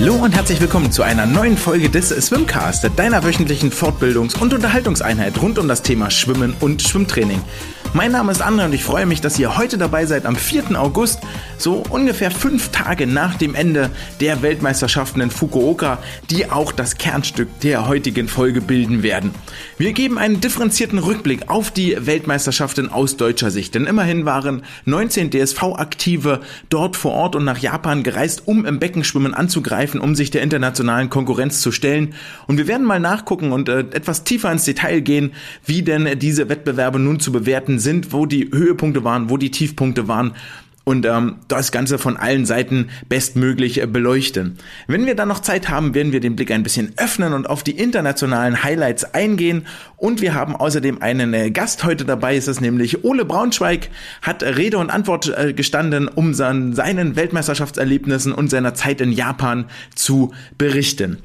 Hallo und herzlich willkommen zu einer neuen Folge des Swimcast, deiner wöchentlichen Fortbildungs- und Unterhaltungseinheit rund um das Thema Schwimmen und Schwimmtraining. Mein Name ist André und ich freue mich, dass ihr heute dabei seid am 4. August, so ungefähr fünf Tage nach dem Ende der Weltmeisterschaften in Fukuoka, die auch das Kernstück der heutigen Folge bilden werden. Wir geben einen differenzierten Rückblick auf die Weltmeisterschaften aus deutscher Sicht, denn immerhin waren 19 DSV-Aktive dort vor Ort und nach Japan gereist, um im Beckenschwimmen anzugreifen, um sich der internationalen Konkurrenz zu stellen. Und wir werden mal nachgucken und äh, etwas tiefer ins Detail gehen, wie denn diese Wettbewerbe nun zu bewerten sind, wo die Höhepunkte waren, wo die Tiefpunkte waren und ähm, das Ganze von allen Seiten bestmöglich äh, beleuchten. Wenn wir dann noch Zeit haben, werden wir den Blick ein bisschen öffnen und auf die internationalen Highlights eingehen. Und wir haben außerdem einen äh, Gast heute dabei, ist es nämlich Ole Braunschweig, hat Rede und Antwort äh, gestanden, um seinen, seinen Weltmeisterschaftserlebnissen und seiner Zeit in Japan zu berichten.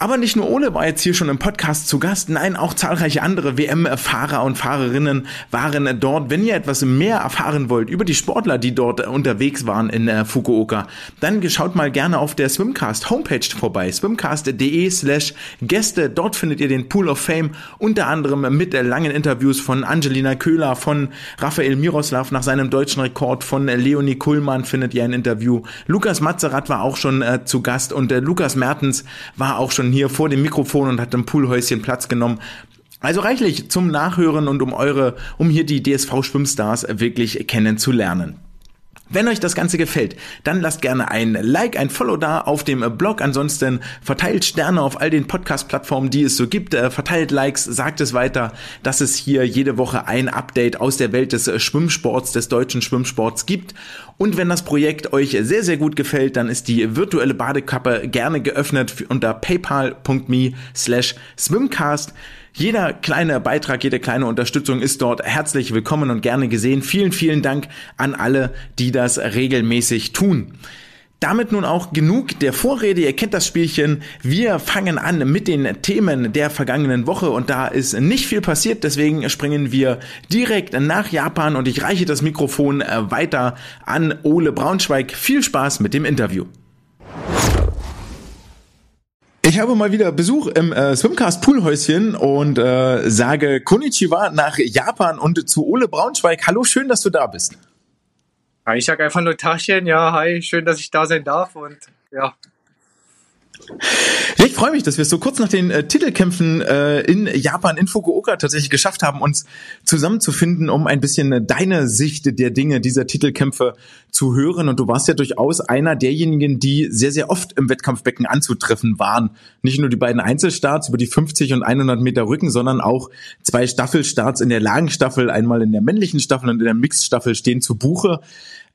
Aber nicht nur Ole war jetzt hier schon im Podcast zu Gast, nein, auch zahlreiche andere WM-Fahrer und Fahrerinnen waren dort. Wenn ihr etwas mehr erfahren wollt über die Sportler, die dort unterwegs waren in äh, Fukuoka, dann schaut mal gerne auf der Swimcast Homepage vorbei, swimcast.de slash Gäste. Dort findet ihr den Pool of Fame, unter anderem mit langen Interviews von Angelina Köhler, von Rafael Miroslav nach seinem deutschen Rekord, von Leonie Kuhlmann findet ihr ein Interview. Lukas Mazerat war auch schon äh, zu Gast und äh, Lukas Mertens war auch schon schon hier vor dem Mikrofon und hat im Poolhäuschen Platz genommen. Also reichlich zum Nachhören und um eure, um hier die DSV Schwimmstars wirklich kennenzulernen. Wenn euch das Ganze gefällt, dann lasst gerne ein Like, ein Follow da auf dem Blog. Ansonsten verteilt Sterne auf all den Podcast-Plattformen, die es so gibt. Äh, verteilt Likes, sagt es weiter, dass es hier jede Woche ein Update aus der Welt des Schwimmsports, des deutschen Schwimmsports gibt. Und wenn das Projekt euch sehr, sehr gut gefällt, dann ist die virtuelle Badekappe gerne geöffnet unter paypal.me slash swimcast. Jeder kleine Beitrag, jede kleine Unterstützung ist dort herzlich willkommen und gerne gesehen. Vielen, vielen Dank an alle, die das regelmäßig tun. Damit nun auch genug der Vorrede. Ihr kennt das Spielchen. Wir fangen an mit den Themen der vergangenen Woche und da ist nicht viel passiert. Deswegen springen wir direkt nach Japan und ich reiche das Mikrofon weiter an Ole Braunschweig. Viel Spaß mit dem Interview. Ich habe mal wieder Besuch im äh, Swimcast Poolhäuschen und äh, sage Konnichiwa nach Japan und zu Ole Braunschweig. Hallo, schön, dass du da bist. Ich sage einfach nur Taschen. Ja, hi, schön, dass ich da sein darf und ja, ja, ich freue mich, dass wir es so kurz nach den äh, Titelkämpfen äh, in Japan, in Fukuoka tatsächlich geschafft haben, uns zusammenzufinden, um ein bisschen äh, deine Sicht der Dinge dieser Titelkämpfe zu hören. Und du warst ja durchaus einer derjenigen, die sehr, sehr oft im Wettkampfbecken anzutreffen waren. Nicht nur die beiden Einzelstarts über die 50 und 100 Meter Rücken, sondern auch zwei Staffelstarts in der Lagenstaffel, einmal in der männlichen Staffel und in der Mixstaffel stehen zu Buche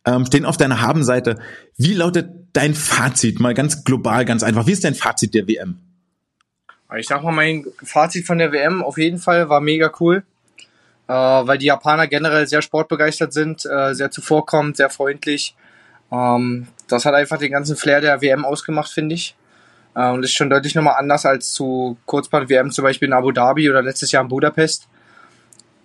ähm, stehen auf deiner Habenseite. Wie lautet dein Fazit? Mal ganz global, ganz einfach. Wie ist dein Fazit der WM? Ich sag mal, mein Fazit von der WM auf jeden Fall war mega cool, äh, weil die Japaner generell sehr sportbegeistert sind, äh, sehr zuvorkommend, sehr freundlich. Ähm, das hat einfach den ganzen Flair der WM ausgemacht, finde ich. Äh, und ist schon deutlich nochmal anders als zu Kurzbahn-WM zum Beispiel in Abu Dhabi oder letztes Jahr in Budapest.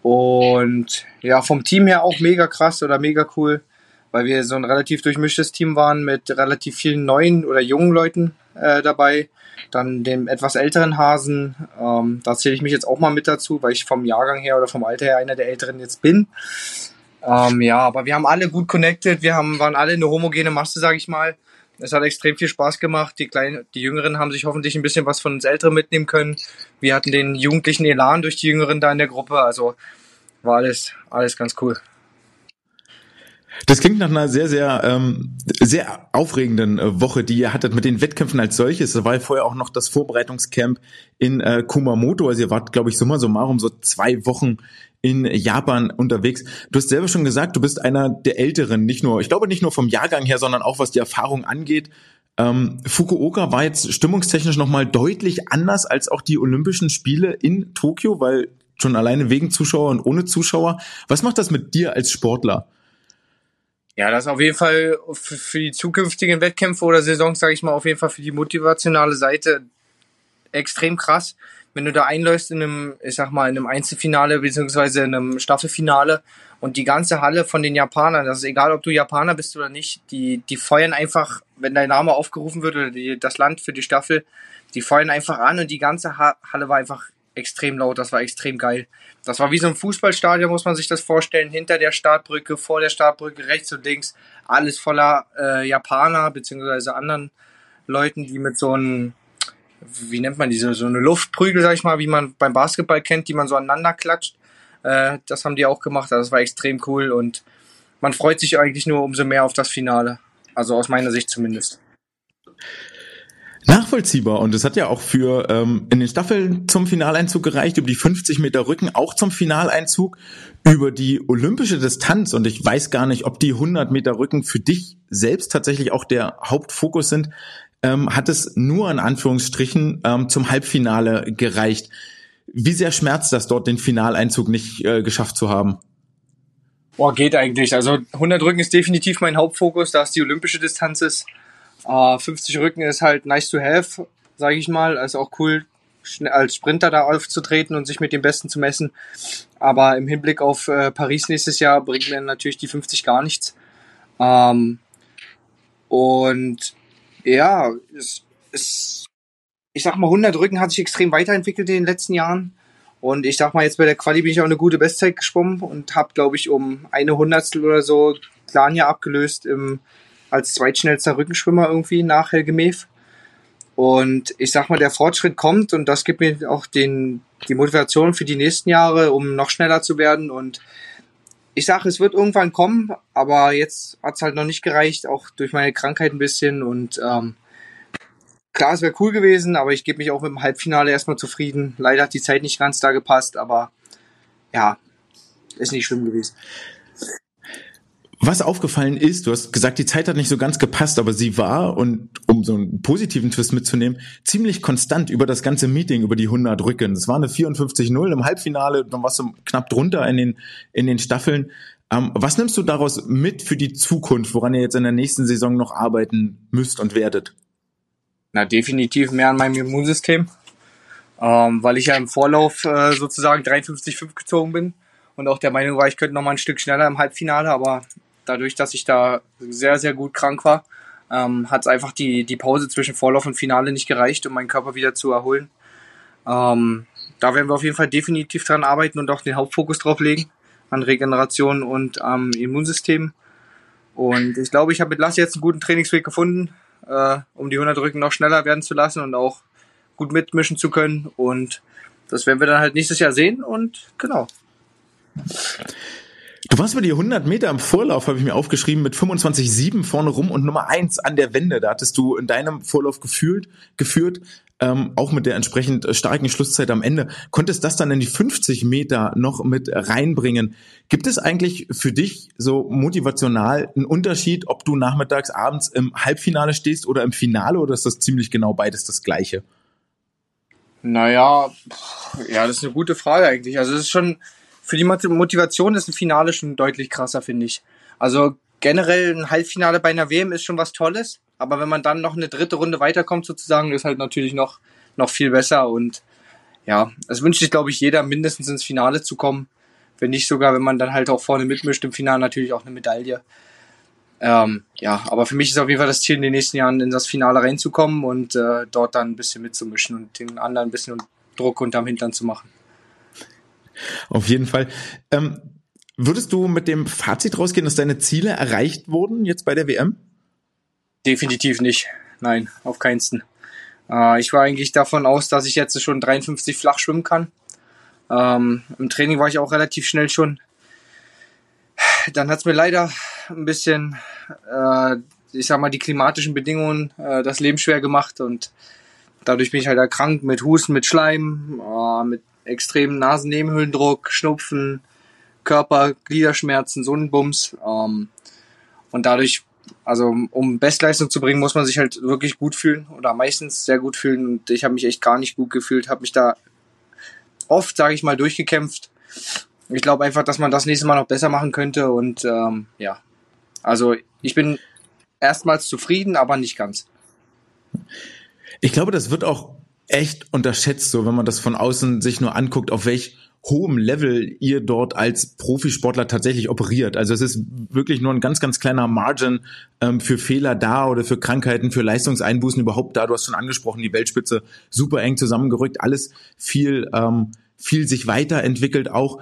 Und ja, vom Team her auch mega krass oder mega cool weil wir so ein relativ durchmischtes Team waren mit relativ vielen neuen oder jungen Leuten äh, dabei. Dann dem etwas älteren Hasen, ähm, da zähle ich mich jetzt auch mal mit dazu, weil ich vom Jahrgang her oder vom Alter her einer der Älteren jetzt bin. Ähm, ja, aber wir haben alle gut connected, wir haben, waren alle eine homogene Masse, sage ich mal. Es hat extrem viel Spaß gemacht. Die kleinen, die Jüngeren haben sich hoffentlich ein bisschen was von uns Älteren mitnehmen können. Wir hatten den jugendlichen Elan durch die Jüngeren da in der Gruppe. Also war alles, alles ganz cool. Das klingt nach einer sehr, sehr, ähm, sehr aufregenden äh, Woche, die ihr hattet mit den Wettkämpfen als solches. Da war ja vorher auch noch das Vorbereitungscamp in äh, Kumamoto. Also ihr wart, glaube ich, summa summarum so zwei Wochen in Japan unterwegs. Du hast selber schon gesagt, du bist einer der Älteren, nicht nur, ich glaube nicht nur vom Jahrgang her, sondern auch was die Erfahrung angeht. Ähm, Fukuoka war jetzt stimmungstechnisch nochmal deutlich anders als auch die Olympischen Spiele in Tokio, weil schon alleine wegen Zuschauer und ohne Zuschauer. Was macht das mit dir als Sportler? Ja, das ist auf jeden Fall für die zukünftigen Wettkämpfe oder Saisons, sage ich mal, auf jeden Fall für die motivationale Seite extrem krass. wenn du da einläufst in einem, ich sag mal, in einem Einzelfinale beziehungsweise in einem Staffelfinale und die ganze Halle von den Japanern, das ist egal, ob du Japaner bist oder nicht, die, die feuern einfach, wenn dein Name aufgerufen wird oder die, das Land für die Staffel, die feuern einfach an und die ganze Halle war einfach extrem laut, das war extrem geil. Das war wie so ein Fußballstadion, muss man sich das vorstellen. Hinter der Startbrücke, vor der Startbrücke, rechts und links, alles voller äh, Japaner beziehungsweise anderen Leuten, die mit so einem, wie nennt man diese, so eine Luftprügel, sag ich mal, wie man beim Basketball kennt, die man so aneinander klatscht. Äh, das haben die auch gemacht, das war extrem cool und man freut sich eigentlich nur umso mehr auf das Finale. Also aus meiner Sicht zumindest. Nachvollziehbar und es hat ja auch für ähm, in den Staffeln zum Finaleinzug gereicht, über die 50 Meter Rücken auch zum Finaleinzug, über die olympische Distanz und ich weiß gar nicht, ob die 100 Meter Rücken für dich selbst tatsächlich auch der Hauptfokus sind, ähm, hat es nur in Anführungsstrichen ähm, zum Halbfinale gereicht. Wie sehr schmerzt das dort, den Finaleinzug nicht äh, geschafft zu haben? Boah, geht eigentlich. Also 100 Rücken ist definitiv mein Hauptfokus, da es die olympische Distanz ist. Uh, 50 Rücken ist halt nice to have, sage ich mal. Ist auch cool, als Sprinter da aufzutreten und sich mit dem Besten zu messen. Aber im Hinblick auf äh, Paris nächstes Jahr bringt mir natürlich die 50 gar nichts. Ähm, und ja, es, es, ich sag mal, 100 Rücken hat sich extrem weiterentwickelt in den letzten Jahren. Und ich sag mal, jetzt bei der Quali bin ich auch eine gute Bestzeit geschwommen und habe, glaube ich, um eine Hundertstel oder so Klania abgelöst im als zweitschnellster Rückenschwimmer irgendwie nach Helge Mev. Und ich sag mal, der Fortschritt kommt und das gibt mir auch den, die Motivation für die nächsten Jahre, um noch schneller zu werden. Und ich sage, es wird irgendwann kommen, aber jetzt hat es halt noch nicht gereicht, auch durch meine Krankheit ein bisschen. Und ähm, klar, es wäre cool gewesen, aber ich gebe mich auch mit dem Halbfinale erstmal zufrieden. Leider hat die Zeit nicht ganz da gepasst, aber ja, ist nicht schlimm gewesen. Was aufgefallen ist, du hast gesagt, die Zeit hat nicht so ganz gepasst, aber sie war, und um so einen positiven Twist mitzunehmen, ziemlich konstant über das ganze Meeting, über die 100 Rücken. Es war eine 54-0 im Halbfinale, dann warst du knapp drunter in den, in den Staffeln. Ähm, was nimmst du daraus mit für die Zukunft, woran ihr jetzt in der nächsten Saison noch arbeiten müsst und werdet? Na, definitiv mehr an meinem Immunsystem, ähm, weil ich ja im Vorlauf äh, sozusagen 53,5 gezogen bin und auch der Meinung war, ich könnte noch mal ein Stück schneller im Halbfinale, aber dadurch, dass ich da sehr, sehr gut krank war, ähm, hat es einfach die, die Pause zwischen Vorlauf und Finale nicht gereicht, um meinen Körper wieder zu erholen. Ähm, da werden wir auf jeden Fall definitiv dran arbeiten und auch den Hauptfokus drauf legen, an Regeneration und am Immunsystem. Und ich glaube, ich habe mit Lasse jetzt einen guten Trainingsweg gefunden, äh, um die 100 Rücken noch schneller werden zu lassen und auch gut mitmischen zu können. Und das werden wir dann halt nächstes Jahr sehen und genau. Du warst über die 100 Meter im Vorlauf, habe ich mir aufgeschrieben, mit 25,7 vorne rum und Nummer 1 an der Wende. Da hattest du in deinem Vorlauf gefühlt, geführt, ähm, auch mit der entsprechend starken Schlusszeit am Ende. Konntest das dann in die 50 Meter noch mit reinbringen. Gibt es eigentlich für dich so motivational einen Unterschied, ob du nachmittags, abends im Halbfinale stehst oder im Finale oder ist das ziemlich genau beides das Gleiche? Naja, ja, das ist eine gute Frage eigentlich. Also es ist schon für die Motivation ist ein Finale schon deutlich krasser, finde ich. Also generell ein Halbfinale bei einer WM ist schon was Tolles, aber wenn man dann noch eine dritte Runde weiterkommt sozusagen, ist halt natürlich noch, noch viel besser und ja, es wünscht sich, glaube ich, jeder mindestens ins Finale zu kommen. Wenn nicht sogar, wenn man dann halt auch vorne mitmischt im Finale, natürlich auch eine Medaille. Ähm, ja, aber für mich ist auf jeden Fall das Ziel, in den nächsten Jahren in das Finale reinzukommen und äh, dort dann ein bisschen mitzumischen und den anderen ein bisschen Druck unterm Hintern zu machen. Auf jeden Fall. Ähm, würdest du mit dem Fazit rausgehen, dass deine Ziele erreicht wurden jetzt bei der WM? Definitiv nicht. Nein, auf keinsten. Äh, ich war eigentlich davon aus, dass ich jetzt schon 53 flach schwimmen kann. Ähm, Im Training war ich auch relativ schnell schon. Dann hat es mir leider ein bisschen, äh, ich sag mal, die klimatischen Bedingungen äh, das Leben schwer gemacht und dadurch bin ich halt erkrankt mit Husten, mit Schleim, äh, mit extremen Nasennebenhöhlendruck, Schnupfen, Körper, Gliederschmerzen, so ein Bums. Ähm, und dadurch, also um Bestleistung zu bringen, muss man sich halt wirklich gut fühlen oder meistens sehr gut fühlen. Und ich habe mich echt gar nicht gut gefühlt, habe mich da oft, sage ich mal, durchgekämpft. Ich glaube einfach, dass man das nächste Mal noch besser machen könnte. Und ähm, ja, also ich bin erstmals zufrieden, aber nicht ganz. Ich glaube, das wird auch echt unterschätzt, so wenn man das von außen sich nur anguckt, auf welch hohem Level ihr dort als Profisportler tatsächlich operiert. Also es ist wirklich nur ein ganz, ganz kleiner Margin ähm, für Fehler da oder für Krankheiten, für Leistungseinbußen überhaupt da. Du hast schon angesprochen, die Weltspitze super eng zusammengerückt, alles viel, ähm, viel sich weiterentwickelt auch.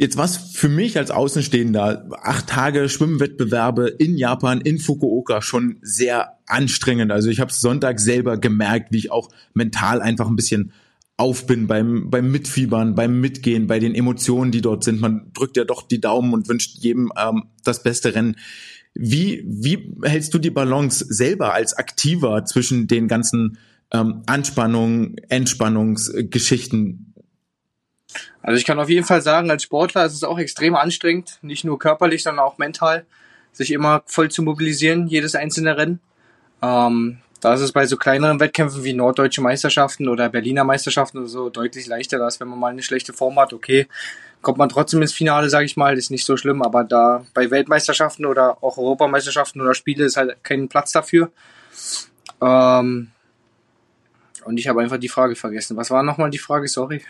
Jetzt was für mich als Außenstehender, acht Tage Schwimmwettbewerbe in Japan, in Fukuoka, schon sehr anstrengend. Also ich habe Sonntag selber gemerkt, wie ich auch mental einfach ein bisschen auf bin beim, beim Mitfiebern, beim Mitgehen, bei den Emotionen, die dort sind. Man drückt ja doch die Daumen und wünscht jedem ähm, das beste Rennen. Wie, wie hältst du die Balance selber als Aktiver zwischen den ganzen ähm, Anspannungen, Entspannungsgeschichten? Also ich kann auf jeden Fall sagen, als Sportler ist es auch extrem anstrengend, nicht nur körperlich, sondern auch mental, sich immer voll zu mobilisieren, jedes einzelne Rennen. Ähm, da ist es bei so kleineren Wettkämpfen wie norddeutsche Meisterschaften oder Berliner Meisterschaften oder so deutlich leichter, als wenn man mal eine schlechte Form hat. Okay, kommt man trotzdem ins Finale, sage ich mal, ist nicht so schlimm. Aber da bei Weltmeisterschaften oder auch Europameisterschaften oder Spiele ist halt kein Platz dafür. Ähm und ich habe einfach die Frage vergessen. Was war nochmal die Frage? Sorry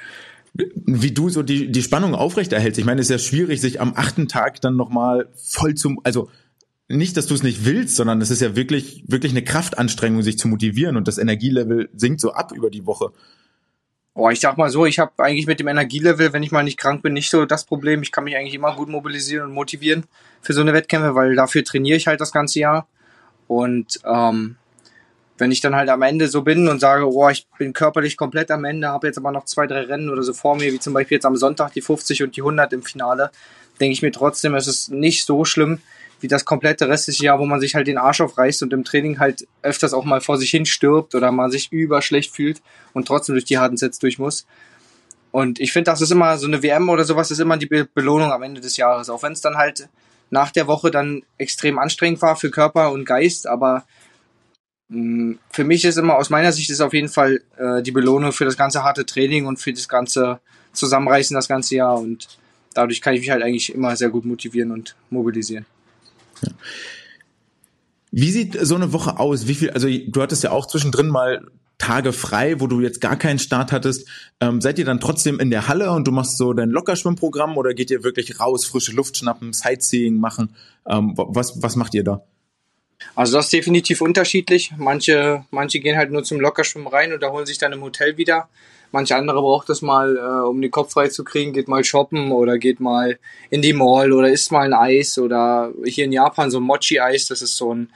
wie du so die, die Spannung aufrechterhältst. Ich meine, es ist ja schwierig, sich am achten Tag dann nochmal voll zum, also nicht, dass du es nicht willst, sondern es ist ja wirklich, wirklich eine Kraftanstrengung, sich zu motivieren und das Energielevel sinkt so ab über die Woche. Oh, ich sag mal so, ich habe eigentlich mit dem Energielevel, wenn ich mal nicht krank bin, nicht so das Problem. Ich kann mich eigentlich immer gut mobilisieren und motivieren für so eine Wettkämpfe, weil dafür trainiere ich halt das ganze Jahr. Und ähm, wenn ich dann halt am Ende so bin und sage, oh, ich bin körperlich komplett am Ende, habe jetzt aber noch zwei, drei Rennen oder so vor mir, wie zum Beispiel jetzt am Sonntag die 50 und die 100 im Finale, denke ich mir trotzdem, es ist nicht so schlimm, wie das komplette restliche Jahr, wo man sich halt den Arsch aufreißt und im Training halt öfters auch mal vor sich hin stirbt oder man sich überschlecht fühlt und trotzdem durch die harten Sets durch muss. Und ich finde, das ist immer so eine WM oder sowas, ist immer die Be Belohnung am Ende des Jahres. Auch wenn es dann halt nach der Woche dann extrem anstrengend war für Körper und Geist, aber für mich ist immer, aus meiner Sicht ist auf jeden Fall äh, die Belohnung für das ganze harte Training und für das ganze Zusammenreißen das ganze Jahr und dadurch kann ich mich halt eigentlich immer sehr gut motivieren und mobilisieren. Wie sieht so eine Woche aus? Wie viel, also du hattest ja auch zwischendrin mal Tage frei, wo du jetzt gar keinen Start hattest. Ähm, seid ihr dann trotzdem in der Halle und du machst so dein Lockerschwimmprogramm oder geht ihr wirklich raus, frische Luft schnappen, Sightseeing machen? Ähm, was, was macht ihr da? Also das ist definitiv unterschiedlich. Manche, manche gehen halt nur zum Lockerschwimmen rein und holen sich dann im Hotel wieder. Manche andere braucht das mal, äh, um den Kopf frei zu kriegen, geht mal shoppen oder geht mal in die Mall oder isst mal ein Eis oder hier in Japan so Mochi-Eis, das ist so ein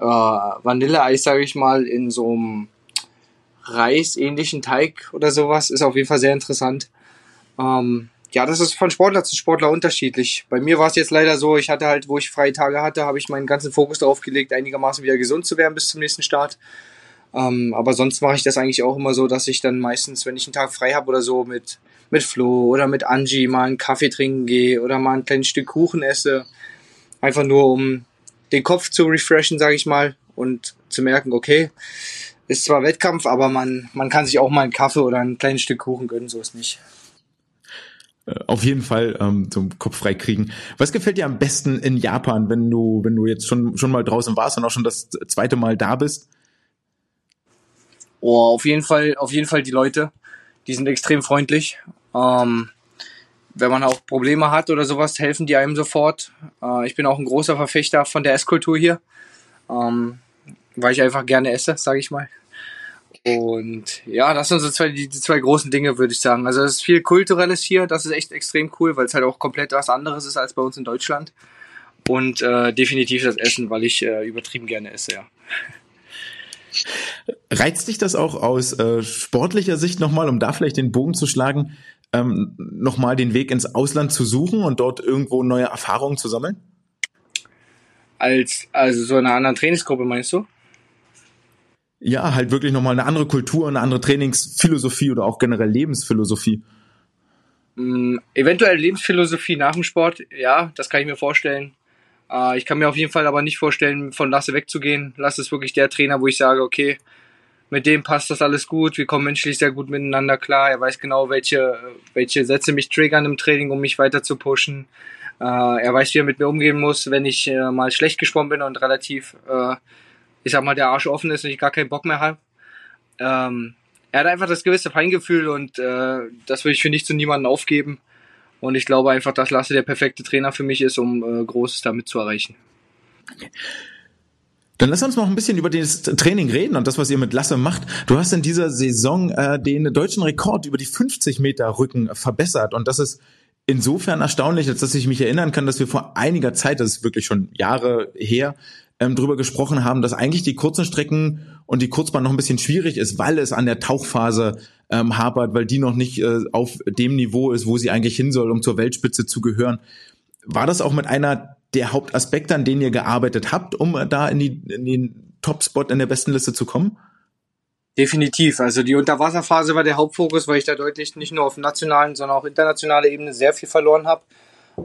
äh, Vanilleeis, sage ich mal, in so einem Reisähnlichen Teig oder sowas. Ist auf jeden Fall sehr interessant. Ähm, ja, das ist von Sportler zu Sportler unterschiedlich. Bei mir war es jetzt leider so, ich hatte halt, wo ich freie Tage hatte, habe ich meinen ganzen Fokus darauf gelegt, einigermaßen wieder gesund zu werden bis zum nächsten Start. Ähm, aber sonst mache ich das eigentlich auch immer so, dass ich dann meistens, wenn ich einen Tag frei habe oder so, mit, mit Flo oder mit Angie mal einen Kaffee trinken gehe oder mal ein kleines Stück Kuchen esse. Einfach nur, um den Kopf zu refreshen, sage ich mal, und zu merken, okay, ist zwar Wettkampf, aber man, man kann sich auch mal einen Kaffee oder ein kleines Stück Kuchen gönnen, so ist nicht. Äh, auf jeden Fall ähm, zum Kopf frei kriegen. Was gefällt dir am besten in Japan, wenn du, wenn du jetzt schon, schon mal draußen warst und auch schon das zweite Mal da bist? Oh, auf jeden Fall, auf jeden Fall die Leute. Die sind extrem freundlich. Ähm, wenn man auch Probleme hat oder sowas, helfen die einem sofort. Äh, ich bin auch ein großer Verfechter von der Esskultur hier, ähm, weil ich einfach gerne esse, sage ich mal. Und ja, das sind so zwei, die, die zwei großen Dinge, würde ich sagen. Also es ist viel Kulturelles hier, das ist echt extrem cool, weil es halt auch komplett was anderes ist als bei uns in Deutschland. Und äh, definitiv das Essen, weil ich äh, übertrieben gerne esse, ja. Reizt dich das auch aus äh, sportlicher Sicht nochmal, um da vielleicht den Bogen zu schlagen, ähm, nochmal den Weg ins Ausland zu suchen und dort irgendwo neue Erfahrungen zu sammeln? Als, also so eine andere Trainingsgruppe meinst du? Ja, halt wirklich nochmal eine andere Kultur, eine andere Trainingsphilosophie oder auch generell Lebensphilosophie. Mm, eventuell Lebensphilosophie nach dem Sport, ja, das kann ich mir vorstellen. Äh, ich kann mir auf jeden Fall aber nicht vorstellen, von Lasse wegzugehen. Lasse ist wirklich der Trainer, wo ich sage, okay, mit dem passt das alles gut, wir kommen menschlich sehr gut miteinander klar. Er weiß genau, welche, welche Sätze mich triggern im Training, um mich weiter zu pushen. Äh, er weiß, wie er mit mir umgehen muss, wenn ich äh, mal schlecht geschwommen bin und relativ, äh, ich sag mal, der Arsch offen ist und ich gar keinen Bock mehr habe. Ähm, er hat einfach das gewisse Feingefühl und äh, das würde ich für nicht zu niemanden aufgeben. Und ich glaube einfach, dass Lasse der perfekte Trainer für mich ist, um äh, Großes damit zu erreichen. Dann lass uns noch ein bisschen über das Training reden und das, was ihr mit Lasse macht. Du hast in dieser Saison äh, den deutschen Rekord über die 50 Meter Rücken verbessert und das ist insofern erstaunlich, als dass ich mich erinnern kann, dass wir vor einiger Zeit, das ist wirklich schon Jahre her, ähm, drüber gesprochen haben, dass eigentlich die kurzen Strecken und die Kurzbahn noch ein bisschen schwierig ist, weil es an der Tauchphase ähm, hapert, weil die noch nicht äh, auf dem Niveau ist, wo sie eigentlich hin soll, um zur Weltspitze zu gehören. War das auch mit einer der Hauptaspekte, an denen ihr gearbeitet habt, um da in, die, in den Top-Spot in der besten Liste zu kommen? Definitiv. Also die Unterwasserphase war der Hauptfokus, weil ich da deutlich nicht nur auf nationalen, sondern auch internationaler Ebene sehr viel verloren habe.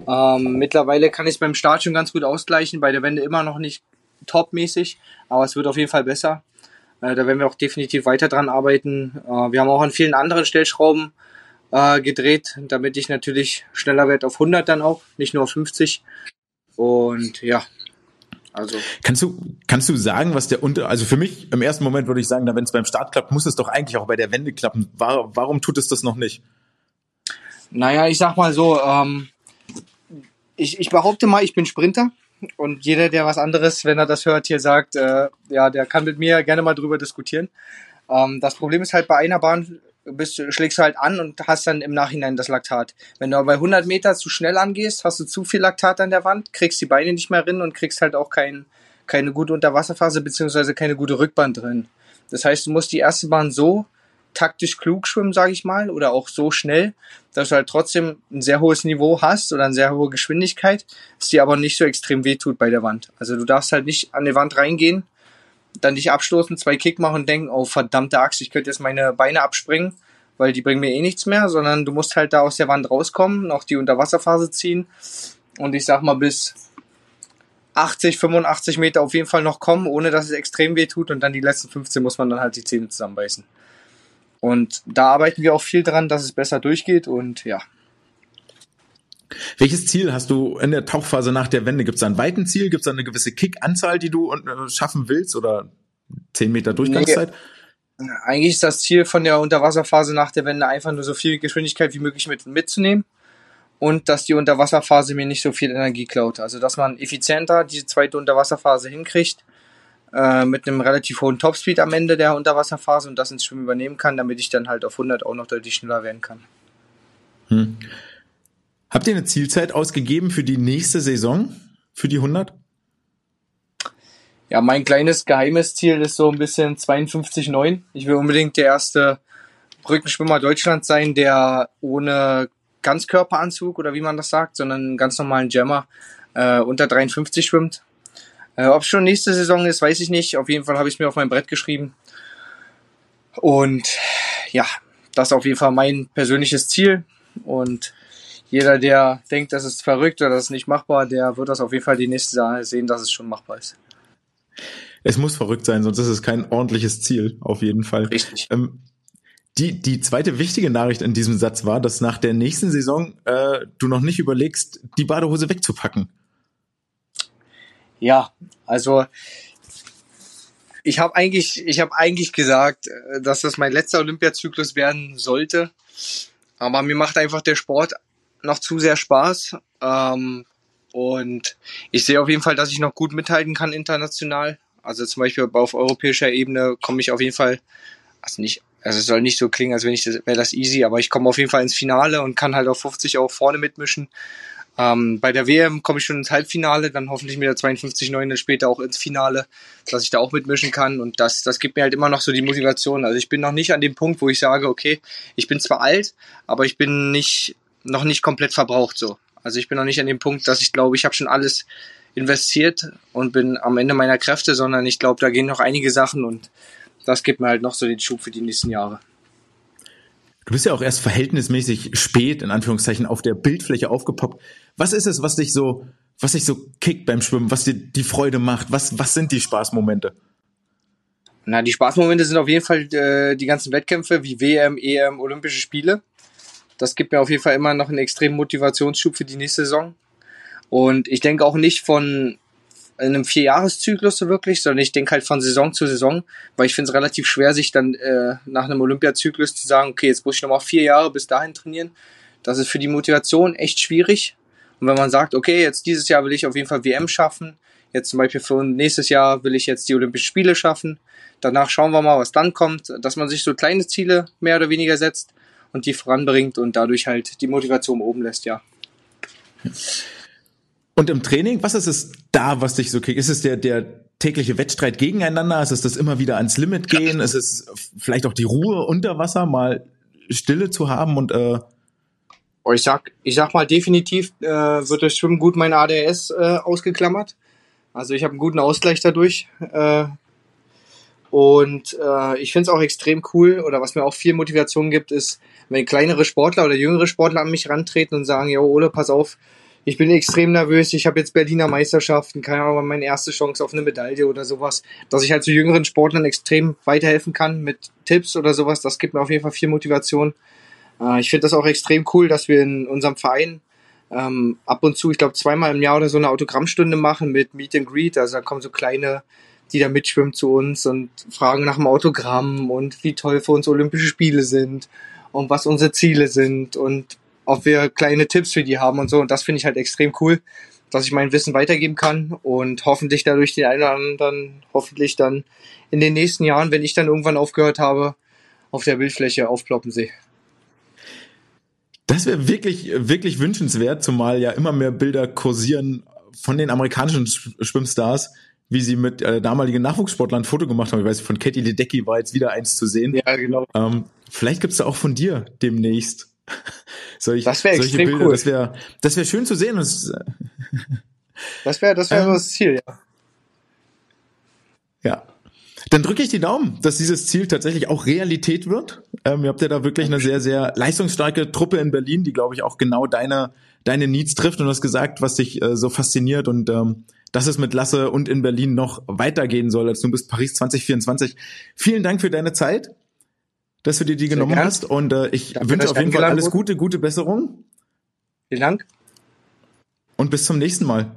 Ähm, mittlerweile kann ich es beim Start schon ganz gut ausgleichen, bei der Wende immer noch nicht topmäßig, aber es wird auf jeden Fall besser. Äh, da werden wir auch definitiv weiter dran arbeiten. Äh, wir haben auch an vielen anderen Stellschrauben äh, gedreht, damit ich natürlich schneller werde auf 100 dann auch, nicht nur auf 50. Und ja, also. Kannst du, kannst du sagen, was der Unter, also für mich im ersten Moment würde ich sagen, wenn es beim Start klappt, muss es doch eigentlich auch bei der Wende klappen. War, warum tut es das noch nicht? Naja, ich sag mal so, ähm, ich, ich behaupte mal, ich bin Sprinter. Und jeder, der was anderes, wenn er das hört, hier sagt, äh, ja, der kann mit mir gerne mal drüber diskutieren. Ähm, das Problem ist halt bei einer Bahn bist, schlägst du halt an und hast dann im Nachhinein das Laktat. Wenn du bei 100 Meter zu schnell angehst, hast du zu viel Laktat an der Wand, kriegst die Beine nicht mehr rein und kriegst halt auch kein, keine gute Unterwasserphase beziehungsweise keine gute Rückbahn drin. Das heißt, du musst die erste Bahn so taktisch klug schwimmen, sage ich mal, oder auch so schnell, dass du halt trotzdem ein sehr hohes Niveau hast oder eine sehr hohe Geschwindigkeit, es dir aber nicht so extrem wehtut bei der Wand. Also du darfst halt nicht an die Wand reingehen dann dich abstoßen, zwei Kick machen und denken, oh verdammte Axt, ich könnte jetzt meine Beine abspringen, weil die bringen mir eh nichts mehr, sondern du musst halt da aus der Wand rauskommen, noch die Unterwasserphase ziehen und ich sag mal bis 80, 85 Meter auf jeden Fall noch kommen, ohne dass es extrem weh tut und dann die letzten 15 muss man dann halt die Zähne zusammenbeißen. Und da arbeiten wir auch viel dran, dass es besser durchgeht und ja, welches Ziel hast du in der Tauchphase nach der Wende? Gibt es da ein weiten Ziel? Gibt es da eine gewisse Kickanzahl, die du äh, schaffen willst oder 10 Meter Durchgangszeit? Nee. Eigentlich ist das Ziel von der Unterwasserphase nach der Wende einfach nur so viel Geschwindigkeit wie möglich mit, mitzunehmen und dass die Unterwasserphase mir nicht so viel Energie klaut. Also dass man effizienter die zweite Unterwasserphase hinkriegt äh, mit einem relativ hohen Topspeed am Ende der Unterwasserphase und das ins Schwimmen übernehmen kann, damit ich dann halt auf 100 auch noch deutlich schneller werden kann. Hm. Habt ihr eine Zielzeit ausgegeben für die nächste Saison? Für die 100? Ja, mein kleines geheimes Ziel ist so ein bisschen 52,9. Ich will unbedingt der erste Brückenschwimmer Deutschlands sein, der ohne Ganzkörperanzug oder wie man das sagt, sondern einen ganz normalen Jammer äh, unter 53 schwimmt. Äh, Ob es schon nächste Saison ist, weiß ich nicht. Auf jeden Fall habe ich es mir auf mein Brett geschrieben. Und ja, das ist auf jeden Fall mein persönliches Ziel. Und jeder, der denkt, das ist verrückt oder das ist nicht machbar, der wird das auf jeden Fall die nächste Sache sehen, dass es schon machbar ist. Es muss verrückt sein, sonst ist es kein ordentliches Ziel, auf jeden Fall. Richtig. Ähm, die, die zweite wichtige Nachricht in diesem Satz war, dass nach der nächsten Saison äh, du noch nicht überlegst, die Badehose wegzupacken. Ja, also ich habe eigentlich, ich habe eigentlich gesagt, äh, dass das mein letzter Olympiazyklus werden sollte. Aber mir macht einfach der Sport noch zu sehr Spaß. Ähm, und ich sehe auf jeden Fall, dass ich noch gut mithalten kann international. Also zum Beispiel auf europäischer Ebene komme ich auf jeden Fall, also nicht, also es soll nicht so klingen, als wenn ich das, wäre das easy, aber ich komme auf jeden Fall ins Finale und kann halt auf 50 auch vorne mitmischen. Ähm, bei der WM komme ich schon ins Halbfinale, dann hoffentlich mit der 52-9 später auch ins Finale, dass ich da auch mitmischen kann. Und das, das gibt mir halt immer noch so die Motivation. Also ich bin noch nicht an dem Punkt, wo ich sage, okay, ich bin zwar alt, aber ich bin nicht noch nicht komplett verbraucht so. Also ich bin noch nicht an dem Punkt, dass ich glaube, ich habe schon alles investiert und bin am Ende meiner Kräfte, sondern ich glaube, da gehen noch einige Sachen und das gibt mir halt noch so den Schub für die nächsten Jahre. Du bist ja auch erst verhältnismäßig spät, in Anführungszeichen, auf der Bildfläche aufgepoppt. Was ist es, was dich so, was dich so kickt beim Schwimmen, was dir die Freude macht? Was, was sind die Spaßmomente? Na, die Spaßmomente sind auf jeden Fall äh, die ganzen Wettkämpfe wie WM, EM, Olympische Spiele das gibt mir auf jeden Fall immer noch einen extremen Motivationsschub für die nächste Saison. Und ich denke auch nicht von in einem Vierjahreszyklus so wirklich, sondern ich denke halt von Saison zu Saison, weil ich finde es relativ schwer, sich dann äh, nach einem Olympiazyklus zu sagen, okay, jetzt muss ich nochmal vier Jahre bis dahin trainieren. Das ist für die Motivation echt schwierig. Und wenn man sagt, okay, jetzt dieses Jahr will ich auf jeden Fall WM schaffen, jetzt zum Beispiel für nächstes Jahr will ich jetzt die Olympischen Spiele schaffen, danach schauen wir mal, was dann kommt, dass man sich so kleine Ziele mehr oder weniger setzt und die voranbringt und dadurch halt die Motivation oben lässt, ja. Und im Training, was ist es da, was dich so kriegt? Ist es der, der tägliche Wettstreit gegeneinander? Ist es das immer wieder ans Limit gehen? Ist es vielleicht auch die Ruhe unter Wasser, mal Stille zu haben und äh oh, ich sag, ich sag mal definitiv äh, wird das Schwimmen gut mein ADS äh, ausgeklammert. Also ich habe einen guten Ausgleich dadurch. Äh, und äh, ich finde es auch extrem cool, oder was mir auch viel Motivation gibt, ist, wenn kleinere Sportler oder jüngere Sportler an mich rantreten und sagen, ja, Ole, pass auf, ich bin extrem nervös, ich habe jetzt Berliner Meisterschaften, keine Ahnung, meine erste Chance auf eine Medaille oder sowas, dass ich halt zu jüngeren Sportlern extrem weiterhelfen kann mit Tipps oder sowas, das gibt mir auf jeden Fall viel Motivation. Äh, ich finde das auch extrem cool, dass wir in unserem Verein ähm, ab und zu, ich glaube zweimal im Jahr oder so eine Autogrammstunde machen mit Meet and Greet, also da kommen so kleine die da mitschwimmen zu uns und fragen nach dem Autogramm und wie toll für uns Olympische Spiele sind und was unsere Ziele sind und ob wir kleine Tipps für die haben und so. Und das finde ich halt extrem cool, dass ich mein Wissen weitergeben kann und hoffentlich dadurch den einen oder anderen, hoffentlich dann in den nächsten Jahren, wenn ich dann irgendwann aufgehört habe, auf der Bildfläche aufploppen sehe. Das wäre wirklich, wirklich wünschenswert, zumal ja immer mehr Bilder kursieren von den amerikanischen Schwimmstars, wie sie mit äh, damaligen Nachwuchssportlern ein Foto gemacht haben. Ich weiß, von Katie Ledecky war jetzt wieder eins zu sehen. Ja, genau. Ähm, vielleicht gibt's da auch von dir demnächst Solch, das wäre extrem Bilder. cool. Das wäre das wär schön zu sehen. Das, das wäre das, wär ähm, das Ziel, ja. Ja. Dann drücke ich die Daumen, dass dieses Ziel tatsächlich auch Realität wird. Ähm, ihr habt ja da wirklich eine sehr, sehr leistungsstarke Truppe in Berlin, die, glaube ich, auch genau deine, deine Needs trifft. Und hast gesagt, was dich äh, so fasziniert und ähm, dass es mit Lasse und in Berlin noch weitergehen soll, als du bist Paris 2024. Vielen Dank für deine Zeit dass du dir die Sehr genommen gern. hast. Und äh, ich Danke, wünsche auf jeden Fall alles Gute, gute Besserung. Vielen Dank. Und bis zum nächsten Mal.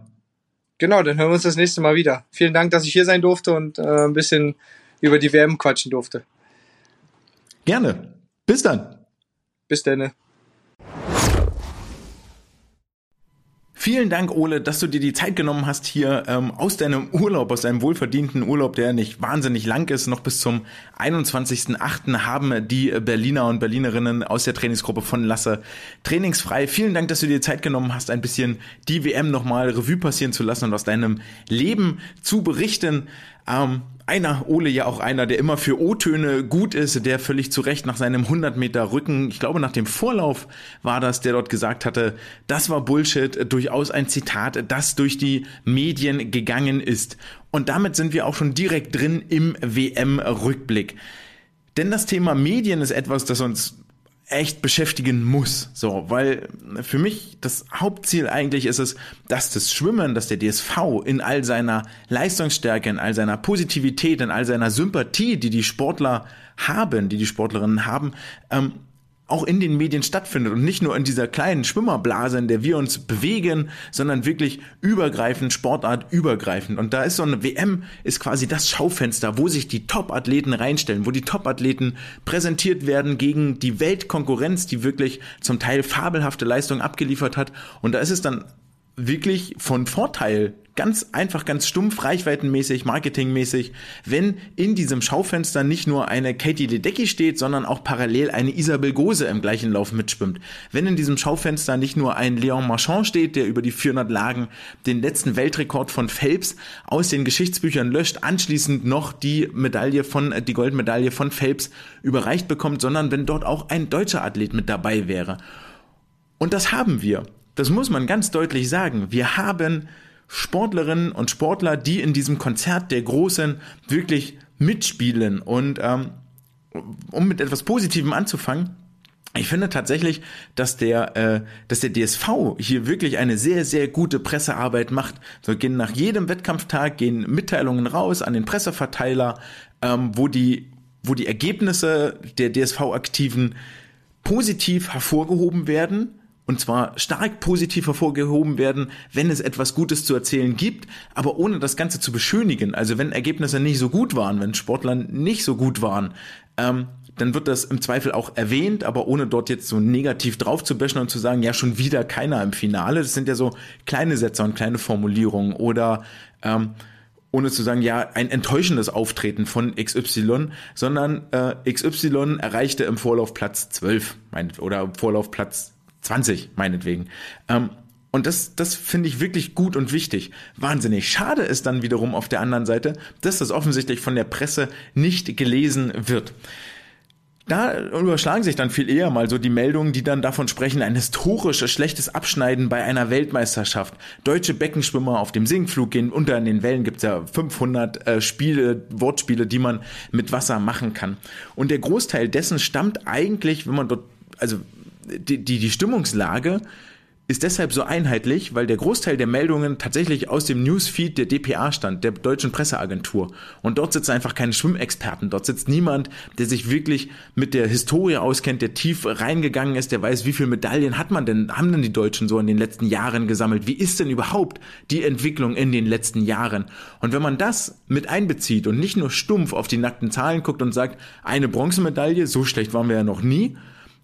Genau, dann hören wir uns das nächste Mal wieder. Vielen Dank, dass ich hier sein durfte und äh, ein bisschen über die WM quatschen durfte. Gerne. Bis dann. Bis dann. Vielen Dank, Ole, dass du dir die Zeit genommen hast, hier ähm, aus deinem Urlaub, aus deinem wohlverdienten Urlaub, der nicht wahnsinnig lang ist, noch bis zum 21.08. haben die Berliner und Berlinerinnen aus der Trainingsgruppe von Lasse trainingsfrei. Vielen Dank, dass du dir Zeit genommen hast, ein bisschen die WM nochmal Revue passieren zu lassen und aus deinem Leben zu berichten. Ähm, einer, Ole ja auch einer, der immer für O-Töne gut ist, der völlig zu Recht nach seinem 100 Meter Rücken, ich glaube nach dem Vorlauf war das, der dort gesagt hatte, das war Bullshit, durchaus ein Zitat, das durch die Medien gegangen ist. Und damit sind wir auch schon direkt drin im WM-Rückblick. Denn das Thema Medien ist etwas, das uns echt beschäftigen muss. So, weil für mich das Hauptziel eigentlich ist es, dass das Schwimmen, dass der DSV in all seiner Leistungsstärke, in all seiner Positivität, in all seiner Sympathie, die die Sportler haben, die die Sportlerinnen haben, ähm, auch in den Medien stattfindet und nicht nur in dieser kleinen Schwimmerblase, in der wir uns bewegen, sondern wirklich übergreifend, Sportart übergreifend. Und da ist so eine WM, ist quasi das Schaufenster, wo sich die Top-Athleten reinstellen, wo die Top-Athleten präsentiert werden gegen die Weltkonkurrenz, die wirklich zum Teil fabelhafte Leistungen abgeliefert hat. Und da ist es dann wirklich von Vorteil, ganz einfach, ganz stumpf, reichweitenmäßig, marketingmäßig, wenn in diesem Schaufenster nicht nur eine Katie Ledecky steht, sondern auch parallel eine Isabel Gose im gleichen Lauf mitschwimmt. Wenn in diesem Schaufenster nicht nur ein Leon Marchand steht, der über die 400 Lagen den letzten Weltrekord von Phelps aus den Geschichtsbüchern löscht, anschließend noch die Medaille von, die Goldmedaille von Phelps überreicht bekommt, sondern wenn dort auch ein deutscher Athlet mit dabei wäre. Und das haben wir. Das muss man ganz deutlich sagen. Wir haben Sportlerinnen und Sportler, die in diesem Konzert der Großen wirklich mitspielen. Und ähm, um mit etwas Positivem anzufangen, ich finde tatsächlich, dass der, äh, dass der DSV hier wirklich eine sehr, sehr gute Pressearbeit macht. So gehen nach jedem Wettkampftag gehen Mitteilungen raus an den Presseverteiler, ähm, wo die, wo die Ergebnisse der DSV-Aktiven positiv hervorgehoben werden und zwar stark positiv hervorgehoben werden, wenn es etwas Gutes zu erzählen gibt, aber ohne das Ganze zu beschönigen. Also wenn Ergebnisse nicht so gut waren, wenn Sportler nicht so gut waren, ähm, dann wird das im Zweifel auch erwähnt, aber ohne dort jetzt so negativ drauf zu bashen und zu sagen, ja, schon wieder keiner im Finale. Das sind ja so kleine Sätze und kleine Formulierungen oder ähm, ohne zu sagen, ja, ein enttäuschendes Auftreten von XY, sondern äh, XY erreichte im Vorlauf Platz 12 meinet, oder Vorlauf Platz 20 meinetwegen. Ähm, und das, das finde ich wirklich gut und wichtig. Wahnsinnig schade ist dann wiederum auf der anderen Seite, dass das offensichtlich von der Presse nicht gelesen wird. Da überschlagen sich dann viel eher mal so die Meldungen, die dann davon sprechen, ein historisches schlechtes Abschneiden bei einer Weltmeisterschaft. Deutsche Beckenschwimmer auf dem Sinkflug gehen unter in den Wellen gibt's ja 500 äh, Spiele, Wortspiele, die man mit Wasser machen kann. Und der Großteil dessen stammt eigentlich, wenn man dort, also die, die, die Stimmungslage ist deshalb so einheitlich, weil der Großteil der Meldungen tatsächlich aus dem Newsfeed der DPA stand, der Deutschen Presseagentur. Und dort sitzen einfach keine Schwimmexperten. Dort sitzt niemand, der sich wirklich mit der Historie auskennt, der tief reingegangen ist, der weiß, wie viele Medaillen hat man denn, haben denn die Deutschen so in den letzten Jahren gesammelt? Wie ist denn überhaupt die Entwicklung in den letzten Jahren? Und wenn man das mit einbezieht und nicht nur stumpf auf die nackten Zahlen guckt und sagt, eine Bronzemedaille, so schlecht waren wir ja noch nie,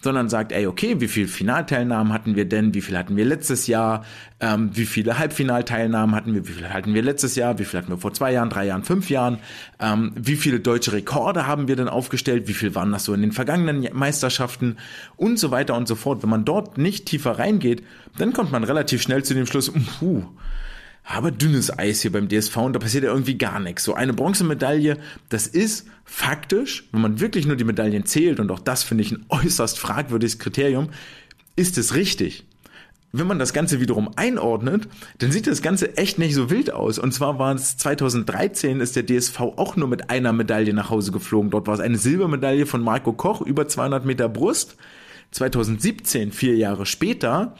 sondern sagt, ey, okay, wie viele Finalteilnahmen hatten wir denn? Wie viel hatten wir letztes Jahr? Ähm, wie viele Halbfinalteilnahmen hatten wir? Wie viele hatten wir letztes Jahr? Wie viel hatten wir vor zwei Jahren, drei Jahren, fünf Jahren? Ähm, wie viele deutsche Rekorde haben wir denn aufgestellt? Wie viel waren das so in den vergangenen Meisterschaften? Und so weiter und so fort. Wenn man dort nicht tiefer reingeht, dann kommt man relativ schnell zu dem Schluss, puh, aber dünnes Eis hier beim DSV und da passiert ja irgendwie gar nichts. So eine Bronzemedaille, das ist faktisch, wenn man wirklich nur die Medaillen zählt, und auch das finde ich ein äußerst fragwürdiges Kriterium, ist es richtig. Wenn man das Ganze wiederum einordnet, dann sieht das Ganze echt nicht so wild aus. Und zwar war es 2013, ist der DSV auch nur mit einer Medaille nach Hause geflogen. Dort war es eine Silbermedaille von Marco Koch über 200 Meter Brust. 2017, vier Jahre später,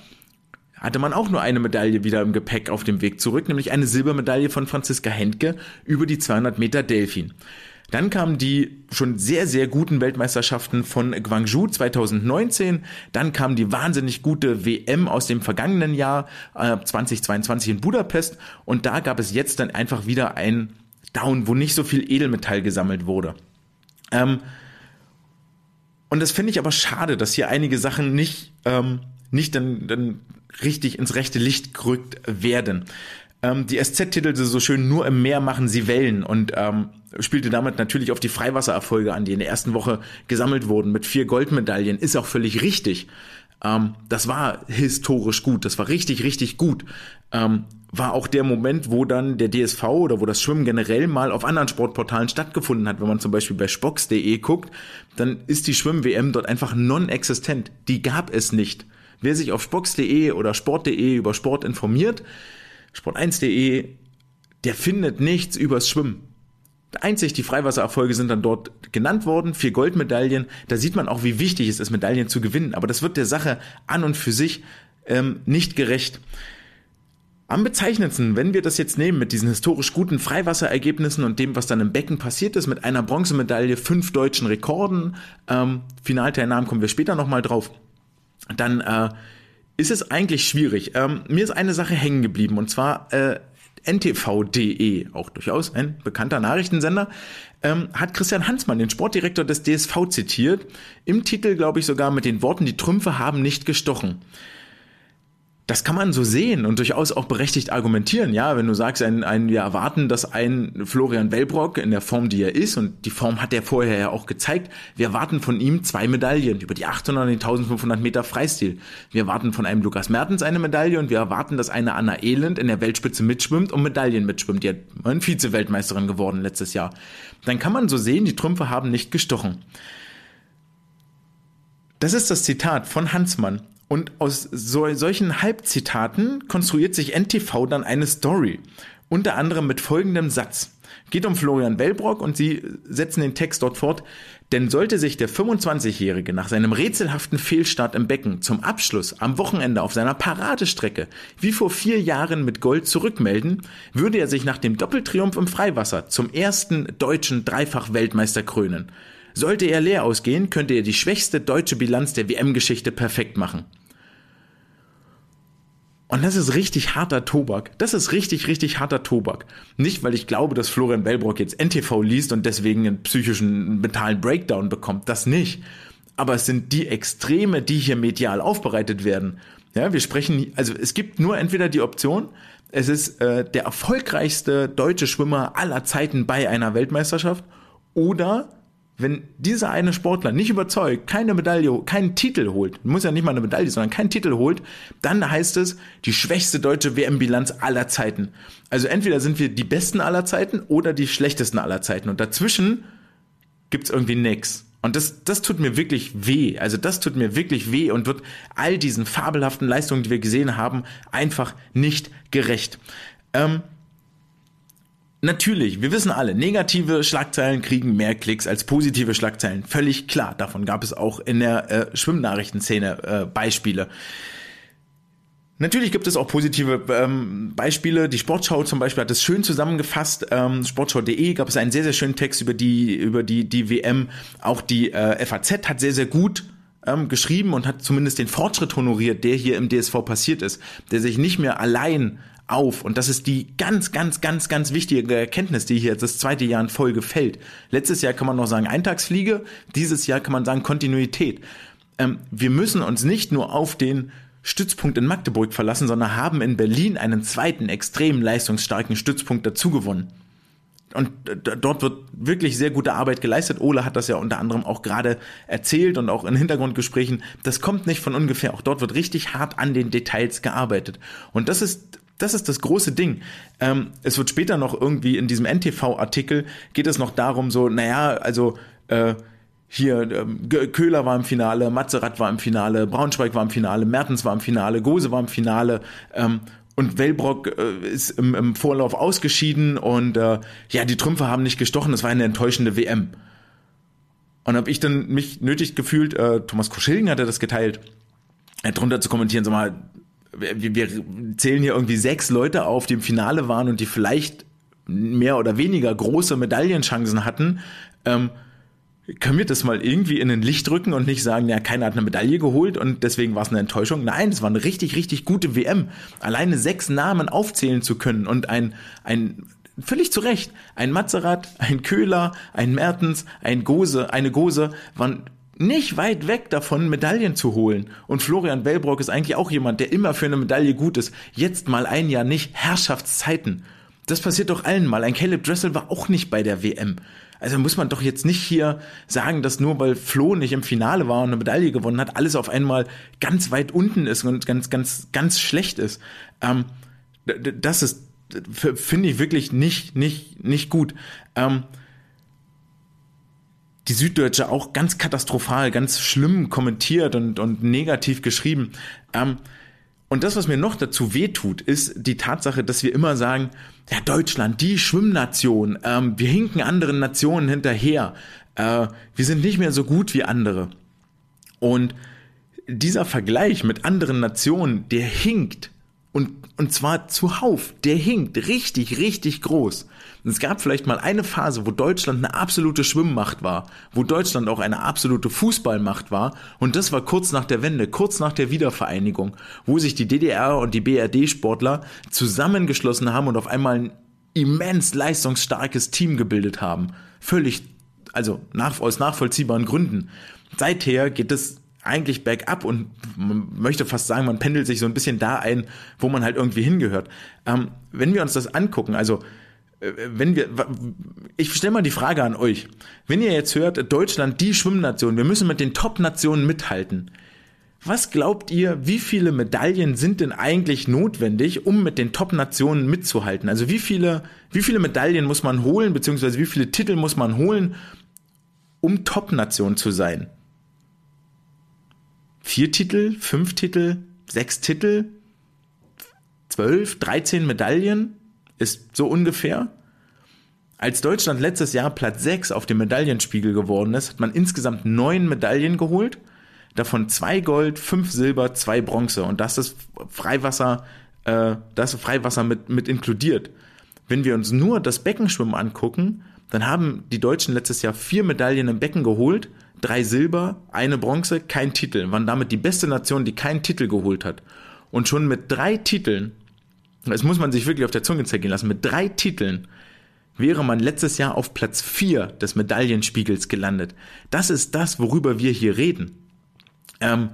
hatte man auch nur eine Medaille wieder im Gepäck auf dem Weg zurück, nämlich eine Silbermedaille von Franziska Hentke über die 200 Meter Delfin. Dann kamen die schon sehr, sehr guten Weltmeisterschaften von Guangzhou 2019. Dann kam die wahnsinnig gute WM aus dem vergangenen Jahr äh, 2022 in Budapest. Und da gab es jetzt dann einfach wieder ein Down, wo nicht so viel Edelmetall gesammelt wurde. Ähm, und das finde ich aber schade, dass hier einige Sachen nicht, ähm, nicht dann, dann richtig ins rechte Licht gerückt werden. Ähm, die SZ titelte so schön, nur im Meer machen sie Wellen und ähm, spielte damit natürlich auf die Freiwassererfolge an, die in der ersten Woche gesammelt wurden mit vier Goldmedaillen. Ist auch völlig richtig. Ähm, das war historisch gut, das war richtig, richtig gut. Ähm, war auch der Moment, wo dann der DSV oder wo das Schwimmen generell mal auf anderen Sportportalen stattgefunden hat. Wenn man zum Beispiel bei spox.de guckt, dann ist die Schwimm-WM dort einfach non-existent. Die gab es nicht. Wer sich auf spox.de oder sport.de über Sport informiert, sport1.de, der findet nichts übers Schwimmen. Einzig die Freiwassererfolge sind dann dort genannt worden, vier Goldmedaillen. Da sieht man auch, wie wichtig es ist, Medaillen zu gewinnen. Aber das wird der Sache an und für sich ähm, nicht gerecht. Am bezeichnendsten, wenn wir das jetzt nehmen mit diesen historisch guten Freiwasserergebnissen und dem, was dann im Becken passiert ist, mit einer Bronzemedaille, fünf deutschen Rekorden, ähm, Finalteilnahmen kommen wir später nochmal drauf dann äh, ist es eigentlich schwierig. Ähm, mir ist eine Sache hängen geblieben und zwar äh, ntv.de, auch durchaus ein bekannter Nachrichtensender, ähm, hat Christian Hansmann, den Sportdirektor des DSV, zitiert. Im Titel, glaube ich, sogar mit den Worten, die Trümpfe haben nicht gestochen das kann man so sehen und durchaus auch berechtigt argumentieren. Ja, wenn du sagst, ein, ein, wir erwarten, dass ein Florian Wellbrock in der Form, die er ist, und die Form hat er vorher ja auch gezeigt, wir erwarten von ihm zwei Medaillen über die 800 und die 1500 Meter Freistil. Wir erwarten von einem Lukas Mertens eine Medaille und wir erwarten, dass eine Anna Elend in der Weltspitze mitschwimmt und Medaillen mitschwimmt. Die hat Vize-Weltmeisterin geworden letztes Jahr. Dann kann man so sehen, die Trümpfe haben nicht gestochen. Das ist das Zitat von Hansmann. Und aus so, solchen Halbzitaten konstruiert sich NTV dann eine Story. Unter anderem mit folgendem Satz. Geht um Florian Wellbrock und sie setzen den Text dort fort. Denn sollte sich der 25-Jährige nach seinem rätselhaften Fehlstart im Becken zum Abschluss am Wochenende auf seiner Paradestrecke wie vor vier Jahren mit Gold zurückmelden, würde er sich nach dem Doppeltriumph im Freiwasser zum ersten deutschen Dreifach-Weltmeister krönen. Sollte er leer ausgehen, könnte er die schwächste deutsche Bilanz der WM-Geschichte perfekt machen. Und das ist richtig harter Tobak. Das ist richtig, richtig harter Tobak. Nicht, weil ich glaube, dass Florian Bellbrock jetzt NTV liest und deswegen einen psychischen, mentalen Breakdown bekommt. Das nicht. Aber es sind die Extreme, die hier medial aufbereitet werden. Ja, wir sprechen, also es gibt nur entweder die Option, es ist äh, der erfolgreichste deutsche Schwimmer aller Zeiten bei einer Weltmeisterschaft oder wenn dieser eine Sportler nicht überzeugt, keine Medaille, keinen Titel holt, muss ja nicht mal eine Medaille, sondern keinen Titel holt, dann heißt es die schwächste deutsche WM-Bilanz aller Zeiten. Also entweder sind wir die besten aller Zeiten oder die schlechtesten aller Zeiten. Und dazwischen gibt's irgendwie nix. Und das, das tut mir wirklich weh. Also das tut mir wirklich weh und wird all diesen fabelhaften Leistungen, die wir gesehen haben, einfach nicht gerecht. Ähm, Natürlich, wir wissen alle, negative Schlagzeilen kriegen mehr Klicks als positive Schlagzeilen. Völlig klar. Davon gab es auch in der äh, Schwimmnachrichtenszene äh, Beispiele. Natürlich gibt es auch positive ähm, Beispiele. Die Sportschau zum Beispiel hat es schön zusammengefasst. Ähm, Sportschau.de gab es einen sehr, sehr schönen Text über die, über die, die WM. Auch die äh, FAZ hat sehr, sehr gut ähm, geschrieben und hat zumindest den Fortschritt honoriert, der hier im DSV passiert ist, der sich nicht mehr allein auf. Und das ist die ganz, ganz, ganz, ganz wichtige Erkenntnis, die hier jetzt das zweite Jahr in Folge fällt. Letztes Jahr kann man noch sagen Eintagsfliege, dieses Jahr kann man sagen Kontinuität. Ähm, wir müssen uns nicht nur auf den Stützpunkt in Magdeburg verlassen, sondern haben in Berlin einen zweiten extrem leistungsstarken Stützpunkt dazu gewonnen. Und dort wird wirklich sehr gute Arbeit geleistet. Ole hat das ja unter anderem auch gerade erzählt und auch in Hintergrundgesprächen. Das kommt nicht von ungefähr. Auch dort wird richtig hart an den Details gearbeitet. Und das ist das ist das große Ding. Ähm, es wird später noch irgendwie in diesem NTV-Artikel geht es noch darum, so, naja, also äh, hier ähm, Köhler war im Finale, Matzerath war im Finale, Braunschweig war im Finale, Mertens war im Finale, Gose war im Finale ähm, und Wellbrock äh, ist im, im Vorlauf ausgeschieden und äh, ja, die Trümpfe haben nicht gestochen, es war eine enttäuschende WM. Und habe ich dann mich nötig gefühlt, äh, Thomas Koschilgen hatte das geteilt, äh, drunter zu kommentieren, sag mal, wir, wir zählen hier irgendwie sechs Leute auf, die im Finale waren und die vielleicht mehr oder weniger große Medaillenchancen hatten. Ähm, können wir das mal irgendwie in ein Licht drücken und nicht sagen, ja, keiner hat eine Medaille geholt und deswegen war es eine Enttäuschung? Nein, es war eine richtig, richtig gute WM. Alleine sechs Namen aufzählen zu können und ein, ein völlig zu Recht, ein Mazerat, ein Köhler, ein Mertens, ein Gose, eine Gose waren nicht weit weg davon, Medaillen zu holen. Und Florian Bellbrock ist eigentlich auch jemand, der immer für eine Medaille gut ist. Jetzt mal ein Jahr nicht. Herrschaftszeiten. Das passiert doch allen mal. Ein Caleb Dressel war auch nicht bei der WM. Also muss man doch jetzt nicht hier sagen, dass nur weil Flo nicht im Finale war und eine Medaille gewonnen hat, alles auf einmal ganz weit unten ist und ganz, ganz, ganz schlecht ist. Ähm, das ist, finde ich wirklich nicht, nicht, nicht gut. Ähm, die Süddeutsche auch ganz katastrophal, ganz schlimm kommentiert und, und negativ geschrieben. Ähm, und das, was mir noch dazu wehtut, ist die Tatsache, dass wir immer sagen, ja, Deutschland, die Schwimmnation, ähm, wir hinken anderen Nationen hinterher, äh, wir sind nicht mehr so gut wie andere. Und dieser Vergleich mit anderen Nationen, der hinkt und, und zwar zuhauf, der hinkt richtig, richtig groß. Und es gab vielleicht mal eine Phase, wo Deutschland eine absolute Schwimmmacht war, wo Deutschland auch eine absolute Fußballmacht war. Und das war kurz nach der Wende, kurz nach der Wiedervereinigung, wo sich die DDR und die BRD-Sportler zusammengeschlossen haben und auf einmal ein immens leistungsstarkes Team gebildet haben. Völlig, also nach, aus nachvollziehbaren Gründen. Seither geht es eigentlich bergab und man möchte fast sagen, man pendelt sich so ein bisschen da ein, wo man halt irgendwie hingehört. Ähm, wenn wir uns das angucken, also wenn wir, ich stelle mal die Frage an euch. Wenn ihr jetzt hört, Deutschland, die Schwimmnation, wir müssen mit den Top-Nationen mithalten. Was glaubt ihr, wie viele Medaillen sind denn eigentlich notwendig, um mit den Top-Nationen mitzuhalten? Also wie viele, wie viele Medaillen muss man holen, beziehungsweise wie viele Titel muss man holen, um Top-Nation zu sein? vier Titel, fünf Titel, sechs Titel, zwölf, dreizehn Medaillen ist so ungefähr. Als Deutschland letztes Jahr Platz sechs auf dem Medaillenspiegel geworden ist, hat man insgesamt neun Medaillen geholt, davon zwei Gold, fünf Silber, zwei Bronze und das ist Freiwasser, äh, das ist Freiwasser mit, mit inkludiert. Wenn wir uns nur das Beckenschwimmen angucken, dann haben die Deutschen letztes Jahr vier Medaillen im Becken geholt, drei Silber, eine Bronze, kein Titel, waren damit die beste Nation, die keinen Titel geholt hat. Und schon mit drei Titeln, das muss man sich wirklich auf der Zunge zergehen lassen, mit drei Titeln wäre man letztes Jahr auf Platz 4 des Medaillenspiegels gelandet. Das ist das, worüber wir hier reden. Ähm,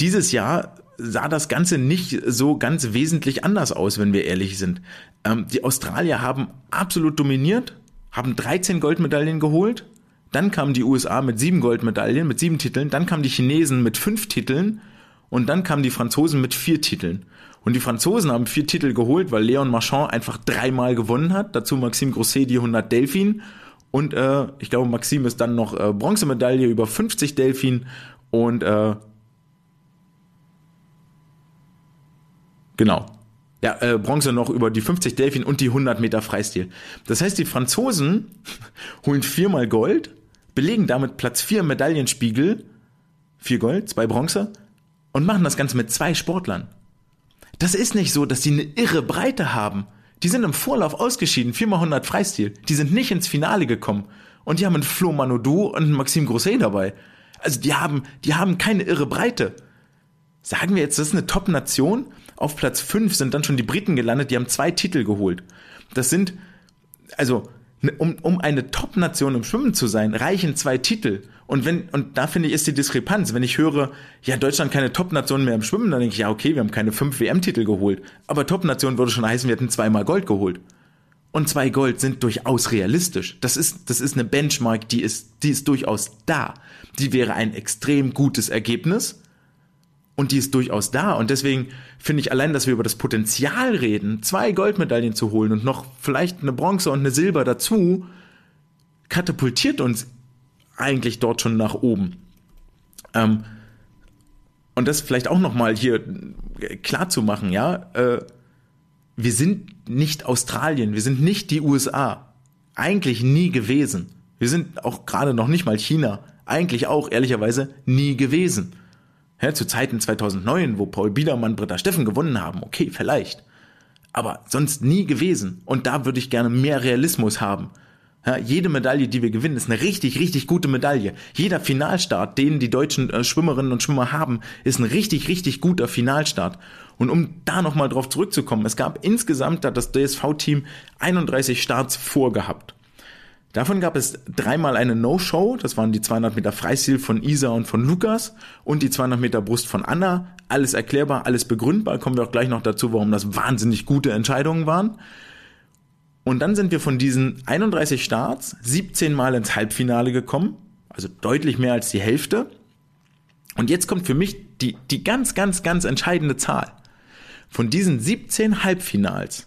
dieses Jahr sah das Ganze nicht so ganz wesentlich anders aus, wenn wir ehrlich sind. Ähm, die Australier haben absolut dominiert, haben 13 Goldmedaillen geholt. Dann kamen die USA mit sieben Goldmedaillen, mit sieben Titeln. Dann kamen die Chinesen mit fünf Titeln. Und dann kamen die Franzosen mit vier Titeln. Und die Franzosen haben vier Titel geholt, weil Leon Marchand einfach dreimal gewonnen hat. Dazu Maxime Grosset die 100 Delfin. Und äh, ich glaube, Maxime ist dann noch äh, Bronzemedaille über 50 Delfin. Und äh, genau. Ja, äh, Bronze noch über die 50 Delfin und die 100 Meter Freistil. Das heißt, die Franzosen holen viermal Gold, belegen damit Platz 4 im Medaillenspiegel, vier Gold, zwei Bronze und machen das Ganze mit zwei Sportlern. Das ist nicht so, dass die eine irre Breite haben. Die sind im Vorlauf ausgeschieden, 4x100 Freistil. Die sind nicht ins Finale gekommen. Und die haben einen Flo Manodou und einen Maxime Grosset dabei. Also die haben, die haben keine irre Breite. Sagen wir jetzt, das ist eine Top-Nation. Auf Platz 5 sind dann schon die Briten gelandet, die haben zwei Titel geholt. Das sind, also, ne, um, um eine Top-Nation im Schwimmen zu sein, reichen zwei Titel. Und wenn, und da finde ich, ist die Diskrepanz. Wenn ich höre, ja, Deutschland keine Top-Nation mehr im Schwimmen, dann denke ich, ja, okay, wir haben keine fünf WM-Titel geholt. Aber Top-Nation würde schon heißen, wir hätten zweimal Gold geholt. Und zwei Gold sind durchaus realistisch. Das ist, das ist eine Benchmark, die ist, die ist durchaus da. Die wäre ein extrem gutes Ergebnis. Und die ist durchaus da. Und deswegen finde ich allein, dass wir über das Potenzial reden, zwei Goldmedaillen zu holen und noch vielleicht eine Bronze und eine Silber dazu, katapultiert uns eigentlich dort schon nach oben. Ähm, und das vielleicht auch nochmal hier klar zu machen, ja, äh, wir sind nicht Australien, wir sind nicht die USA. Eigentlich nie gewesen. Wir sind auch gerade noch nicht mal China. Eigentlich auch, ehrlicherweise, nie gewesen. Ja, zu Zeiten 2009, wo Paul Biedermann, Britta Steffen gewonnen haben, okay, vielleicht. Aber sonst nie gewesen. Und da würde ich gerne mehr Realismus haben. Ja, jede Medaille, die wir gewinnen, ist eine richtig, richtig gute Medaille. Jeder Finalstart, den die deutschen äh, Schwimmerinnen und Schwimmer haben, ist ein richtig, richtig guter Finalstart. Und um da nochmal drauf zurückzukommen, es gab insgesamt, hat das DSV-Team 31 Starts vorgehabt. Davon gab es dreimal eine No-Show, das waren die 200 Meter Freistil von Isa und von Lukas und die 200 Meter Brust von Anna. Alles erklärbar, alles begründbar, kommen wir auch gleich noch dazu, warum das wahnsinnig gute Entscheidungen waren. Und dann sind wir von diesen 31 Starts 17 Mal ins Halbfinale gekommen, also deutlich mehr als die Hälfte. Und jetzt kommt für mich die, die ganz, ganz, ganz entscheidende Zahl. Von diesen 17 Halbfinals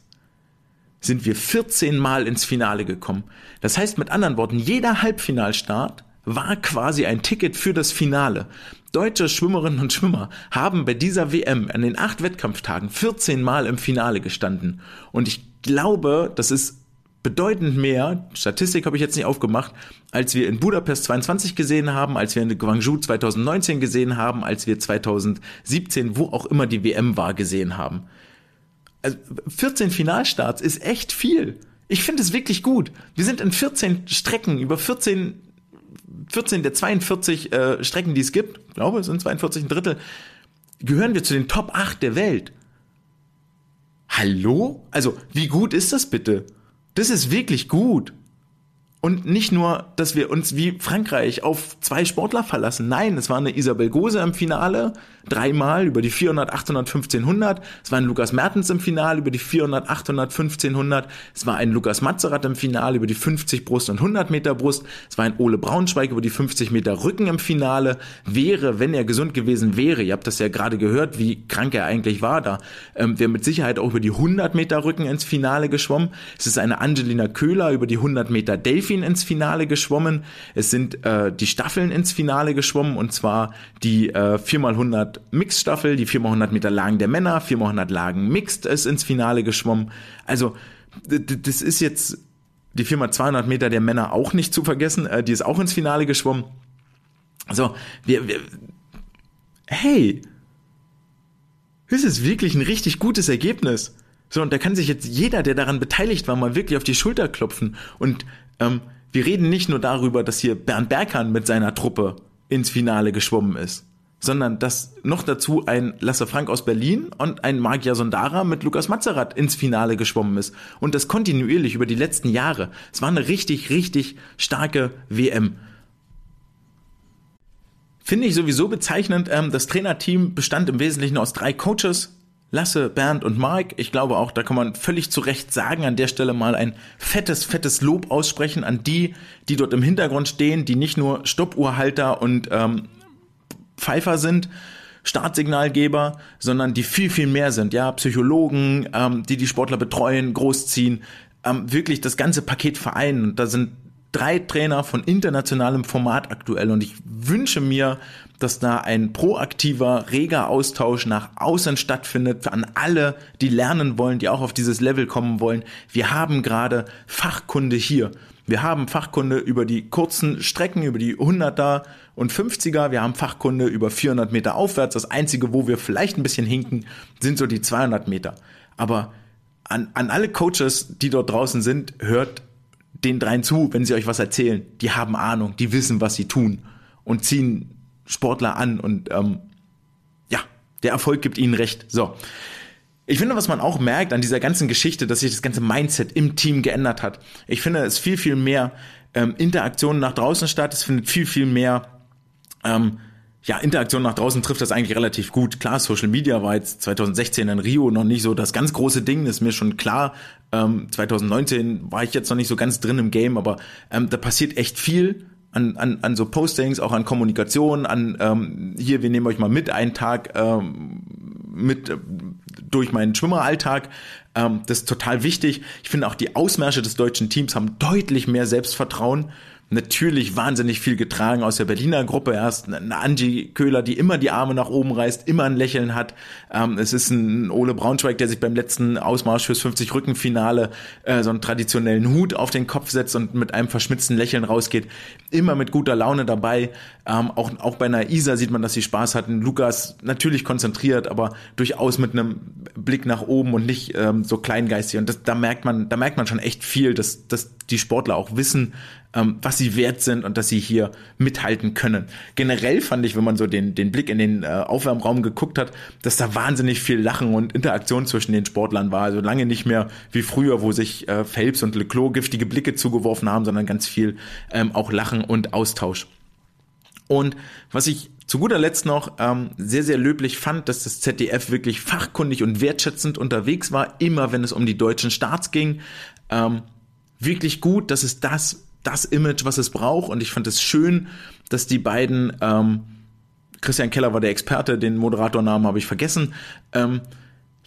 sind wir 14 Mal ins Finale gekommen. Das heißt mit anderen Worten, jeder Halbfinalstart war quasi ein Ticket für das Finale. Deutsche Schwimmerinnen und Schwimmer haben bei dieser WM an den acht Wettkampftagen 14 Mal im Finale gestanden. Und ich glaube, das ist bedeutend mehr, Statistik habe ich jetzt nicht aufgemacht, als wir in Budapest 22 gesehen haben, als wir in Guangzhou 2019 gesehen haben, als wir 2017, wo auch immer die WM war, gesehen haben. Also 14 Finalstarts ist echt viel. Ich finde es wirklich gut. Wir sind in 14 Strecken, über 14, 14 der 42 äh, Strecken, die es gibt, ich glaube, es sind 42 ein Drittel, gehören wir zu den Top 8 der Welt. Hallo? Also, wie gut ist das bitte? Das ist wirklich gut. Und nicht nur, dass wir uns wie Frankreich auf zwei Sportler verlassen. Nein, es war eine Isabel Gose im Finale, dreimal über die 400, 800, 1500. Es war ein Lukas Mertens im Finale über die 400, 800, 1500. Es war ein Lukas Matzerath im Finale über die 50 Brust und 100 Meter Brust. Es war ein Ole Braunschweig über die 50 Meter Rücken im Finale. Wäre, wenn er gesund gewesen wäre, ihr habt das ja gerade gehört, wie krank er eigentlich war da, ähm, wäre mit Sicherheit auch über die 100 Meter Rücken ins Finale geschwommen. Es ist eine Angelina Köhler über die 100 Meter Delfin Delfin ins Finale geschwommen. Es sind äh, die Staffeln ins Finale geschwommen und zwar die äh, 4x100 Mixstaffel, die 4x100 Meter Lagen der Männer, 4x100 Lagen Mixed ist ins Finale geschwommen. Also das ist jetzt die 4x200 Meter der Männer auch nicht zu vergessen, äh, die ist auch ins Finale geschwommen. Also wir, wir hey, das ist wirklich ein richtig gutes Ergebnis. So, und da kann sich jetzt jeder, der daran beteiligt war, mal wirklich auf die Schulter klopfen. Und ähm, wir reden nicht nur darüber, dass hier Bernd Berghahn mit seiner Truppe ins Finale geschwommen ist. sondern dass noch dazu ein Lasse Frank aus Berlin und ein Magyar Sondara mit Lukas Mazerat ins Finale geschwommen ist. Und das kontinuierlich über die letzten Jahre. Es war eine richtig, richtig starke WM. Finde ich sowieso bezeichnend. Ähm, das Trainerteam bestand im Wesentlichen aus drei Coaches. Lasse, Bernd und Mark. Ich glaube auch, da kann man völlig zu Recht sagen, an der Stelle mal ein fettes, fettes Lob aussprechen an die, die dort im Hintergrund stehen, die nicht nur Stoppuhrhalter und ähm, Pfeifer sind, Startsignalgeber, sondern die viel, viel mehr sind. Ja, Psychologen, ähm, die die Sportler betreuen, großziehen, ähm, wirklich das ganze Paket vereinen. Da sind drei Trainer von internationalem Format aktuell und ich wünsche mir, dass da ein proaktiver, reger Austausch nach außen stattfindet an alle, die lernen wollen, die auch auf dieses Level kommen wollen. Wir haben gerade Fachkunde hier. Wir haben Fachkunde über die kurzen Strecken, über die 100er und 50er. Wir haben Fachkunde über 400 Meter aufwärts. Das einzige, wo wir vielleicht ein bisschen hinken, sind so die 200 Meter. Aber an, an alle Coaches, die dort draußen sind, hört den dreien zu, wenn sie euch was erzählen. Die haben Ahnung, die wissen, was sie tun und ziehen Sportler an und ähm, ja, der Erfolg gibt ihnen recht. So. Ich finde, was man auch merkt an dieser ganzen Geschichte, dass sich das ganze Mindset im Team geändert hat. Ich finde, es viel, viel mehr ähm, Interaktionen nach draußen statt. Es findet viel, viel mehr ähm, ja, Interaktion nach draußen trifft das eigentlich relativ gut. Klar, Social Media war jetzt 2016 in Rio noch nicht so das ganz große Ding, ist mir schon klar. Ähm, 2019 war ich jetzt noch nicht so ganz drin im Game, aber ähm, da passiert echt viel an, an, an so Postings, auch an Kommunikation, an ähm, hier, wir nehmen euch mal mit einen Tag ähm, mit äh, durch meinen Schwimmeralltag. Ähm, das ist total wichtig. Ich finde auch die Ausmärsche des deutschen Teams haben deutlich mehr Selbstvertrauen natürlich wahnsinnig viel getragen aus der Berliner Gruppe. Erst eine Angie Köhler, die immer die Arme nach oben reißt, immer ein Lächeln hat. Ähm, es ist ein Ole Braunschweig, der sich beim letzten Ausmarsch fürs 50 Rückenfinale äh, so einen traditionellen Hut auf den Kopf setzt und mit einem verschmitzten Lächeln rausgeht. Immer mit guter Laune dabei. Ähm, auch, auch bei einer Isa sieht man, dass sie Spaß hatten. Lukas natürlich konzentriert, aber durchaus mit einem Blick nach oben und nicht ähm, so kleingeistig. Und das, da merkt man, da merkt man schon echt viel, dass, dass die Sportler auch wissen, ähm, was sie wert sind und dass sie hier mithalten können. Generell fand ich, wenn man so den, den Blick in den äh, Aufwärmraum geguckt hat, dass da wahnsinnig viel Lachen und Interaktion zwischen den Sportlern war. Also lange nicht mehr wie früher, wo sich äh, Phelps und Leclos giftige Blicke zugeworfen haben, sondern ganz viel ähm, auch Lachen und Austausch. Und was ich zu guter Letzt noch ähm, sehr, sehr löblich fand, dass das ZDF wirklich fachkundig und wertschätzend unterwegs war, immer wenn es um die deutschen Starts ging. Ähm, wirklich gut, dass es das das Image, was es braucht. Und ich fand es schön, dass die beiden, ähm, Christian Keller war der Experte, den Moderatornamen habe ich vergessen, ähm,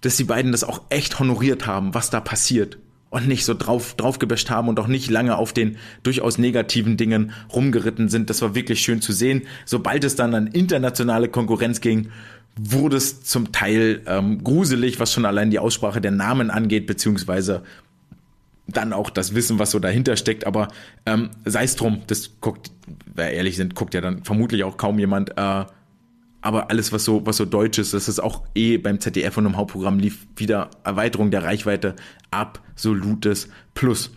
dass die beiden das auch echt honoriert haben, was da passiert. Und nicht so drauf, draufgebäscht haben und auch nicht lange auf den durchaus negativen Dingen rumgeritten sind. Das war wirklich schön zu sehen. Sobald es dann an internationale Konkurrenz ging, wurde es zum Teil ähm, gruselig, was schon allein die Aussprache der Namen angeht, beziehungsweise dann auch das Wissen, was so dahinter steckt, aber ähm, sei es drum, das guckt, wer ehrlich sind, guckt ja dann vermutlich auch kaum jemand, äh, aber alles, was so, was so deutsch ist, das ist auch eh beim ZDF und im Hauptprogramm lief wieder Erweiterung der Reichweite, absolutes Plus.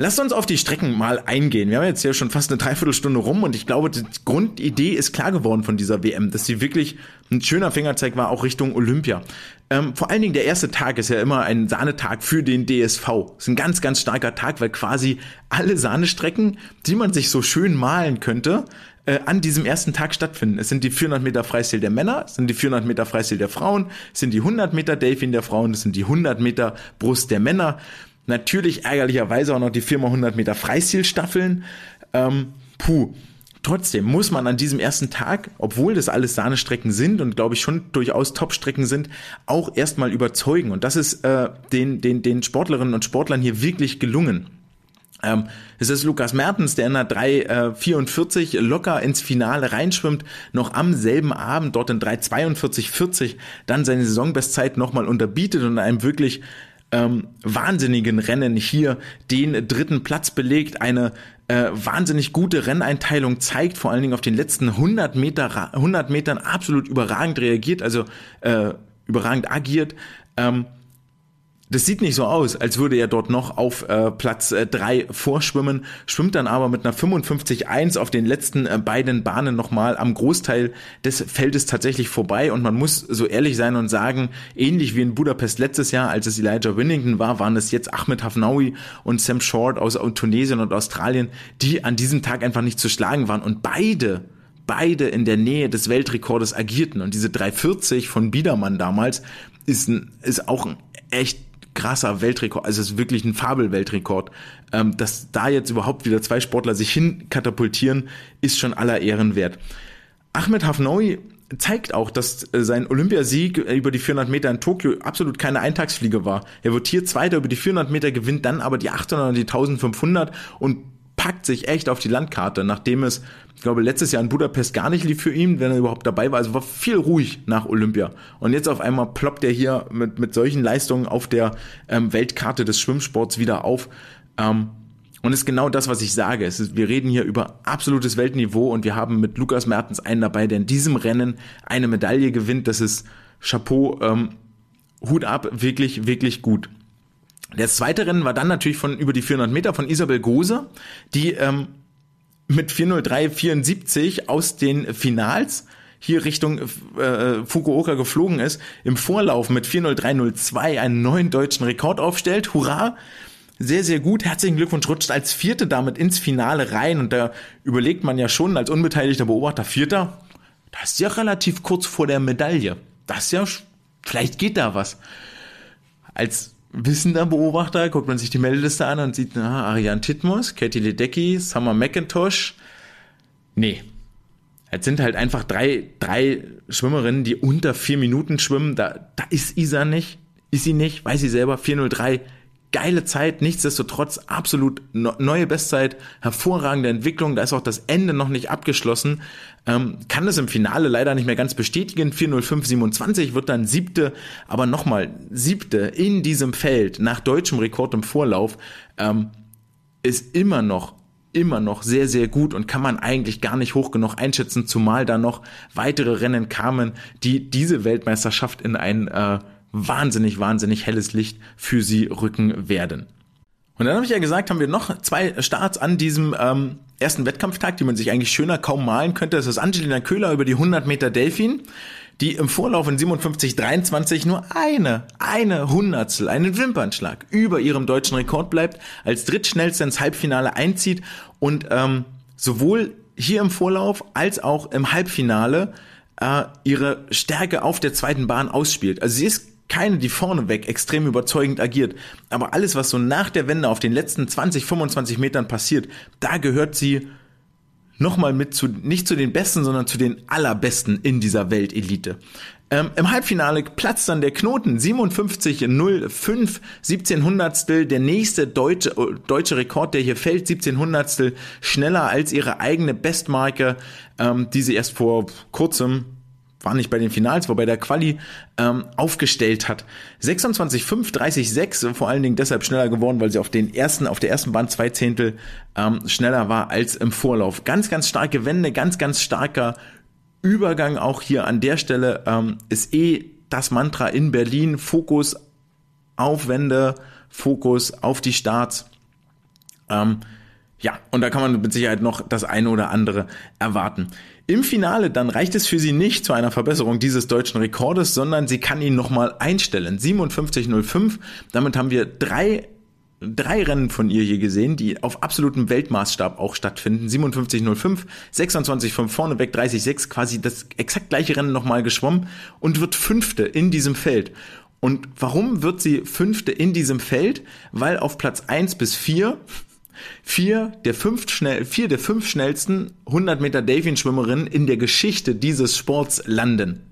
Lasst uns auf die Strecken mal eingehen. Wir haben jetzt ja schon fast eine Dreiviertelstunde rum und ich glaube, die Grundidee ist klar geworden von dieser WM, dass sie wirklich ein schöner Fingerzeig war, auch Richtung Olympia. Ähm, vor allen Dingen der erste Tag ist ja immer ein Sahnetag für den DSV. Ist ein ganz, ganz starker Tag, weil quasi alle Sahnestrecken, die man sich so schön malen könnte, äh, an diesem ersten Tag stattfinden. Es sind die 400 Meter Freistil der Männer, es sind die 400 Meter Freistil der Frauen, es sind die 100 Meter Delfin der Frauen, es sind die 100 Meter Brust der Männer. Natürlich ärgerlicherweise auch noch die 4x100 Meter Freistilstaffeln. Ähm, puh. Trotzdem muss man an diesem ersten Tag, obwohl das alles Sahnestrecken sind und glaube ich schon durchaus Topstrecken sind, auch erstmal überzeugen. Und das ist äh, den, den, den Sportlerinnen und Sportlern hier wirklich gelungen. Ähm, es ist Lukas Mertens, der in der 3,44 äh, locker ins Finale reinschwimmt, noch am selben Abend dort in 3,42,40 dann seine Saisonbestzeit nochmal unterbietet und einem wirklich ähm, wahnsinnigen Rennen hier den dritten Platz belegt, eine äh, wahnsinnig gute Renneinteilung zeigt, vor allen Dingen auf den letzten 100 Meter, 100 Metern absolut überragend reagiert, also äh, überragend agiert. Ähm, das sieht nicht so aus, als würde er dort noch auf äh, Platz äh, 3 vorschwimmen, schwimmt dann aber mit einer 55-1 auf den letzten äh, beiden Bahnen nochmal am Großteil des Feldes tatsächlich vorbei. Und man muss so ehrlich sein und sagen, ähnlich wie in Budapest letztes Jahr, als es Elijah Winnington war, waren es jetzt Ahmed Hafnaoui und Sam Short aus Tunesien und Australien, die an diesem Tag einfach nicht zu schlagen waren. Und beide beide in der Nähe des Weltrekordes agierten. Und diese 340 von Biedermann damals ist, ist auch ein echt krasser Weltrekord, also es ist wirklich ein Fabelweltrekord. Ähm, dass da jetzt überhaupt wieder zwei Sportler sich hin katapultieren, ist schon aller Ehren wert. Ahmed Hafnaoui zeigt auch, dass äh, sein Olympiasieg über die 400 Meter in Tokio absolut keine Eintagsfliege war. Er wird hier Zweiter über die 400 Meter, gewinnt dann aber die 800 und die 1500 und packt sich echt auf die Landkarte, nachdem es, ich glaube, letztes Jahr in Budapest gar nicht lief für ihn, wenn er überhaupt dabei war. Also war viel ruhig nach Olympia. Und jetzt auf einmal ploppt er hier mit, mit solchen Leistungen auf der ähm, Weltkarte des Schwimmsports wieder auf. Ähm, und ist genau das, was ich sage. Ist, wir reden hier über absolutes Weltniveau und wir haben mit Lukas Mertens einen dabei, der in diesem Rennen eine Medaille gewinnt. Das ist Chapeau, ähm, Hut ab, wirklich, wirklich gut. Das zweite Rennen war dann natürlich von über die 400 Meter von Isabel Gose, die ähm, mit 403,74 aus den Finals hier Richtung äh, Fukuoka geflogen ist, im Vorlauf mit 403,02 einen neuen deutschen Rekord aufstellt. Hurra! Sehr, sehr gut. Herzlichen Glückwunsch. Rutscht als Vierte damit ins Finale rein. Und da überlegt man ja schon als unbeteiligter Beobachter, Vierter, das ist ja relativ kurz vor der Medaille. Das ist ja, vielleicht geht da was. Als wissender Beobachter guckt man sich die Meldeliste an und sieht, na, Ariane Titmus, Katie Ledecky, Summer McIntosh. Nee. Es sind halt einfach drei, drei Schwimmerinnen, die unter vier Minuten schwimmen. Da, da ist Isa nicht. Ist sie nicht, weiß sie selber. 403 geile Zeit, nichtsdestotrotz absolut neue Bestzeit, hervorragende Entwicklung, da ist auch das Ende noch nicht abgeschlossen, ähm, kann es im Finale leider nicht mehr ganz bestätigen, 40527 wird dann siebte, aber nochmal siebte in diesem Feld nach deutschem Rekord im Vorlauf, ähm, ist immer noch immer noch sehr, sehr gut und kann man eigentlich gar nicht hoch genug einschätzen, zumal da noch weitere Rennen kamen, die diese Weltmeisterschaft in ein äh, wahnsinnig, wahnsinnig helles Licht für sie rücken werden. Und dann habe ich ja gesagt, haben wir noch zwei Starts an diesem ähm, ersten Wettkampftag, die man sich eigentlich schöner kaum malen könnte. Das ist Angelina Köhler über die 100 Meter Delfin, die im Vorlauf in 57,23 nur eine, eine Hundertstel, einen Wimpernschlag über ihrem deutschen Rekord bleibt, als drittschnellste ins Halbfinale einzieht und ähm, sowohl hier im Vorlauf als auch im Halbfinale äh, ihre Stärke auf der zweiten Bahn ausspielt. Also sie ist keine, die vorneweg extrem überzeugend agiert. Aber alles, was so nach der Wende auf den letzten 20, 25 Metern passiert, da gehört sie nochmal mit zu, nicht zu den Besten, sondern zu den Allerbesten in dieser Weltelite. Ähm, Im Halbfinale platzt dann der Knoten 57,05, 17 Hundertstel, der nächste deutsche, deutsche Rekord, der hier fällt, 17 Hundertstel schneller als ihre eigene Bestmarke, ähm, die sie erst vor kurzem war nicht bei den Finals, wobei der Quali ähm, aufgestellt hat. 26,5, 30,6, vor allen Dingen deshalb schneller geworden, weil sie auf den ersten, auf der ersten Bahn zwei Zehntel ähm, schneller war als im Vorlauf. Ganz, ganz starke Wende, ganz, ganz starker Übergang auch hier an der Stelle ähm, ist eh das Mantra in Berlin. Fokus auf Wende, Fokus auf die Starts. Ähm, ja, und da kann man mit Sicherheit noch das eine oder andere erwarten. Im Finale dann reicht es für sie nicht zu einer Verbesserung dieses deutschen Rekordes, sondern sie kann ihn nochmal einstellen. 57.05. Damit haben wir drei drei Rennen von ihr hier gesehen, die auf absolutem Weltmaßstab auch stattfinden. 57.05, 26 vorne weg, 30.6, quasi das exakt gleiche Rennen nochmal geschwommen und wird Fünfte in diesem Feld. Und warum wird sie Fünfte in diesem Feld? Weil auf Platz eins bis vier Vier der fünf, schnell, vier der fünf schnellsten 100 Meter Delfin-Schwimmerinnen in der Geschichte dieses Sports landen.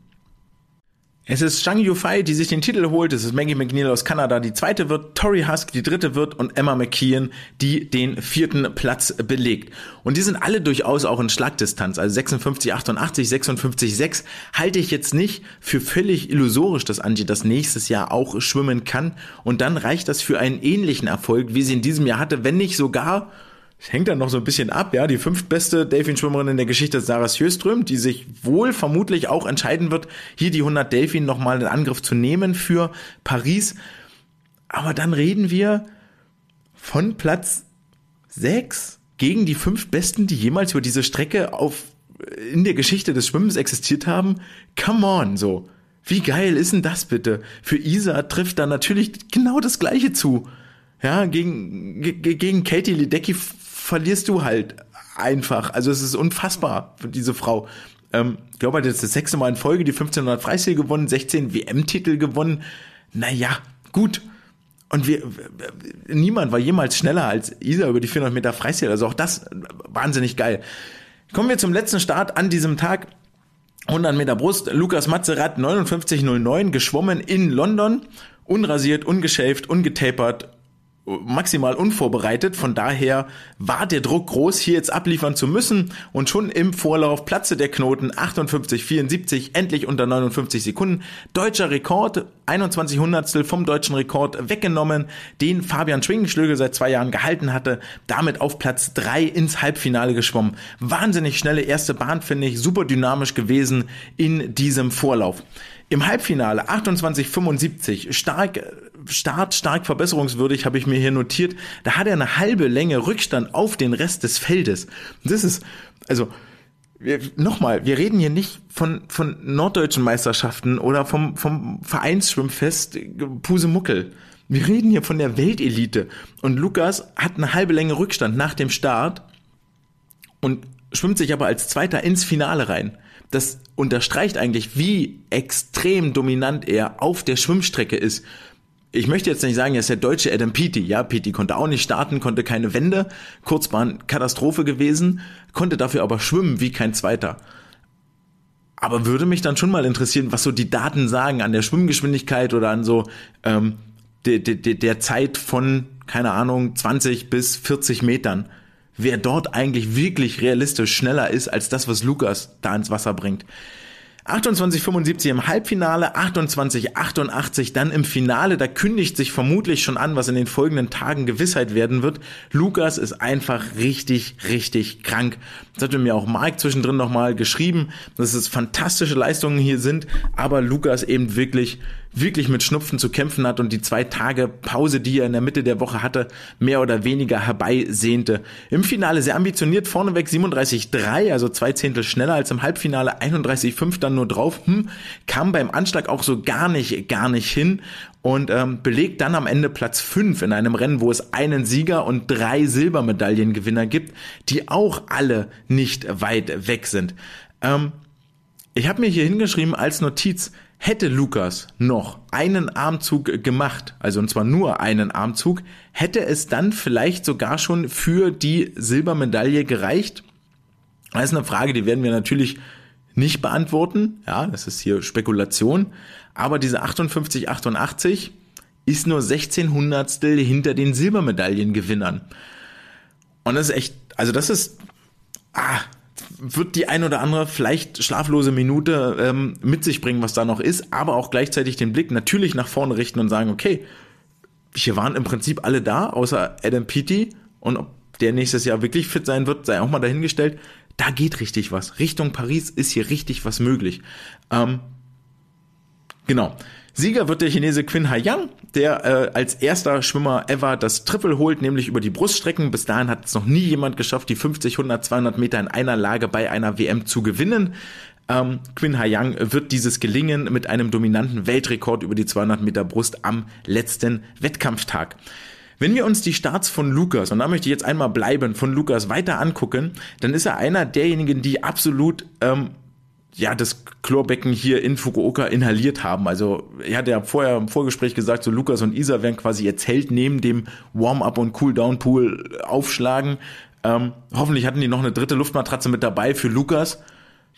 Es ist Zhang Yufei, die sich den Titel holt. Es ist Maggie McNeil aus Kanada, die zweite wird. Tori Husk, die dritte wird. Und Emma McKeon, die den vierten Platz belegt. Und die sind alle durchaus auch in Schlagdistanz. Also 56, 88, 56, 6 halte ich jetzt nicht für völlig illusorisch, dass Angie das nächstes Jahr auch schwimmen kann. Und dann reicht das für einen ähnlichen Erfolg, wie sie in diesem Jahr hatte, wenn nicht sogar hängt dann noch so ein bisschen ab, ja. Die fünftbeste Delfin-Schwimmerin in der Geschichte ist Sarah Sjöström, die sich wohl vermutlich auch entscheiden wird, hier die 100 Delfin nochmal in Angriff zu nehmen für Paris. Aber dann reden wir von Platz 6 gegen die fünf Besten, die jemals über diese Strecke auf, in der Geschichte des Schwimmens existiert haben. Come on, so. Wie geil ist denn das bitte? Für Isa trifft da natürlich genau das Gleiche zu. Ja, gegen, gegen Katie Ledecky verlierst du halt einfach. Also es ist unfassbar für diese Frau. Ähm, ich glaube, hat jetzt das sechste Mal in Folge die 1500 Freistil gewonnen, 16 WM-Titel gewonnen. Naja, gut. Und wir, niemand war jemals schneller als Isa über die 400 Meter Freistil. Also auch das wahnsinnig geil. Kommen wir zum letzten Start an diesem Tag. 100 Meter Brust. Lukas Mazerat 59,09 geschwommen in London. Unrasiert, ungeschäft, ungetapert, maximal unvorbereitet. Von daher war der Druck groß, hier jetzt abliefern zu müssen. Und schon im Vorlauf platze der Knoten 58,74, endlich unter 59 Sekunden. Deutscher Rekord, 21 Hundertstel vom deutschen Rekord weggenommen, den Fabian Schwingenschlögel seit zwei Jahren gehalten hatte. Damit auf Platz drei ins Halbfinale geschwommen. Wahnsinnig schnelle erste Bahn, finde ich. Super dynamisch gewesen in diesem Vorlauf. Im Halbfinale 28,75, stark, Start, stark verbesserungswürdig, habe ich mir hier notiert. Da hat er eine halbe Länge Rückstand auf den Rest des Feldes. Das ist, also, nochmal, wir reden hier nicht von, von norddeutschen Meisterschaften oder vom, vom Vereinsschwimmfest Pusemuckel. Wir reden hier von der Weltelite. Und Lukas hat eine halbe Länge Rückstand nach dem Start und schwimmt sich aber als Zweiter ins Finale rein das unterstreicht eigentlich, wie extrem dominant er auf der Schwimmstrecke ist. Ich möchte jetzt nicht sagen, er ist der deutsche Adam Peaty. Ja, Peaty konnte auch nicht starten, konnte keine Wende, Kurzbahn Katastrophe gewesen, konnte dafür aber schwimmen wie kein Zweiter. Aber würde mich dann schon mal interessieren, was so die Daten sagen an der Schwimmgeschwindigkeit oder an so ähm, der, der, der Zeit von, keine Ahnung, 20 bis 40 Metern wer dort eigentlich wirklich realistisch schneller ist als das, was Lukas da ins Wasser bringt. 28,75 im Halbfinale, 28,88 dann im Finale. Da kündigt sich vermutlich schon an, was in den folgenden Tagen Gewissheit werden wird. Lukas ist einfach richtig, richtig krank. Das hatte mir auch Mike zwischendrin nochmal geschrieben, dass es fantastische Leistungen hier sind, aber Lukas eben wirklich wirklich mit Schnupfen zu kämpfen hat und die zwei Tage Pause, die er in der Mitte der Woche hatte, mehr oder weniger herbeisehnte. Im Finale sehr ambitioniert, vorneweg 37,3, also zwei Zehntel schneller als im Halbfinale, 31,5 dann nur drauf, hm, kam beim Anschlag auch so gar nicht, gar nicht hin und ähm, belegt dann am Ende Platz 5 in einem Rennen, wo es einen Sieger und drei Silbermedaillengewinner gibt, die auch alle nicht weit weg sind. Ähm, ich habe mir hier hingeschrieben als Notiz, Hätte Lukas noch einen Armzug gemacht, also und zwar nur einen Armzug, hätte es dann vielleicht sogar schon für die Silbermedaille gereicht? Das ist eine Frage, die werden wir natürlich nicht beantworten. Ja, das ist hier Spekulation. Aber diese 58, 88 ist nur 16 Hundertstel hinter den Silbermedaillengewinnern. Und das ist echt, also das ist, ah, wird die ein oder andere vielleicht schlaflose Minute ähm, mit sich bringen, was da noch ist, aber auch gleichzeitig den Blick natürlich nach vorne richten und sagen, okay, hier waren im Prinzip alle da, außer Adam Peaty und ob der nächstes Jahr wirklich fit sein wird, sei auch mal dahingestellt. Da geht richtig was. Richtung Paris ist hier richtig was möglich. Ähm, genau. Sieger wird der Chinese Quinn Haiyang, der äh, als erster Schwimmer ever das Triple holt, nämlich über die Bruststrecken. Bis dahin hat es noch nie jemand geschafft, die 50, 100, 200 Meter in einer Lage bei einer WM zu gewinnen. Ähm, Quinn Haiyang wird dieses gelingen mit einem dominanten Weltrekord über die 200 Meter Brust am letzten Wettkampftag. Wenn wir uns die Starts von Lukas, und da möchte ich jetzt einmal bleiben, von Lukas weiter angucken, dann ist er einer derjenigen, die absolut ähm, ja, das Chlorbecken hier in Fukuoka inhaliert haben. Also er hat ja vorher im Vorgespräch gesagt, so Lukas und Isa werden quasi ihr Zelt neben dem Warm-up und Cool-down-Pool aufschlagen. Ähm, hoffentlich hatten die noch eine dritte Luftmatratze mit dabei für Lukas,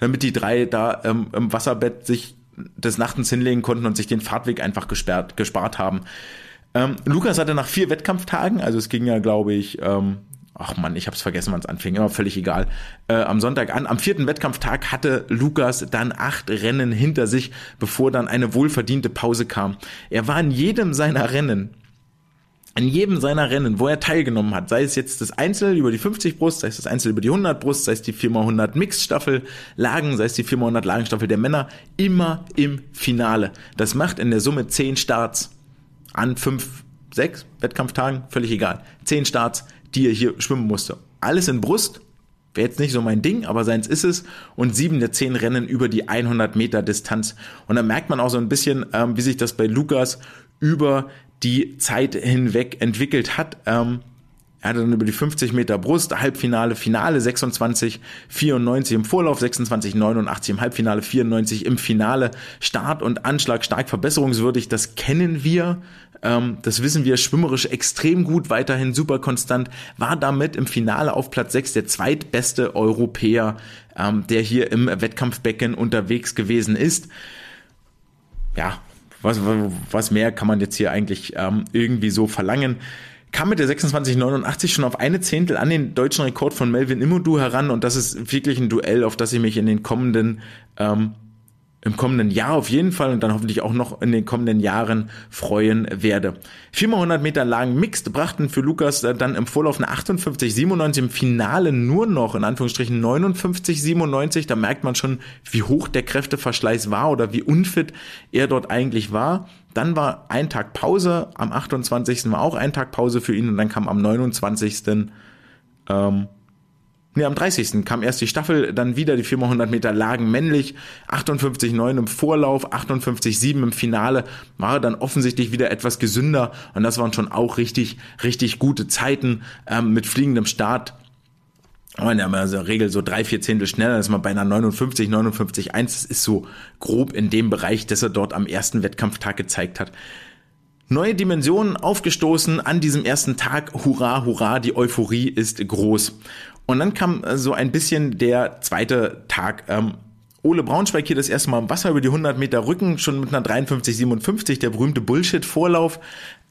damit die drei da ähm, im Wasserbett sich des Nachtens hinlegen konnten und sich den Fahrtweg einfach gesperrt, gespart haben. Ähm, Lukas hatte nach vier Wettkampftagen, also es ging ja, glaube ich, ähm, ach man, ich hab's vergessen, wann es anfing, aber völlig egal. Äh, am Sonntag an, am vierten Wettkampftag hatte Lukas dann acht Rennen hinter sich, bevor dann eine wohlverdiente Pause kam. Er war in jedem seiner Rennen in jedem seiner Rennen, wo er teilgenommen hat, sei es jetzt das Einzel über die 50 Brust, sei es das Einzel über die 100 Brust, sei es die 4x100 Mixstaffel Lagen, sei es die 4x100 Lagenstaffel der Männer, immer im Finale. Das macht in der Summe 10 Starts an fünf sechs Wettkampftagen, völlig egal. Zehn Starts, die er hier schwimmen musste. Alles in Brust, wäre jetzt nicht so mein Ding, aber seins ist es. Und sieben der zehn Rennen über die 100 Meter Distanz. Und da merkt man auch so ein bisschen, ähm, wie sich das bei Lukas über die Zeit hinweg entwickelt hat. Ähm, er hatte dann über die 50 Meter Brust, Halbfinale, Finale 26, 94 im Vorlauf, 26, 89 im Halbfinale, 94 im Finale. Start und Anschlag stark verbesserungswürdig, das kennen wir. Ähm, das wissen wir schwimmerisch extrem gut, weiterhin super konstant, war damit im Finale auf Platz 6 der zweitbeste Europäer, ähm, der hier im Wettkampfbecken unterwegs gewesen ist. Ja, was, was mehr kann man jetzt hier eigentlich ähm, irgendwie so verlangen? kam mit der 2689 schon auf eine Zehntel an den deutschen Rekord von Melvin Immodu heran und das ist wirklich ein Duell, auf das ich mich in den kommenden ähm, im kommenden Jahr auf jeden Fall und dann hoffentlich auch noch in den kommenden Jahren freuen werde. 400 Meter lang Mixed brachten für Lukas äh, dann im Vorlauf eine 58,97, im Finale nur noch in Anführungsstrichen 59,97. Da merkt man schon, wie hoch der Kräfteverschleiß war oder wie unfit er dort eigentlich war. Dann war ein Tag Pause, am 28. war auch ein Tag Pause für ihn und dann kam am 29. Ähm, Nee, am 30. kam erst die Staffel, dann wieder die 400 Meter lagen männlich, 58,9 im Vorlauf, 58,7 im Finale, war dann offensichtlich wieder etwas gesünder und das waren schon auch richtig, richtig gute Zeiten ähm, mit fliegendem Start. Und in der Regel so drei, vier Zehntel schneller, ist man bei einer 59, 59, 1, das ist so grob in dem Bereich, das er dort am ersten Wettkampftag gezeigt hat. Neue Dimensionen aufgestoßen an diesem ersten Tag. Hurra, hurra, die Euphorie ist groß. Und dann kam äh, so ein bisschen der zweite Tag. Ähm, Ole Braunschweig hier das erste Mal im Wasser über die 100 Meter Rücken, schon mit einer 53,57, der berühmte Bullshit-Vorlauf.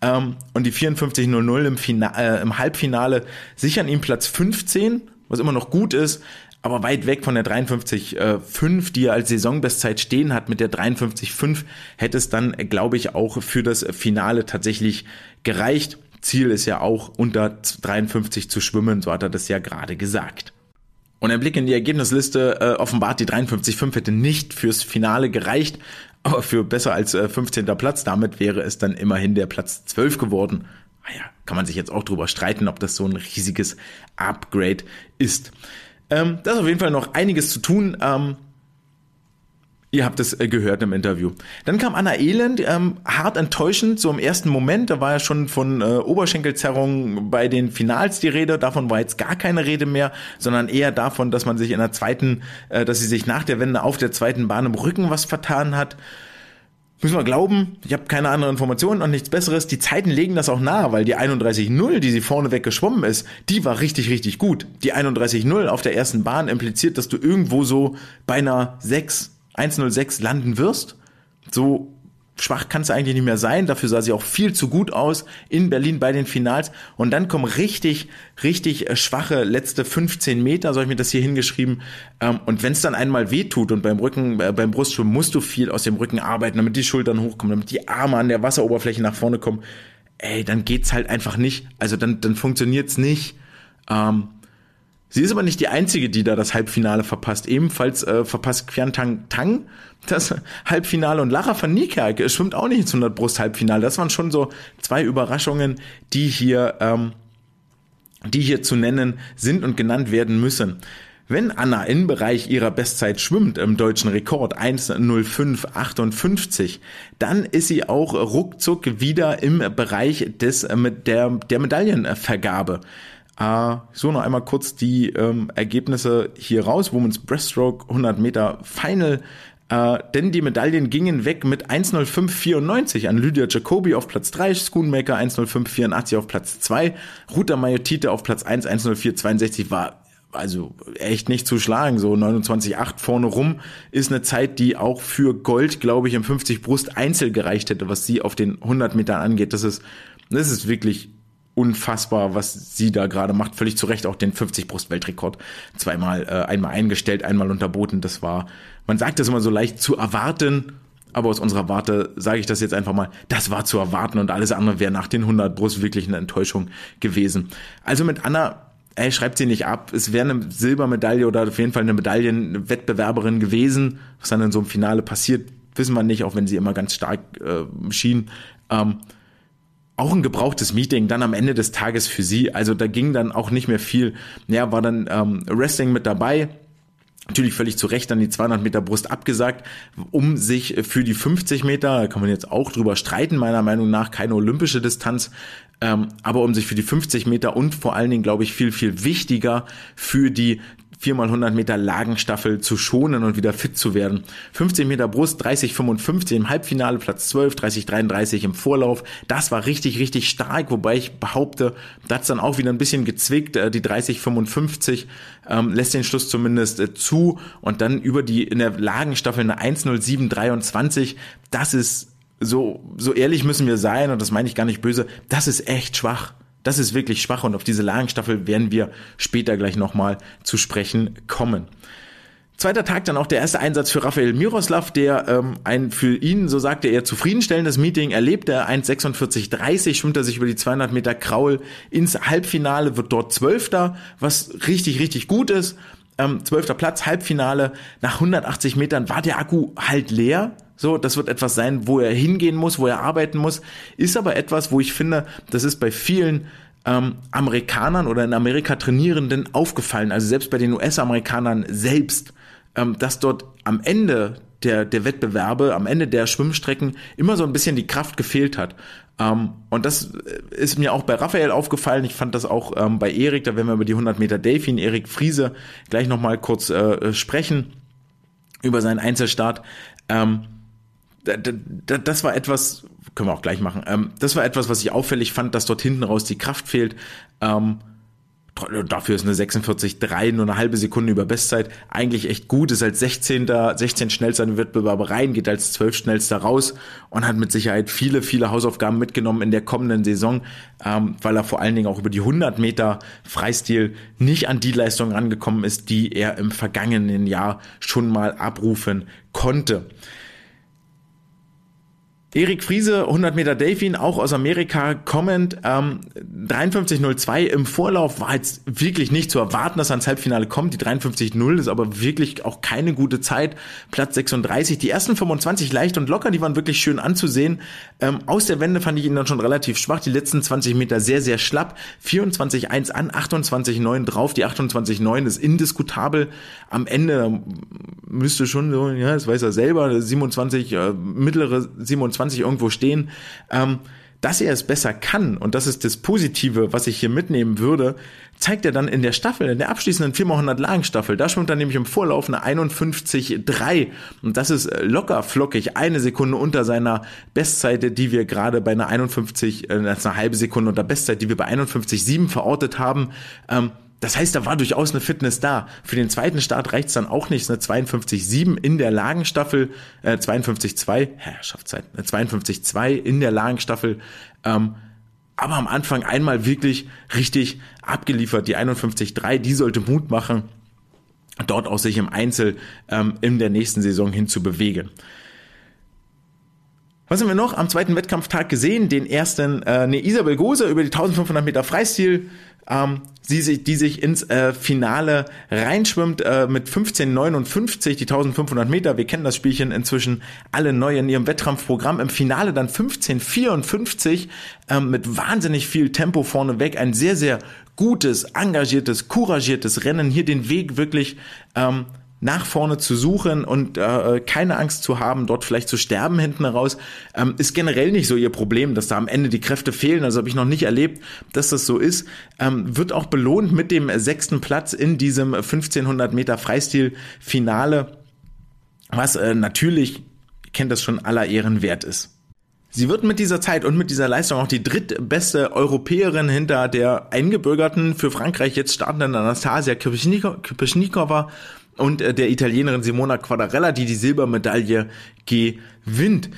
Ähm, und die 54,00 im, äh, im Halbfinale sichern ihm Platz 15, was immer noch gut ist, aber weit weg von der 53,5, die er als Saisonbestzeit stehen hat. Mit der 53,5 hätte es dann, glaube ich, auch für das Finale tatsächlich gereicht. Ziel ist ja auch unter 53 zu schwimmen, so hat er das ja gerade gesagt. Und ein Blick in die Ergebnisliste äh, offenbart, die 53,5 hätte nicht fürs Finale gereicht, aber für besser als äh, 15. Platz. Damit wäre es dann immerhin der Platz 12 geworden. Naja, ah kann man sich jetzt auch drüber streiten, ob das so ein riesiges Upgrade ist. Ähm, da ist auf jeden Fall noch einiges zu tun. Ähm, Ihr habt es äh, gehört im Interview. Dann kam Anna Elend, ähm, hart enttäuschend, so im ersten Moment. Da war ja schon von äh, Oberschenkelzerrung bei den Finals die Rede. Davon war jetzt gar keine Rede mehr, sondern eher davon, dass man sich in der zweiten, äh, dass sie sich nach der Wende auf der zweiten Bahn im Rücken was vertan hat. Müssen wir glauben, ich habe keine andere Information und nichts Besseres. Die Zeiten legen das auch nahe, weil die 31.0, die sie vorneweg geschwommen ist, die war richtig, richtig gut. Die 31.0 auf der ersten Bahn impliziert, dass du irgendwo so bei einer 6, 106 landen wirst. So schwach kannst du eigentlich nicht mehr sein. Dafür sah sie auch viel zu gut aus in Berlin bei den Finals. Und dann kommen richtig, richtig äh, schwache letzte 15 Meter, so habe ich mir das hier hingeschrieben. Ähm, und wenn es dann einmal wehtut und beim Rücken, äh, beim Brustschwimmen musst du viel aus dem Rücken arbeiten, damit die Schultern hochkommen, damit die Arme an der Wasseroberfläche nach vorne kommen. Ey, dann geht's halt einfach nicht. Also dann, dann funktioniert's nicht. Ähm, Sie ist aber nicht die einzige, die da das Halbfinale verpasst. Ebenfalls äh, verpasst Qian Tang das Halbfinale und Lara van Niekerk schwimmt auch nicht ins 100 Brust Halbfinale. Das waren schon so zwei Überraschungen, die hier, ähm, die hier zu nennen sind und genannt werden müssen. Wenn Anna im Bereich ihrer Bestzeit schwimmt, im deutschen Rekord 1.05.58, dann ist sie auch ruckzuck wieder im Bereich des, der, der Medaillenvergabe. Äh, so noch einmal kurz die ähm, Ergebnisse hier raus. Women's Breaststroke 100 Meter Final. Äh, denn die Medaillen gingen weg mit 1.05.94 an Lydia Jacobi auf Platz 3, Schoonmaker 1.05.84 auf Platz 2, Ruta Majotite auf Platz 1, 1.04.62 war also echt nicht zu schlagen, so 29,8 vorne rum ist eine Zeit, die auch für Gold, glaube ich, im 50 Brust Einzel gereicht hätte, was sie auf den 100 Metern angeht. Das ist, das ist wirklich unfassbar, was sie da gerade macht. Völlig zu Recht auch den 50 Brust Weltrekord zweimal, äh, einmal eingestellt, einmal unterboten. Das war, man sagt das immer so leicht zu erwarten, aber aus unserer Warte sage ich das jetzt einfach mal, das war zu erwarten und alles andere wäre nach den 100 Brust wirklich eine Enttäuschung gewesen. Also mit Anna ey, schreibt sie nicht ab. Es wäre eine Silbermedaille oder auf jeden Fall eine Medaillenwettbewerberin gewesen. Was dann in so einem Finale passiert, wissen wir nicht, auch wenn sie immer ganz stark äh, schien. Ähm, auch ein gebrauchtes Meeting dann am Ende des Tages für sie. Also da ging dann auch nicht mehr viel. Ja, war dann ähm, Wrestling mit dabei. Natürlich völlig zu Recht dann die 200 Meter Brust abgesagt, um sich für die 50 Meter, da kann man jetzt auch drüber streiten, meiner Meinung nach keine olympische Distanz, ähm, aber um sich für die 50 Meter und vor allen Dingen, glaube ich, viel, viel wichtiger für die 4x100 Meter Lagenstaffel zu schonen und wieder fit zu werden. 15 Meter Brust, 30,55 im Halbfinale, Platz 12, 30,33 im Vorlauf. Das war richtig, richtig stark, wobei ich behaupte, da hat's dann auch wieder ein bisschen gezwickt. Äh, die 30,55 ähm, lässt den Schluss zumindest äh, zu und dann über die in der Lagenstaffel eine 1,07,23. Das ist so, so ehrlich müssen wir sein und das meine ich gar nicht böse. Das ist echt schwach. Das ist wirklich schwach und auf diese Lagenstaffel werden wir später gleich nochmal zu sprechen kommen. Zweiter Tag dann auch der erste Einsatz für Rafael Miroslav, der ähm, ein für ihn, so sagte er, zufriedenstellendes Meeting erlebte. 1,46,30 schwimmt er sich über die 200 Meter Kraul ins Halbfinale, wird dort Zwölfter, was richtig, richtig gut ist. Ähm, Zwölfter Platz, Halbfinale. Nach 180 Metern war der Akku halt leer. So, das wird etwas sein, wo er hingehen muss, wo er arbeiten muss. Ist aber etwas, wo ich finde, das ist bei vielen ähm, Amerikanern oder in Amerika Trainierenden aufgefallen, also selbst bei den US-Amerikanern selbst, ähm, dass dort am Ende der, der Wettbewerbe, am Ende der Schwimmstrecken immer so ein bisschen die Kraft gefehlt hat. Ähm, und das ist mir auch bei Raphael aufgefallen. Ich fand das auch ähm, bei Erik, da werden wir über die 100 Meter Delfin, Erik Friese, gleich nochmal kurz äh, sprechen über seinen Einzelstart. Ähm, das war etwas, können wir auch gleich machen, ähm, das war etwas, was ich auffällig fand, dass dort hinten raus die Kraft fehlt. Ähm, dafür ist eine 46,3 nur eine halbe Sekunde über Bestzeit eigentlich echt gut, ist als 16. 16 schnellster in den Wettbewerb rein, geht als 12 schnellster raus und hat mit Sicherheit viele, viele Hausaufgaben mitgenommen in der kommenden Saison, ähm, weil er vor allen Dingen auch über die 100 Meter Freistil nicht an die Leistung rangekommen ist, die er im vergangenen Jahr schon mal abrufen konnte. Erik Friese, 100 Meter Delfin, auch aus Amerika kommend, ähm, 53.02 im Vorlauf war jetzt wirklich nicht zu erwarten, dass er ans Halbfinale kommt. Die 53.0 ist aber wirklich auch keine gute Zeit. Platz 36. Die ersten 25 leicht und locker, die waren wirklich schön anzusehen. Ähm, aus der Wende fand ich ihn dann schon relativ schwach. Die letzten 20 Meter sehr, sehr schlapp. 24.1 an, 28.9 drauf. Die 28.9 ist indiskutabel. Am Ende müsste schon so, ja, das weiß er selber, 27, äh, mittlere 27 20 irgendwo stehen. Ähm, dass er es besser kann, und das ist das Positive, was ich hier mitnehmen würde, zeigt er dann in der Staffel, in der abschließenden 4x100 Lagenstaffel. Da schwimmt er nämlich im Vorlauf eine 51,3 und das ist locker flockig, eine Sekunde unter seiner Bestzeit, die wir gerade bei einer 51, äh, das ist eine halbe Sekunde unter Bestzeit, die wir bei 51,7 verortet haben. Ähm, das heißt, da war durchaus eine Fitness da. Für den zweiten Start reicht's dann auch nicht. Eine 52,7 in der Lagenstaffel, äh, 52,2, Herrschaftszeit, eine 52,2 in der Lagenstaffel. Ähm, aber am Anfang einmal wirklich richtig abgeliefert. Die 51,3, die sollte Mut machen, dort auch sich im Einzel ähm, in der nächsten Saison hin zu bewegen. Was haben wir noch am zweiten Wettkampftag gesehen? Den ersten, äh, ne, Isabel Gose über die 1500 Meter Freistil ähm, sie sich, die sich ins äh, Finale reinschwimmt äh, mit 15,59, die 1500 Meter. Wir kennen das Spielchen inzwischen alle neu in ihrem Wettkampfprogramm. Im Finale dann 15,54 ähm, mit wahnsinnig viel Tempo vorneweg. Ein sehr, sehr gutes, engagiertes, couragiertes Rennen. Hier den Weg wirklich ähm, nach vorne zu suchen und äh, keine Angst zu haben, dort vielleicht zu sterben hinten raus, ähm, ist generell nicht so ihr Problem, dass da am Ende die Kräfte fehlen. Also habe ich noch nicht erlebt, dass das so ist. Ähm, wird auch belohnt mit dem sechsten Platz in diesem 1500 Meter Freistil-Finale, was äh, natürlich, kennt das schon aller Ehren wert ist. Sie wird mit dieser Zeit und mit dieser Leistung auch die drittbeste Europäerin hinter der eingebürgerten für Frankreich jetzt startenden Anastasia Kripschnikova und äh, der Italienerin Simona Quadarella, die die Silbermedaille gewinnt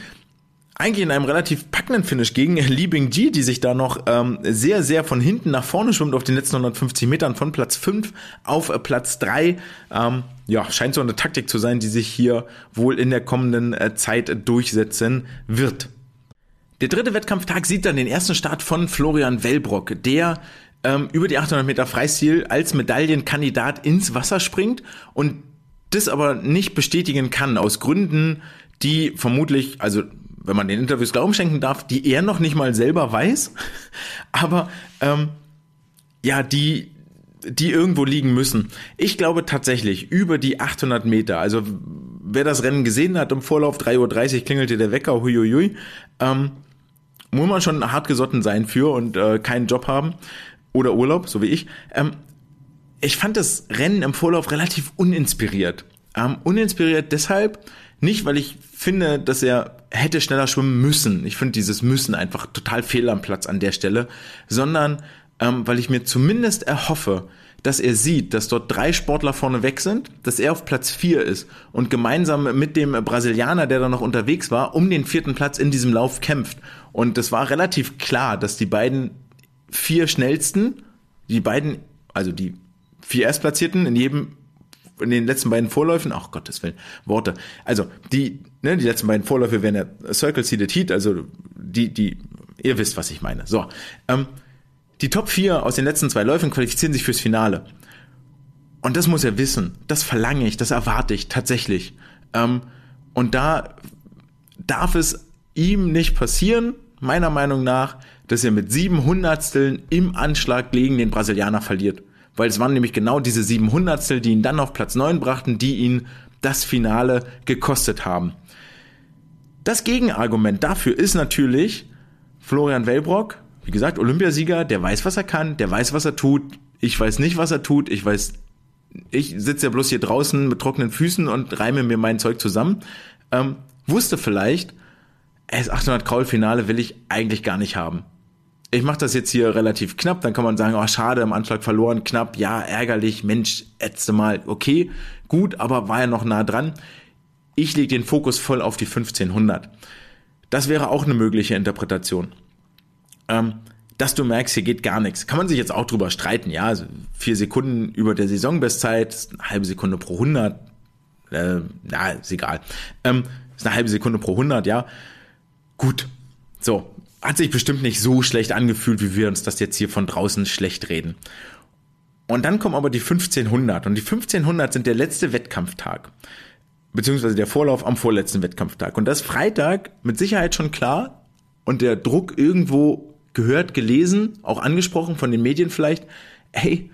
eigentlich in einem relativ packenden Finish gegen Li Bingji, die sich da noch ähm, sehr, sehr von hinten nach vorne schwimmt auf den letzten 150 Metern von Platz 5 auf äh, Platz 3. Ähm, ja, scheint so eine Taktik zu sein, die sich hier wohl in der kommenden äh, Zeit durchsetzen wird. Der dritte Wettkampftag sieht dann den ersten Start von Florian Wellbrock, der ähm, über die 800 Meter Freistil als Medaillenkandidat ins Wasser springt und das aber nicht bestätigen kann aus Gründen, die vermutlich, also wenn man den Interviews Glauben schenken darf, die er noch nicht mal selber weiß, aber ähm, ja, die, die irgendwo liegen müssen. Ich glaube tatsächlich, über die 800 Meter, also wer das Rennen gesehen hat, im Vorlauf 3.30 Uhr klingelte der Wecker, huiuiui, ähm, muss man schon hart gesotten sein für und äh, keinen Job haben oder Urlaub, so wie ich. Ähm, ich fand das Rennen im Vorlauf relativ uninspiriert. Ähm, uninspiriert deshalb, nicht weil ich finde, dass er hätte schneller schwimmen müssen. Ich finde dieses Müssen einfach total fehl am Platz an der Stelle, sondern ähm, weil ich mir zumindest erhoffe, dass er sieht, dass dort drei Sportler vorne weg sind, dass er auf Platz vier ist und gemeinsam mit dem Brasilianer, der da noch unterwegs war, um den vierten Platz in diesem Lauf kämpft. Und es war relativ klar, dass die beiden vier schnellsten, die beiden, also die vier Erstplatzierten in jedem in den letzten beiden Vorläufen, ach Gottes Willen, Worte. Also die, ne, die letzten beiden Vorläufe wären ja Circle Seeded Heat, also die, die, ihr wisst, was ich meine. So, ähm, die Top 4 aus den letzten zwei Läufen qualifizieren sich fürs Finale. Und das muss er wissen. Das verlange ich, das erwarte ich tatsächlich. Ähm, und da darf es ihm nicht passieren, meiner Meinung nach, dass er mit sieben Hundertsteln im Anschlag gegen den Brasilianer verliert. Weil es waren nämlich genau diese sieben Hundertstel, die ihn dann auf Platz 9 brachten, die ihn das Finale gekostet haben. Das Gegenargument dafür ist natürlich Florian Wellbrock, wie gesagt, Olympiasieger, der weiß, was er kann, der weiß, was er tut. Ich weiß nicht, was er tut. Ich weiß, ich sitze ja bloß hier draußen mit trockenen Füßen und reime mir mein Zeug zusammen. Ähm, wusste vielleicht, das 800 Kraul Finale will ich eigentlich gar nicht haben. Ich mache das jetzt hier relativ knapp, dann kann man sagen, oh schade, im Anschlag verloren, knapp, ja, ärgerlich, Mensch, ätzte mal, okay, gut, aber war ja noch nah dran. Ich lege den Fokus voll auf die 1500. Das wäre auch eine mögliche Interpretation ähm, dass du merkst, hier geht gar nichts. Kann man sich jetzt auch drüber streiten, ja, also vier Sekunden über der Saisonbestzeit, eine halbe Sekunde pro 100, äh, na, ist egal. Ähm, ist eine halbe Sekunde pro 100, ja. Gut, so, hat sich bestimmt nicht so schlecht angefühlt, wie wir uns das jetzt hier von draußen schlecht reden. Und dann kommen aber die 1500 und die 1500 sind der letzte Wettkampftag beziehungsweise der Vorlauf am vorletzten Wettkampftag. Und das Freitag mit Sicherheit schon klar und der Druck irgendwo gehört, gelesen, auch angesprochen von den Medien vielleicht, hey,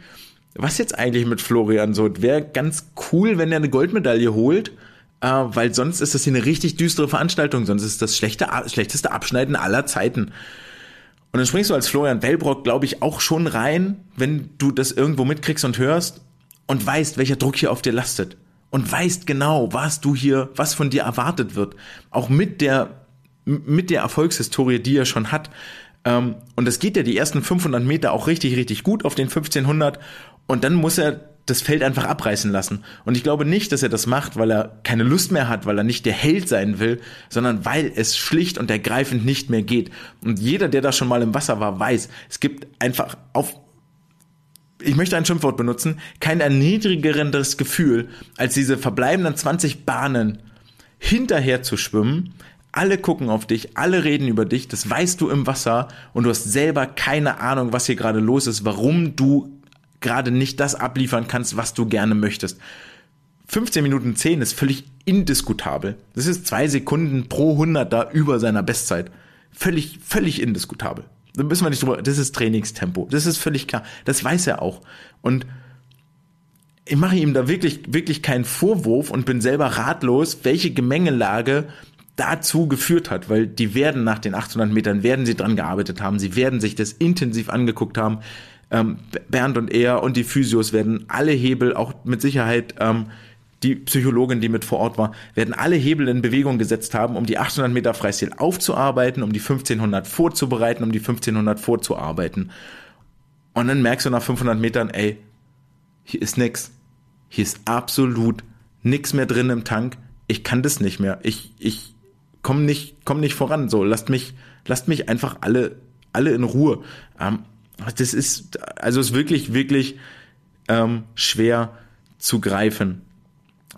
was jetzt eigentlich mit Florian so? Wäre ganz cool, wenn er eine Goldmedaille holt, äh, weil sonst ist das hier eine richtig düstere Veranstaltung, sonst ist das schlechte, schlechteste Abschneiden aller Zeiten. Und dann springst du als Florian Wellbrock, glaube ich, auch schon rein, wenn du das irgendwo mitkriegst und hörst und weißt, welcher Druck hier auf dir lastet. Und weißt genau, was du hier, was von dir erwartet wird. Auch mit der, mit der Erfolgshistorie, die er schon hat. Ähm, und es geht ja die ersten 500 Meter auch richtig, richtig gut auf den 1500. Und dann muss er das Feld einfach abreißen lassen. Und ich glaube nicht, dass er das macht, weil er keine Lust mehr hat, weil er nicht der Held sein will, sondern weil es schlicht und ergreifend nicht mehr geht. Und jeder, der da schon mal im Wasser war, weiß, es gibt einfach auf ich möchte ein Schimpfwort benutzen, kein erniedrigerendes Gefühl, als diese verbleibenden 20 Bahnen hinterher zu schwimmen alle gucken auf dich, alle reden über dich, das weißt du im Wasser und du hast selber keine Ahnung, was hier gerade los ist, warum du gerade nicht das abliefern kannst, was du gerne möchtest. 15 Minuten 10 ist völlig indiskutabel. Das ist zwei Sekunden pro 100 da über seiner Bestzeit. Völlig, völlig indiskutabel. Da müssen wir nicht drüber, das ist Trainingstempo. Das ist völlig klar. Das weiß er auch. Und ich mache ihm da wirklich, wirklich keinen Vorwurf und bin selber ratlos, welche Gemengelage dazu geführt hat, weil die werden nach den 800 Metern, werden sie dran gearbeitet haben, sie werden sich das intensiv angeguckt haben. Ähm, Bernd und er und die Physios werden alle Hebel, auch mit Sicherheit ähm, die Psychologin, die mit vor Ort war, werden alle Hebel in Bewegung gesetzt haben, um die 800 Meter Freistil aufzuarbeiten, um die 1500 vorzubereiten, um die 1500 vorzuarbeiten. Und dann merkst du nach 500 Metern, ey, hier ist nix. Hier ist absolut nix mehr drin im Tank. Ich kann das nicht mehr. Ich, ich, komm nicht, komm nicht voran. So, lasst mich, lasst mich einfach alle, alle in Ruhe. Ähm, das ist, also ist wirklich, wirklich ähm, schwer zu greifen.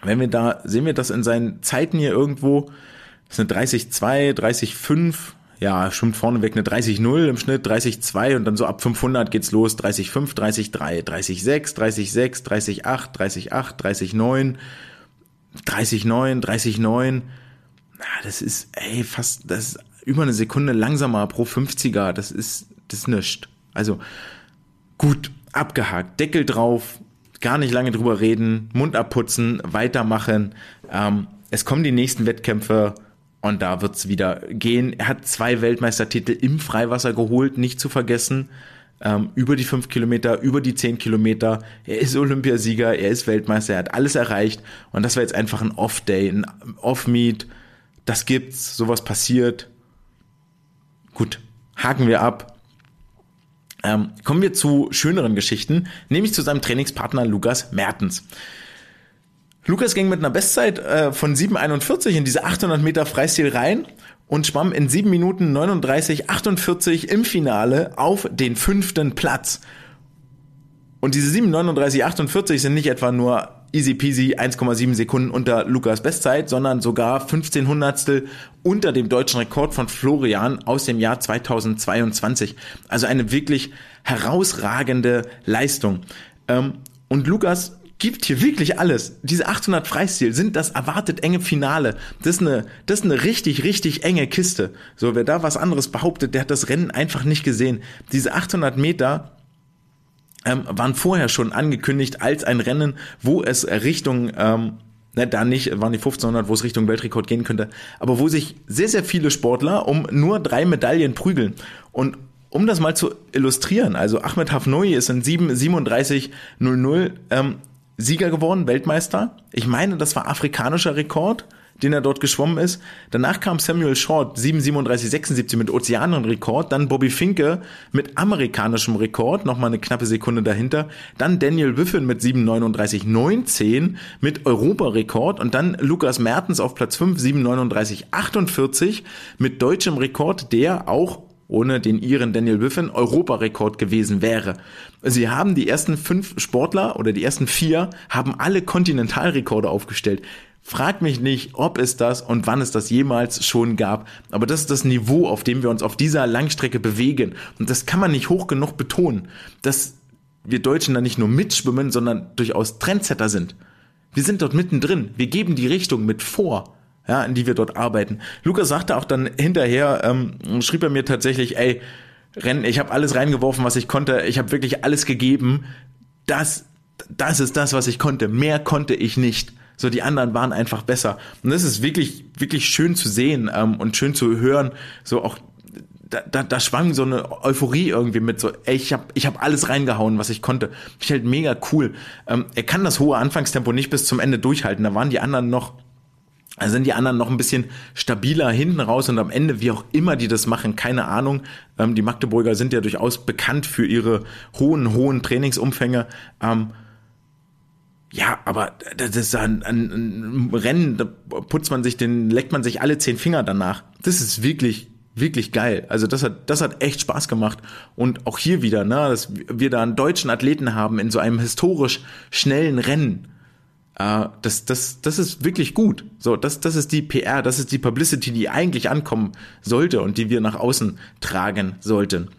Wenn wir da, sehen wir das in seinen Zeiten hier irgendwo, das eine 30,2, 30,5, ja, schon vorneweg eine 30,0 im Schnitt, 30,2 und dann so ab 500 geht's los, 30,5, 30,3, 30,6, 30,6, 30,8, 30,8, 30,9, 30,9, 30,9, na, das ist, ey, fast, das ist über eine Sekunde langsamer pro 50er. Das ist, das ist nichts. Also, gut, abgehakt, Deckel drauf, gar nicht lange drüber reden, Mund abputzen, weitermachen. Ähm, es kommen die nächsten Wettkämpfe und da wird's wieder gehen. Er hat zwei Weltmeistertitel im Freiwasser geholt, nicht zu vergessen. Ähm, über die fünf Kilometer, über die zehn Kilometer. Er ist Olympiasieger, er ist Weltmeister, er hat alles erreicht. Und das war jetzt einfach ein Off-Day, ein Off-Meet. Das gibt's, sowas passiert. Gut, haken wir ab. Ähm, kommen wir zu schöneren Geschichten, nämlich zu seinem Trainingspartner Lukas Mertens. Lukas ging mit einer Bestzeit äh, von 7,41 in diese 800 Meter Freistil rein und schwamm in 7 Minuten 39, 48 im Finale auf den fünften Platz. Und diese 7,39, 48 sind nicht etwa nur easy peasy 1,7 Sekunden unter Lukas Bestzeit, sondern sogar 15 Hundertstel unter dem deutschen Rekord von Florian aus dem Jahr 2022. Also eine wirklich herausragende Leistung. Ähm, und Lukas gibt hier wirklich alles. Diese 800 Freistil sind das erwartet enge Finale. Das ist eine, das ist eine richtig, richtig enge Kiste. So, wer da was anderes behauptet, der hat das Rennen einfach nicht gesehen. Diese 800 Meter ähm, waren vorher schon angekündigt als ein Rennen, wo es Richtung, ähm, ne, da nicht, waren die 1500, wo es Richtung Weltrekord gehen könnte, aber wo sich sehr, sehr viele Sportler um nur drei Medaillen prügeln. Und um das mal zu illustrieren, also Ahmed Hafnoui ist in 7,37,00 ähm, Sieger geworden, Weltmeister. Ich meine, das war afrikanischer Rekord, den er dort geschwommen ist. Danach kam Samuel Short 7,37,76 mit Ozeanenrekord. Dann Bobby Finke mit amerikanischem Rekord, nochmal eine knappe Sekunde dahinter. Dann Daniel Wiffen mit 7,39,19 mit Europarekord. Und dann Lukas Mertens auf Platz 5, 7,39,48 mit deutschem Rekord, der auch ohne den ihren Daniel Wiffen Europarekord gewesen wäre. Sie haben die ersten fünf Sportler oder die ersten vier haben alle Kontinentalrekorde aufgestellt. Frag mich nicht, ob es das und wann es das jemals schon gab. Aber das ist das Niveau, auf dem wir uns auf dieser Langstrecke bewegen. Und das kann man nicht hoch genug betonen, dass wir Deutschen da nicht nur mitschwimmen, sondern durchaus Trendsetter sind. Wir sind dort mittendrin. Wir geben die Richtung mit vor ja, in die wir dort arbeiten. Lukas sagte auch dann hinterher, ähm, schrieb er mir tatsächlich, ey, Rennen, ich habe alles reingeworfen, was ich konnte, ich habe wirklich alles gegeben. Das, das ist das, was ich konnte. Mehr konnte ich nicht. So, die anderen waren einfach besser. Und das ist wirklich, wirklich schön zu sehen ähm, und schön zu hören. So auch da, da, da schwang so eine Euphorie irgendwie mit, so, ey, ich habe ich hab alles reingehauen, was ich konnte. Ich halt mega cool. Ähm, er kann das hohe Anfangstempo nicht bis zum Ende durchhalten. Da waren die anderen noch also sind die anderen noch ein bisschen stabiler hinten raus und am Ende, wie auch immer die das machen, keine Ahnung. Ähm, die Magdeburger sind ja durchaus bekannt für ihre hohen, hohen Trainingsumfänge. Ähm, ja, aber das ist ein, ein, ein Rennen, da putzt man sich den, leckt man sich alle zehn Finger danach. Das ist wirklich, wirklich geil. Also das hat, das hat echt Spaß gemacht. Und auch hier wieder, ne, dass wir da einen deutschen Athleten haben in so einem historisch schnellen Rennen äh, das, das, das ist wirklich gut. So, das, das ist die PR, das ist die Publicity, die eigentlich ankommen sollte und die wir nach außen tragen sollten.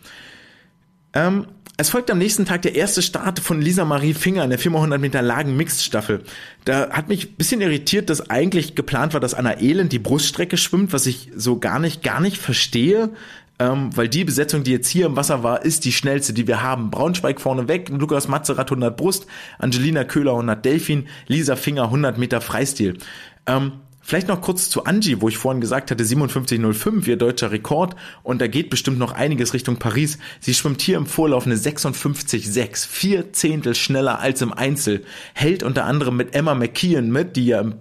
Ähm, es folgt am nächsten Tag der erste Start von Lisa Marie Finger in der 400 Meter Lagen Mixed Staffel. Da hat mich ein bisschen irritiert, dass eigentlich geplant war, dass Anna Elend die Bruststrecke schwimmt, was ich so gar nicht, gar nicht verstehe ähm, weil die Besetzung, die jetzt hier im Wasser war, ist die schnellste, die wir haben. Braunschweig vorne weg, Lukas Matzerath 100 Brust, Angelina Köhler 100 Delfin, Lisa Finger 100 Meter Freistil. Ähm, Vielleicht noch kurz zu Angie, wo ich vorhin gesagt hatte, 57,05, ihr deutscher Rekord. Und da geht bestimmt noch einiges Richtung Paris. Sie schwimmt hier im Vorlauf eine 56,6, vier Zehntel schneller als im Einzel. Hält unter anderem mit Emma McKeon mit, die ja im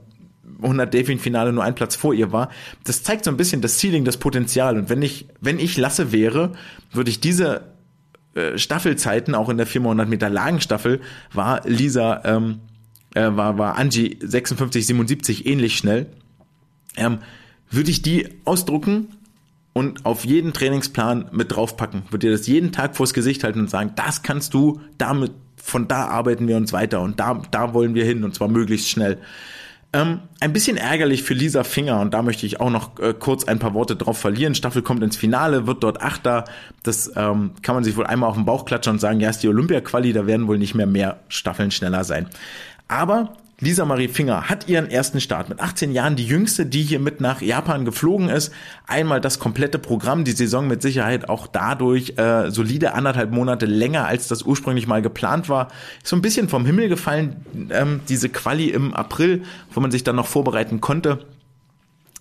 100 Delfin-Finale nur ein Platz vor ihr war. Das zeigt so ein bisschen das Ceiling, das Potenzial. Und wenn ich, wenn ich Lasse wäre, würde ich diese äh, Staffelzeiten, auch in der 400 Meter Lagenstaffel, war Lisa, ähm, äh, war, war Angie 56, 77 ähnlich schnell. Ähm, würde ich die ausdrucken und auf jeden Trainingsplan mit draufpacken. Würde dir das jeden Tag vors Gesicht halten und sagen, das kannst du, damit, von da arbeiten wir uns weiter und da, da wollen wir hin und zwar möglichst schnell. Ähm, ein bisschen ärgerlich für Lisa Finger und da möchte ich auch noch äh, kurz ein paar Worte drauf verlieren. Staffel kommt ins Finale, wird dort Achter. Das ähm, kann man sich wohl einmal auf den Bauch klatschen und sagen, ja, ist die Olympia-Quali, da werden wohl nicht mehr mehr Staffeln schneller sein. Aber Lisa Marie Finger hat ihren ersten Start mit 18 Jahren, die jüngste, die hier mit nach Japan geflogen ist. Einmal das komplette Programm, die Saison mit Sicherheit auch dadurch äh, solide anderthalb Monate länger, als das ursprünglich mal geplant war. so ein bisschen vom Himmel gefallen, ähm, diese Quali im April, wo man sich dann noch vorbereiten konnte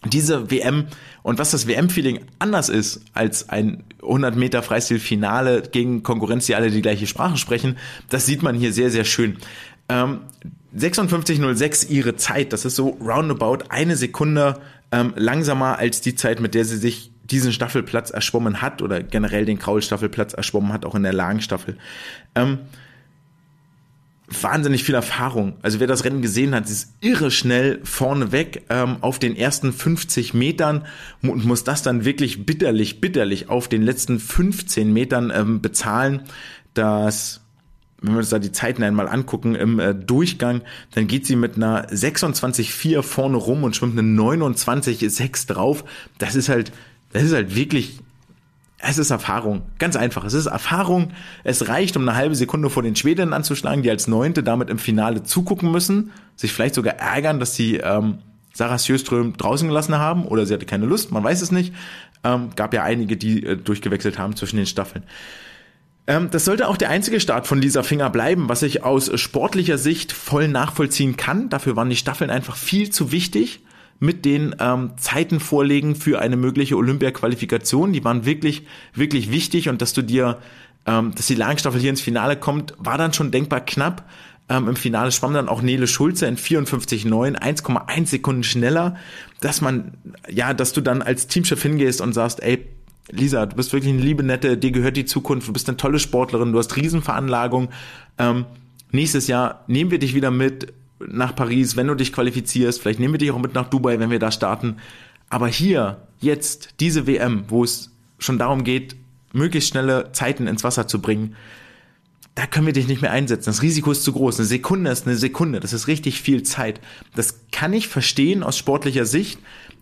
diese WM und was das WM-Feeling anders ist als ein 100 Meter Freistil-Finale gegen Konkurrenz, die alle die gleiche Sprache sprechen, das sieht man hier sehr, sehr schön. Ähm, 56.06 ihre Zeit, das ist so roundabout eine Sekunde ähm, langsamer als die Zeit, mit der sie sich diesen Staffelplatz erschwommen hat oder generell den Kraul-Staffelplatz erschwommen hat, auch in der Lagenstaffel. Ähm, wahnsinnig viel Erfahrung. Also wer das Rennen gesehen hat, ist irre schnell vorneweg ähm, auf den ersten 50 Metern und muss das dann wirklich bitterlich, bitterlich auf den letzten 15 Metern ähm, bezahlen. Das wenn wir uns da die Zeiten einmal angucken im äh, Durchgang, dann geht sie mit einer 26,4 vorne rum und schwimmt eine 29,6 drauf. Das ist halt, das ist halt wirklich, es ist Erfahrung. Ganz einfach. Es ist Erfahrung. Es reicht, um eine halbe Sekunde vor den Schwedinnen anzuschlagen, die als Neunte damit im Finale zugucken müssen, sich vielleicht sogar ärgern, dass sie ähm, Sarah Sjöström draußen gelassen haben oder sie hatte keine Lust, man weiß es nicht. Ähm, gab ja einige, die äh, durchgewechselt haben zwischen den Staffeln. Ähm, das sollte auch der einzige Start von Lisa Finger bleiben, was ich aus sportlicher Sicht voll nachvollziehen kann. Dafür waren die Staffeln einfach viel zu wichtig mit den ähm, Zeiten vorlegen für eine mögliche Olympia-Qualifikation. Die waren wirklich, wirklich wichtig und dass du dir, ähm, dass die Langstaffel hier ins Finale kommt, war dann schon denkbar knapp. Ähm, Im Finale schwamm dann auch Nele Schulze in 54,9, 1,1 Sekunden schneller, dass man, ja, dass du dann als Teamchef hingehst und sagst, ey, Lisa, du bist wirklich eine liebe Nette, dir gehört die Zukunft, du bist eine tolle Sportlerin, du hast Riesenveranlagung. Ähm, nächstes Jahr nehmen wir dich wieder mit nach Paris, wenn du dich qualifizierst. Vielleicht nehmen wir dich auch mit nach Dubai, wenn wir da starten. Aber hier, jetzt, diese WM, wo es schon darum geht, möglichst schnelle Zeiten ins Wasser zu bringen, da können wir dich nicht mehr einsetzen. Das Risiko ist zu groß. Eine Sekunde ist eine Sekunde. Das ist richtig viel Zeit. Das kann ich verstehen aus sportlicher Sicht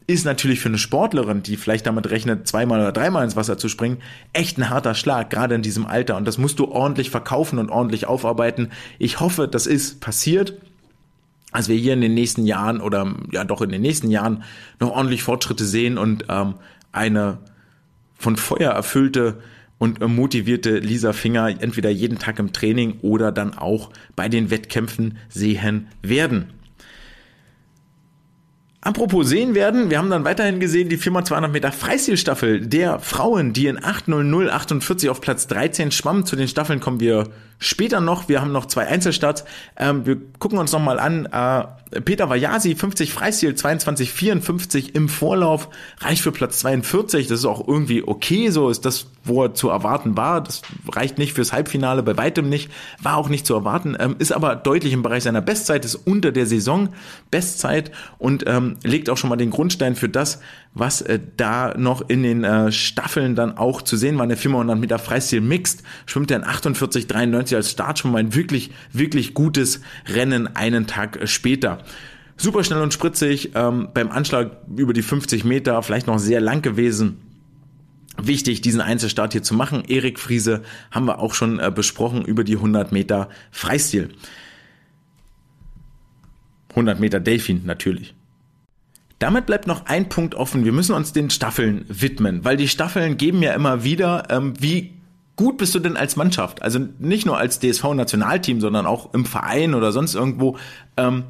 ist natürlich für eine Sportlerin, die vielleicht damit rechnet, zweimal oder dreimal ins Wasser zu springen, echt ein harter Schlag, gerade in diesem Alter. Und das musst du ordentlich verkaufen und ordentlich aufarbeiten. Ich hoffe, das ist passiert als wir hier in den nächsten Jahren oder ja doch in den nächsten Jahren noch ordentlich Fortschritte sehen und ähm, eine von Feuer erfüllte und motivierte Lisa Finger entweder jeden Tag im Training oder dann auch bei den Wettkämpfen sehen werden. Apropos sehen werden, wir haben dann weiterhin gesehen die 4x200 Meter Freistilstaffel der Frauen, die in 8.00.48 auf Platz 13 schwammen. Zu den Staffeln kommen wir später noch. Wir haben noch zwei Einzelstarts. Ähm, wir gucken uns nochmal an. Äh, Peter Vajasi, 50 Freistil, 22,54 im Vorlauf, reicht für Platz 42. Das ist auch irgendwie okay. So ist das, wo er zu erwarten war. Das reicht nicht fürs Halbfinale, bei weitem nicht. War auch nicht zu erwarten. Ähm, ist aber deutlich im Bereich seiner Bestzeit, ist unter der Saison Bestzeit und ähm, legt auch schon mal den Grundstein für das, was äh, da noch in den äh, Staffeln dann auch zu sehen war. In der 400 Meter Freistil Mixed schwimmt er in 48,93 als Start schon mal ein wirklich, wirklich gutes Rennen einen Tag äh, später. Super schnell und spritzig, ähm, beim Anschlag über die 50 Meter, vielleicht noch sehr lang gewesen. Wichtig, diesen Einzelstart hier zu machen. Erik Friese haben wir auch schon äh, besprochen über die 100 Meter Freistil. 100 Meter Delfin natürlich. Damit bleibt noch ein Punkt offen. Wir müssen uns den Staffeln widmen, weil die Staffeln geben ja immer wieder, ähm, wie gut bist du denn als Mannschaft? Also nicht nur als DSV-Nationalteam, sondern auch im Verein oder sonst irgendwo. Ähm,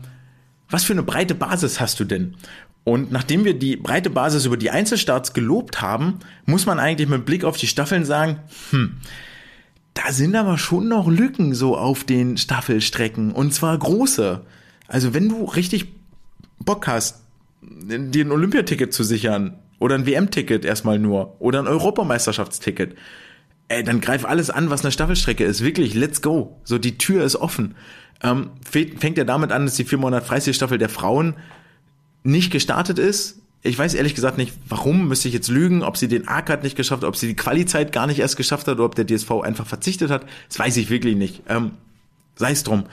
was für eine breite Basis hast du denn? Und nachdem wir die breite Basis über die Einzelstarts gelobt haben, muss man eigentlich mit Blick auf die Staffeln sagen, hm, da sind aber schon noch Lücken so auf den Staffelstrecken und zwar große. Also wenn du richtig Bock hast, dir ein Olympiaticket zu sichern oder ein WM-Ticket erstmal nur oder ein Europameisterschaftsticket, ey, dann greif alles an, was eine Staffelstrecke ist. Wirklich, let's go. So, die Tür ist offen. Ähm, fängt ja damit an, dass die 400 Freistilstaffel der Frauen nicht gestartet ist. Ich weiß ehrlich gesagt nicht, warum, müsste ich jetzt lügen, ob sie den A-Card nicht geschafft hat, ob sie die Quali-Zeit gar nicht erst geschafft hat oder ob der DSV einfach verzichtet hat. Das weiß ich wirklich nicht. Ähm, Sei es drum.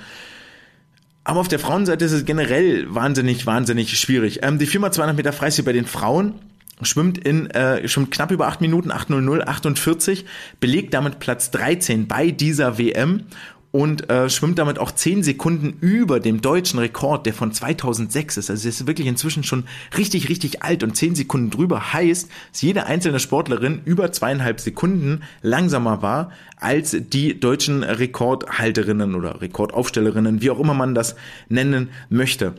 Aber auf der Frauenseite ist es generell wahnsinnig, wahnsinnig schwierig. Ähm, die 4x200 Meter Freistil bei den Frauen schwimmt in äh, schwimmt knapp über 8 Minuten, 8.00, 48, belegt damit Platz 13 bei dieser WM und äh, schwimmt damit auch 10 Sekunden über dem deutschen Rekord, der von 2006 ist. Also ist wirklich inzwischen schon richtig, richtig alt und 10 Sekunden drüber heißt, dass jede einzelne Sportlerin über zweieinhalb Sekunden langsamer war als die deutschen Rekordhalterinnen oder Rekordaufstellerinnen, wie auch immer man das nennen möchte.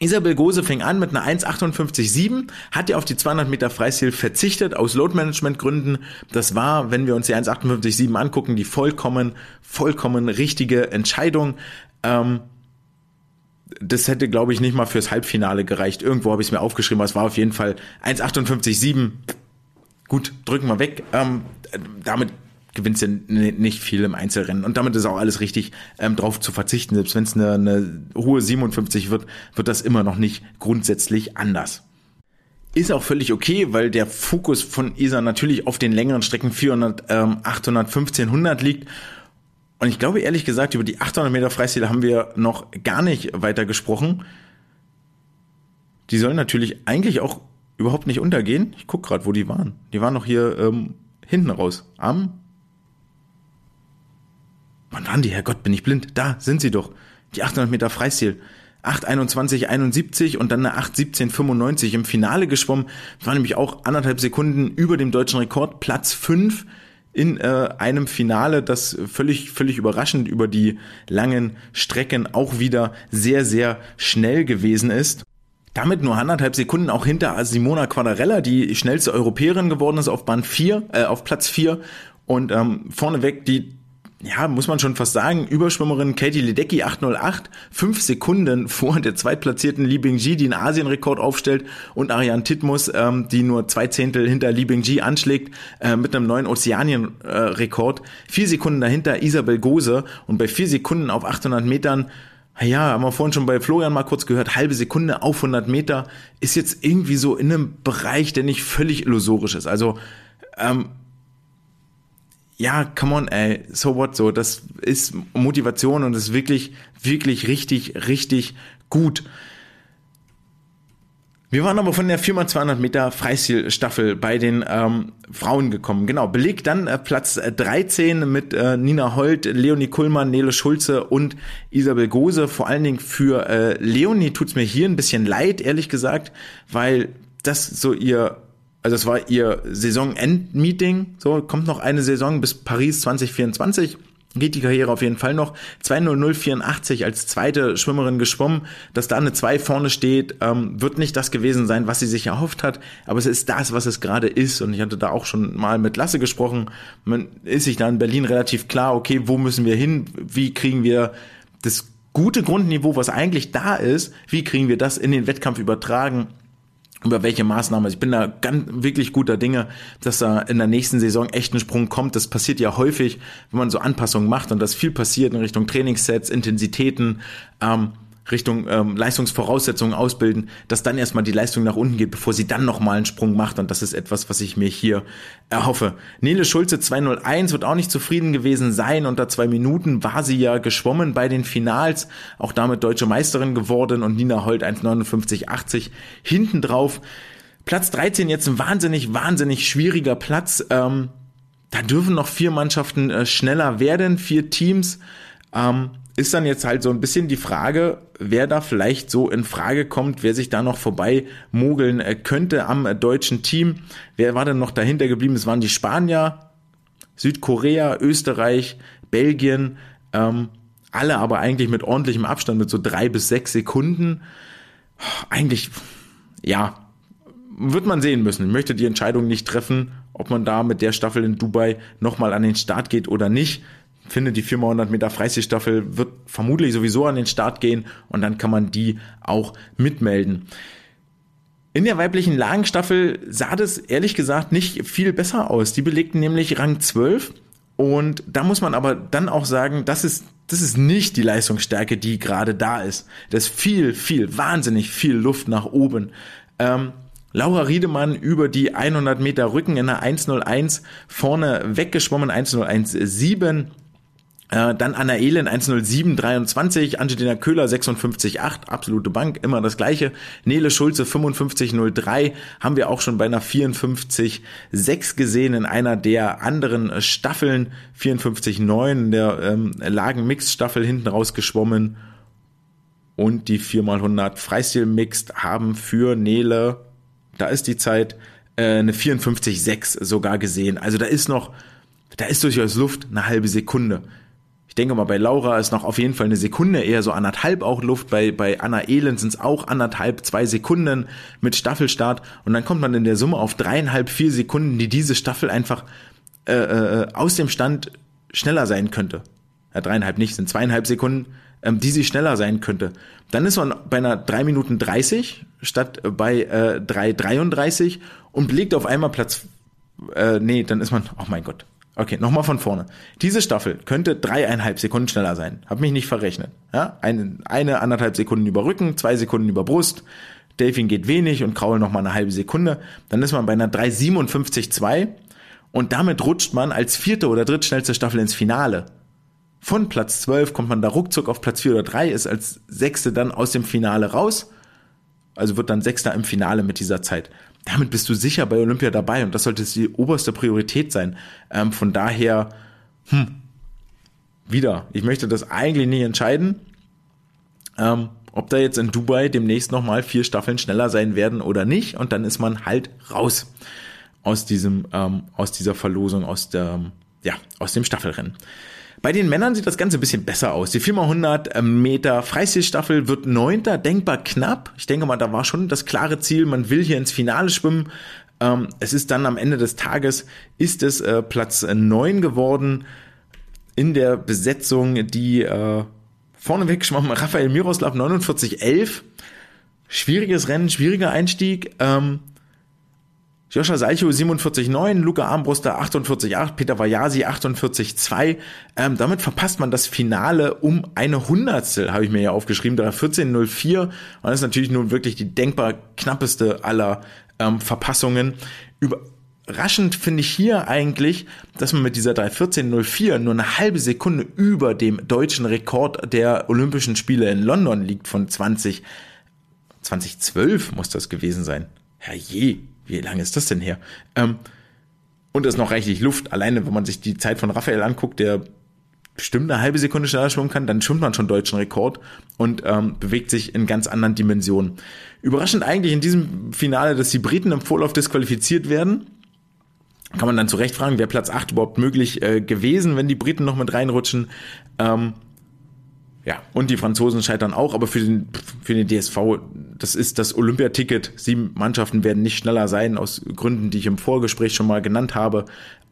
Isabel Gose fing an mit einer 1,58,7, hat ja auf die 200 Meter Freistil verzichtet aus Load-Management-Gründen. Das war, wenn wir uns die 1,58,7 angucken, die vollkommen, vollkommen richtige Entscheidung. Ähm, das hätte, glaube ich, nicht mal fürs Halbfinale gereicht. Irgendwo habe ich es mir aufgeschrieben, aber es war auf jeden Fall 1,58,7. Gut, drücken wir weg. Ähm, damit gewinnst du nicht viel im Einzelrennen. Und damit ist auch alles richtig, ähm, drauf zu verzichten. Selbst wenn es eine, eine hohe 57 wird, wird das immer noch nicht grundsätzlich anders. Ist auch völlig okay, weil der Fokus von ISA natürlich auf den längeren Strecken 400, ähm, 800, 1500 liegt. Und ich glaube ehrlich gesagt, über die 800 Meter Freistil haben wir noch gar nicht weiter gesprochen. Die sollen natürlich eigentlich auch überhaupt nicht untergehen. Ich guck gerade, wo die waren. Die waren noch hier ähm, hinten raus. Am Wann waren die? Herrgott, bin ich blind. Da sind sie doch. Die 800 Meter Freistil. 8,21,71 und dann eine 8,17,95 im Finale geschwommen. Das war nämlich auch anderthalb Sekunden über dem deutschen Rekord. Platz 5 in äh, einem Finale, das völlig, völlig überraschend über die langen Strecken auch wieder sehr, sehr schnell gewesen ist. Damit nur anderthalb Sekunden auch hinter Simona Quadarella, die schnellste Europäerin geworden ist auf Band 4, äh, auf Platz 4 und ähm, vorneweg die ja, muss man schon fast sagen, Überschwimmerin Katie Ledecky 808, fünf Sekunden vor der zweitplatzierten Li Bingji, die einen Asienrekord aufstellt, und Ariane Titmus, ähm, die nur zwei Zehntel hinter Li Bingji anschlägt, äh, mit einem neuen Ozeanienrekord. vier Sekunden dahinter Isabel Gose und bei vier Sekunden auf 800 Metern ja, haben wir vorhin schon bei Florian mal kurz gehört, halbe Sekunde auf 100 Meter ist jetzt irgendwie so in einem Bereich, der nicht völlig illusorisch ist. Also ähm, ja, come on, ey, so what, so, das ist Motivation und ist wirklich, wirklich richtig, richtig gut. Wir waren aber von der 4x200 Meter Freistilstaffel bei den ähm, Frauen gekommen. Genau, belegt dann äh, Platz 13 mit äh, Nina Holt, Leonie Kuhlmann, Nele Schulze und Isabel Gose. Vor allen Dingen für äh, Leonie tut's mir hier ein bisschen leid, ehrlich gesagt, weil das so ihr also es war ihr Saisonend-Meeting, so kommt noch eine Saison bis Paris 2024 geht die Karriere auf jeden Fall noch. 2.0084 als zweite Schwimmerin geschwommen. Dass da eine 2 vorne steht, ähm, wird nicht das gewesen sein, was sie sich erhofft hat. Aber es ist das, was es gerade ist. Und ich hatte da auch schon mal mit Lasse gesprochen. Man ist sich da in Berlin relativ klar, okay, wo müssen wir hin? Wie kriegen wir das gute Grundniveau, was eigentlich da ist, wie kriegen wir das in den Wettkampf übertragen? Über welche Maßnahmen. Also ich bin da ganz wirklich guter Dinge, dass da in der nächsten Saison echt ein Sprung kommt. Das passiert ja häufig, wenn man so Anpassungen macht und das viel passiert in Richtung Trainingssets, Intensitäten. Ähm, Richtung ähm, Leistungsvoraussetzungen ausbilden, dass dann erstmal die Leistung nach unten geht, bevor sie dann nochmal einen Sprung macht. Und das ist etwas, was ich mir hier erhoffe. Nele Schulze 201 wird auch nicht zufrieden gewesen sein. Unter zwei Minuten war sie ja geschwommen bei den Finals, auch damit deutsche Meisterin geworden und Nina Holt 1,59,80 hinten drauf. Platz 13 jetzt ein wahnsinnig, wahnsinnig schwieriger Platz. Ähm, da dürfen noch vier Mannschaften äh, schneller werden, vier Teams. Ähm, ist dann jetzt halt so ein bisschen die Frage, wer da vielleicht so in Frage kommt, wer sich da noch vorbei mogeln äh, könnte am äh, deutschen Team. Wer war denn noch dahinter geblieben? Es waren die Spanier, Südkorea, Österreich, Belgien, ähm, alle aber eigentlich mit ordentlichem Abstand, mit so drei bis sechs Sekunden. Eigentlich, ja, wird man sehen müssen. Ich möchte die Entscheidung nicht treffen, ob man da mit der Staffel in Dubai nochmal an den Start geht oder nicht finde, die 400 Meter Freistilstaffel wird vermutlich sowieso an den Start gehen und dann kann man die auch mitmelden. In der weiblichen Lagenstaffel sah das ehrlich gesagt nicht viel besser aus. Die belegten nämlich Rang 12 und da muss man aber dann auch sagen, das ist, das ist nicht die Leistungsstärke, die gerade da ist. Das ist viel, viel, wahnsinnig viel Luft nach oben. Ähm, Laura Riedemann über die 100 Meter Rücken in der 101 vorne weggeschwommen, 101,7 Äh, dann Anna Elend 107,23, Angelina Köhler 56,8, absolute Bank, immer das gleiche. Nele Schulze 55,03, haben wir auch schon bei einer 54,6 gesehen in einer der anderen Staffeln. 54,9 der ähm, Lagen-Mix-Staffel hinten rausgeschwommen. Und die 4x100 Freistil-Mixed haben für Nele, da ist die Zeit, äh, eine 54,6 sogar gesehen. Also da ist noch, da ist durchaus Luft, eine halbe Sekunde. Ich denke mal, bei Laura ist noch auf jeden Fall eine Sekunde, eher so anderthalb auch Luft. Bei, bei Anna Elend sind es auch anderthalb, zwei Sekunden mit Staffelstart. Und dann kommt man in der Summe auf dreieinhalb, vier Sekunden, die diese Staffel einfach äh, äh, aus dem Stand schneller sein könnte. Ja, dreieinhalb nicht, sind zweieinhalb Sekunden, ähm, die sie schneller sein könnte. Dann ist man bei einer drei Minuten dreißig statt bei äh, 3,33 und belegt auf einmal Platz, äh, nee, dann ist man, oh mein Gott, Okay, nochmal von vorne. Diese Staffel könnte dreieinhalb Sekunden schneller sein. Hab mich nicht verrechnet. Ja, eine, eine anderthalb Sekunden über Rücken, zwei Sekunden über Brust. Delfin geht wenig und Kraul nochmal eine halbe Sekunde. Dann ist man bei einer 3,57,2 und damit rutscht man als vierte oder drittschnellste Staffel ins Finale. Von Platz 12 kommt man da ruckzuck auf Platz 4 oder 3, ist als Sechste dann aus dem Finale raus. Also wird dann Sechster im Finale mit dieser Zeit damit bist du sicher bei Olympia dabei und das sollte die oberste Priorität sein. Ähm, von daher, hm, wieder, ich möchte das eigentlich nicht entscheiden, ähm, ob da jetzt in Dubai demnächst nochmal vier Staffeln schneller sein werden oder nicht und dann ist man halt raus aus diesem, ähm, aus dieser Verlosung, aus der, ja, aus dem Staffelrennen. Bei den Männern sieht das Ganze ein bisschen besser aus. Die 4x100 Meter Freistilstaffel wird neunter, denkbar knapp. Ich denke mal, da war schon das klare Ziel, man will hier ins Finale schwimmen. Ähm, es ist dann am Ende des Tages, ist es äh, Platz neun geworden in der Besetzung, die äh, vorneweg schwamm Raphael Miroslav 4911. Schwieriges Rennen, schwieriger Einstieg. Ähm, Joscha Seicho 47,9, Luca Armbruster 48,8, Peter Vajasi 48,2. Ähm, damit verpasst man das Finale um eine Hundertstel, habe ich mir ja aufgeschrieben, 14,04. Und das ist natürlich nun wirklich die denkbar knappeste aller ähm, Verpassungen. Überraschend finde ich hier eigentlich, dass man mit dieser 3.14.04 nur eine halbe Sekunde über dem deutschen Rekord der Olympischen Spiele in London liegt von 20, 2012 muss das gewesen sein. Herrje, wie lange ist das denn her? Ähm, und es ist noch reichlich Luft. Alleine, wenn man sich die Zeit von Raphael anguckt, der bestimmt eine halbe Sekunde schneller schwimmen kann, dann schwimmt man schon deutschen Rekord und ähm, bewegt sich in ganz anderen Dimensionen. Überraschend eigentlich in diesem Finale, dass die Briten im Vorlauf disqualifiziert werden. Kann man dann zu Recht fragen, wäre Platz 8 überhaupt möglich äh, gewesen, wenn die Briten noch mit reinrutschen. Ähm, ja, und die Franzosen scheitern auch, aber für den, für den DSV, das ist das Olympiaticket. Sieben Mannschaften werden nicht schneller sein, aus Gründen, die ich im Vorgespräch schon mal genannt habe.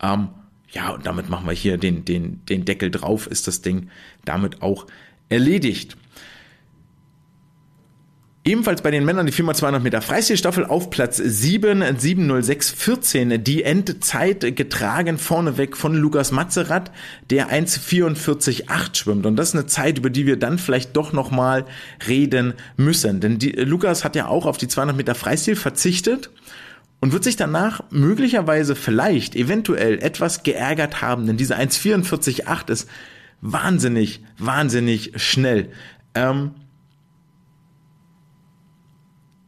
Ähm, ja, und damit machen wir hier den, den, den Deckel drauf, ist das Ding damit auch erledigt. Ebenfalls bei den Männern die 4x200 Meter Freistilstaffel auf Platz 7, 70614. Die Endzeit getragen vorneweg von Lukas Mazerat, der 1,44,8 schwimmt. Und das ist eine Zeit, über die wir dann vielleicht doch nochmal reden müssen. Denn die, Lukas hat ja auch auf die 200 Meter Freistil verzichtet und wird sich danach möglicherweise vielleicht eventuell etwas geärgert haben, denn diese 1,44,8 ist wahnsinnig, wahnsinnig schnell. Ähm,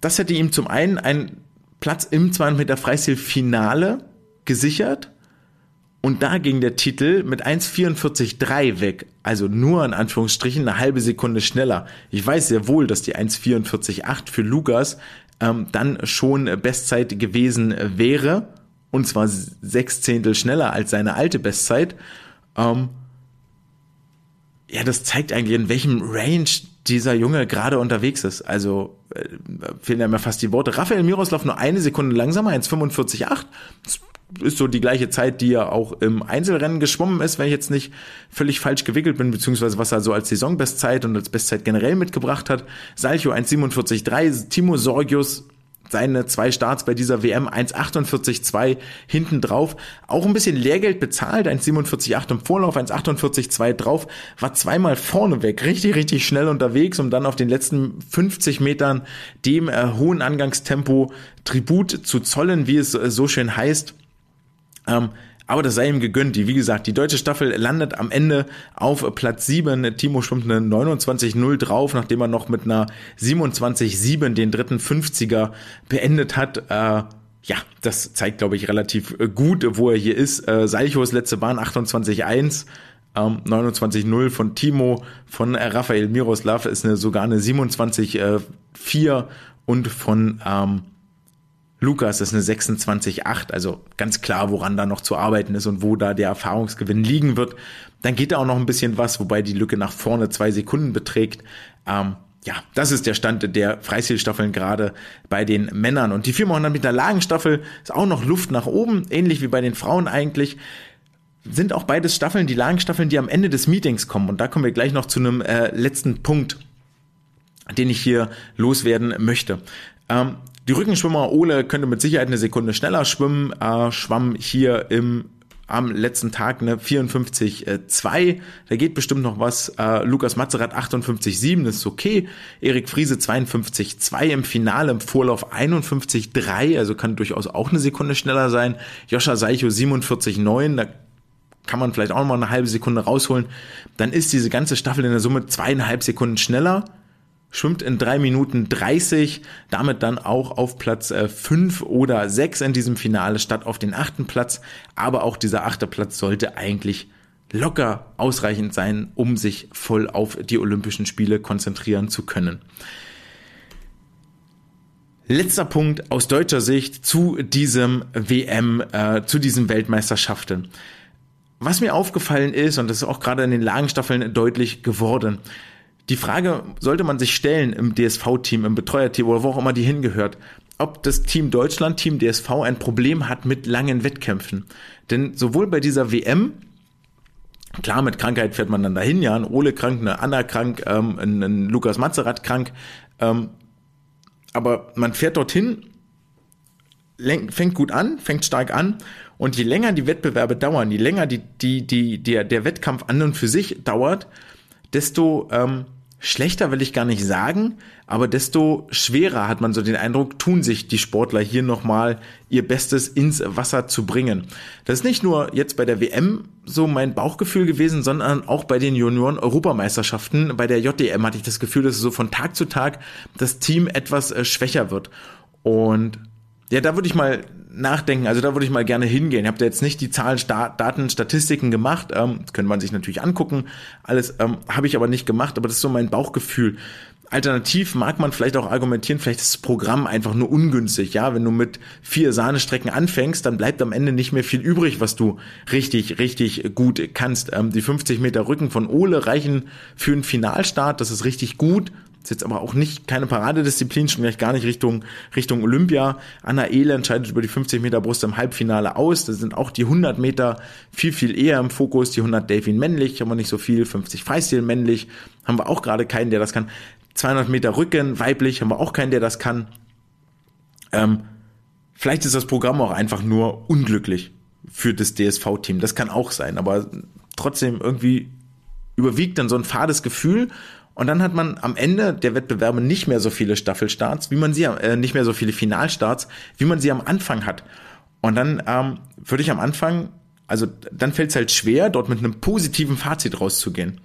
das hätte ihm zum einen einen Platz im 200 Meter Freistil-Finale gesichert und da ging der Titel mit 1,44,3 weg. Also nur in Anführungsstrichen eine halbe Sekunde schneller. Ich weiß sehr wohl, dass die 1,44,8 für Lukas ähm, dann schon Bestzeit gewesen wäre. Und zwar sechs Zehntel schneller als seine alte Bestzeit. Ähm, ja, das zeigt eigentlich, in welchem Range dieser Junge gerade unterwegs ist. Also äh, fehlen ja mir fast die Worte. Raphael Miroslav nur eine Sekunde langsamer, 1,45,8. Ist so die gleiche Zeit, die er auch im Einzelrennen geschwommen ist, wenn ich jetzt nicht völlig falsch gewickelt bin, beziehungsweise was er so als Saisonbestzeit und als Bestzeit generell mitgebracht hat. Salcho 1,47,3, Timo Sorgius seine zwei Starts bei dieser WM 1,48,2 hinten drauf. Auch ein bisschen Lehrgeld bezahlt, 1,47,8 im Vorlauf, 1,48,2 drauf, war zweimal vorneweg, richtig, richtig schnell unterwegs, um dann auf den letzten 50 Metern dem äh, hohen Angangstempo Tribut zu zollen, wie es äh, so schön heißt. Ähm, Aber das sei ihm gegönnt. Wie gesagt, die deutsche Staffel landet am Ende auf Platz 7. Timo schwimmt eine 29-0 drauf, nachdem er noch mit einer 27-7 den dritten 50er beendet hat. Äh, ja, das zeigt, glaube ich, relativ äh, gut, wo er hier ist. Äh, Salchos letzte Bahn 28-1. Ähm, 29-0 von Timo, von Rafael Miroslav ist eine, sogar eine 27-4 äh, und von ähm, Lukas ist eine 26,8, also ganz klar, woran da noch zu arbeiten ist und wo da der Erfahrungsgewinn liegen wird. Dann geht da auch noch ein bisschen was, wobei die Lücke nach vorne zwei Sekunden beträgt. Ähm, ja, das ist der Stand der Freistilstaffeln gerade bei den Männern. Und die 400 Meter Lagenstaffel ist auch noch Luft nach oben, ähnlich wie bei den Frauen eigentlich. Sind auch beides Staffeln, die Lagenstaffeln, die am Ende des Meetings kommen. Und da kommen wir gleich noch zu einem äh, letzten Punkt, den ich hier loswerden möchte. Ähm, die Rückenschwimmer Ole könnte mit Sicherheit eine Sekunde schneller schwimmen, äh, schwamm hier im am letzten Tag eine 54,2. Da geht bestimmt noch was. Äh, Lukas Mazerat 58,7, das ist okay. Erik Friese 52,2 im Finale, im Vorlauf 51,3, also kann durchaus auch eine Sekunde schneller sein. Joscha Seicho 47,9, da kann man vielleicht auch noch mal eine halbe Sekunde rausholen. Dann ist diese ganze Staffel in der Summe zweieinhalb Sekunden schneller schwimmt in drei Minuten 30, damit dann auch auf Platz äh, 5 oder 6 in diesem Finale statt auf den achten Platz. Aber auch dieser achte Platz sollte eigentlich locker ausreichend sein, um sich voll auf die Olympischen Spiele konzentrieren zu können. Letzter Punkt aus deutscher Sicht zu diesem WM, äh, zu diesen Weltmeisterschaften. Was mir aufgefallen ist, und das ist auch gerade in den Lagenstaffeln deutlich geworden, die Frage sollte man sich stellen im DSV-Team, im Betreuerteam oder wo auch immer die hingehört, ob das Team Deutschland, Team DSV ein Problem hat mit langen Wettkämpfen. Denn sowohl bei dieser WM, klar, mit Krankheit fährt man dann dahin, ja, ein Ole krank, eine Anna krank, ähm, ein, ein Lukas Mazerat krank, ähm, aber man fährt dorthin, fängt gut an, fängt stark an und je länger die Wettbewerbe dauern, je länger die, die, die, der, der Wettkampf an und für sich dauert, desto ähm, schlechter will ich gar nicht sagen, aber desto schwerer hat man so den Eindruck, tun sich die Sportler hier nochmal ihr Bestes ins Wasser zu bringen. Das ist nicht nur jetzt bei der WM so mein Bauchgefühl gewesen, sondern auch bei den Junioren-Europameisterschaften. Bei der JDM hatte ich das Gefühl, dass so von Tag zu Tag das Team etwas äh, schwächer wird. Und ja, da würde ich mal nachdenken. Also da würde ich mal gerne hingehen. Ich habe da jetzt nicht die Zahlen, Daten, Statistiken gemacht. Ähm, könnte man sich natürlich angucken. Alles ähm, habe ich aber nicht gemacht. Aber das ist so mein Bauchgefühl. Alternativ mag man vielleicht auch argumentieren, vielleicht ist das Programm einfach nur ungünstig. Ja, wenn du mit vier Sahnestrecken anfängst, dann bleibt am Ende nicht mehr viel übrig, was du richtig, richtig gut kannst. Ähm, die 50 Meter Rücken von Ole reichen für einen Finalstart. Das ist richtig gut. Ist jetzt aber auch nicht keine Paradedisziplin, schon gleich gar nicht Richtung, Richtung Olympia. Anna Ehle entscheidet über die 50 Meter Brust im Halbfinale aus. Da sind auch die 100 Meter viel, viel eher im Fokus. Die 100 Delfin männlich, haben wir nicht so viel. 50 Freistil männlich, haben wir auch gerade keinen, der das kann. 200 Meter Rücken weiblich, haben wir auch keinen, der das kann. Ähm, vielleicht ist das Programm auch einfach nur unglücklich für das DSV-Team. Das kann auch sein, aber trotzdem irgendwie überwiegt dann so ein fades Gefühl und dann hat man am Ende der Wettbewerbe nicht mehr so viele Staffelstarts, wie man sie, äh, nicht mehr so viele Finalstarts, wie man sie am Anfang hat. Und dann ähm, würde ich am Anfang, also dann fällt es halt schwer, dort mit einem positiven Fazit rauszugehen.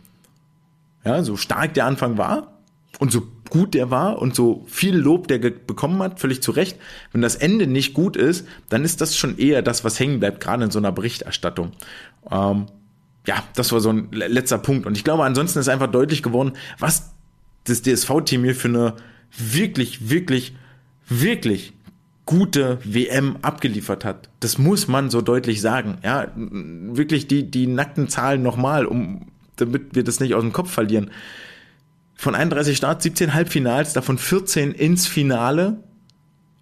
Ja, so stark der Anfang war und so gut der war und so viel Lob der bekommen hat, völlig zu Recht. Wenn das Ende nicht gut ist, dann ist das schon eher das, was hängen bleibt, gerade in so einer Berichterstattung. Ähm, ja, das war so ein letzter Punkt. Und ich glaube, ansonsten ist einfach deutlich geworden, was das DSV-Team hier für eine wirklich, wirklich, wirklich gute WM abgeliefert hat. Das muss man so deutlich sagen. Ja, wirklich die, die nackten Zahlen nochmal, um, damit wir das nicht aus dem Kopf verlieren. Von 31 Starts, 17 Halbfinals, davon 14 ins Finale.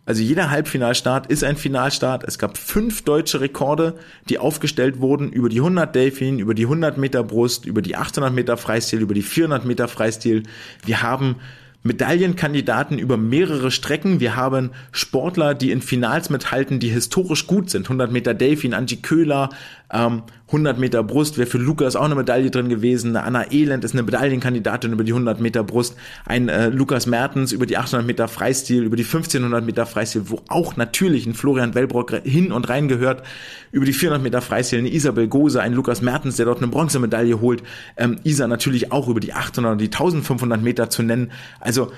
Also jeder Halbfinalstart ist ein Finalstart. Es gab fünf deutsche Rekorde, die aufgestellt wurden über die 100 Delfin, über die 100 Meter Brust, über die 800 Meter Freistil, über die 400 Meter Freistil. Wir haben Medaillenkandidaten über mehrere Strecken. Wir haben Sportler, die in Finals mithalten, die historisch gut sind. 100 Meter Delfin, Angie Köhler, Ähm, 100 Meter Brust wäre für Lukas auch eine Medaille drin gewesen. Eine Anna Elend ist eine Medaillenkandidatin über die 100 Meter Brust. Ein äh, Lukas Mertens über die 800 Meter Freistil, über die 1500 Meter Freistil, wo auch natürlich ein Florian Wellbrock hin und rein gehört. Über die 400 Meter Freistil eine Isabel Gose, ein Lukas Mertens, der dort eine Bronzemedaille holt. Ähm, Isa natürlich auch über die 800 und die 1500 Meter zu nennen. Also,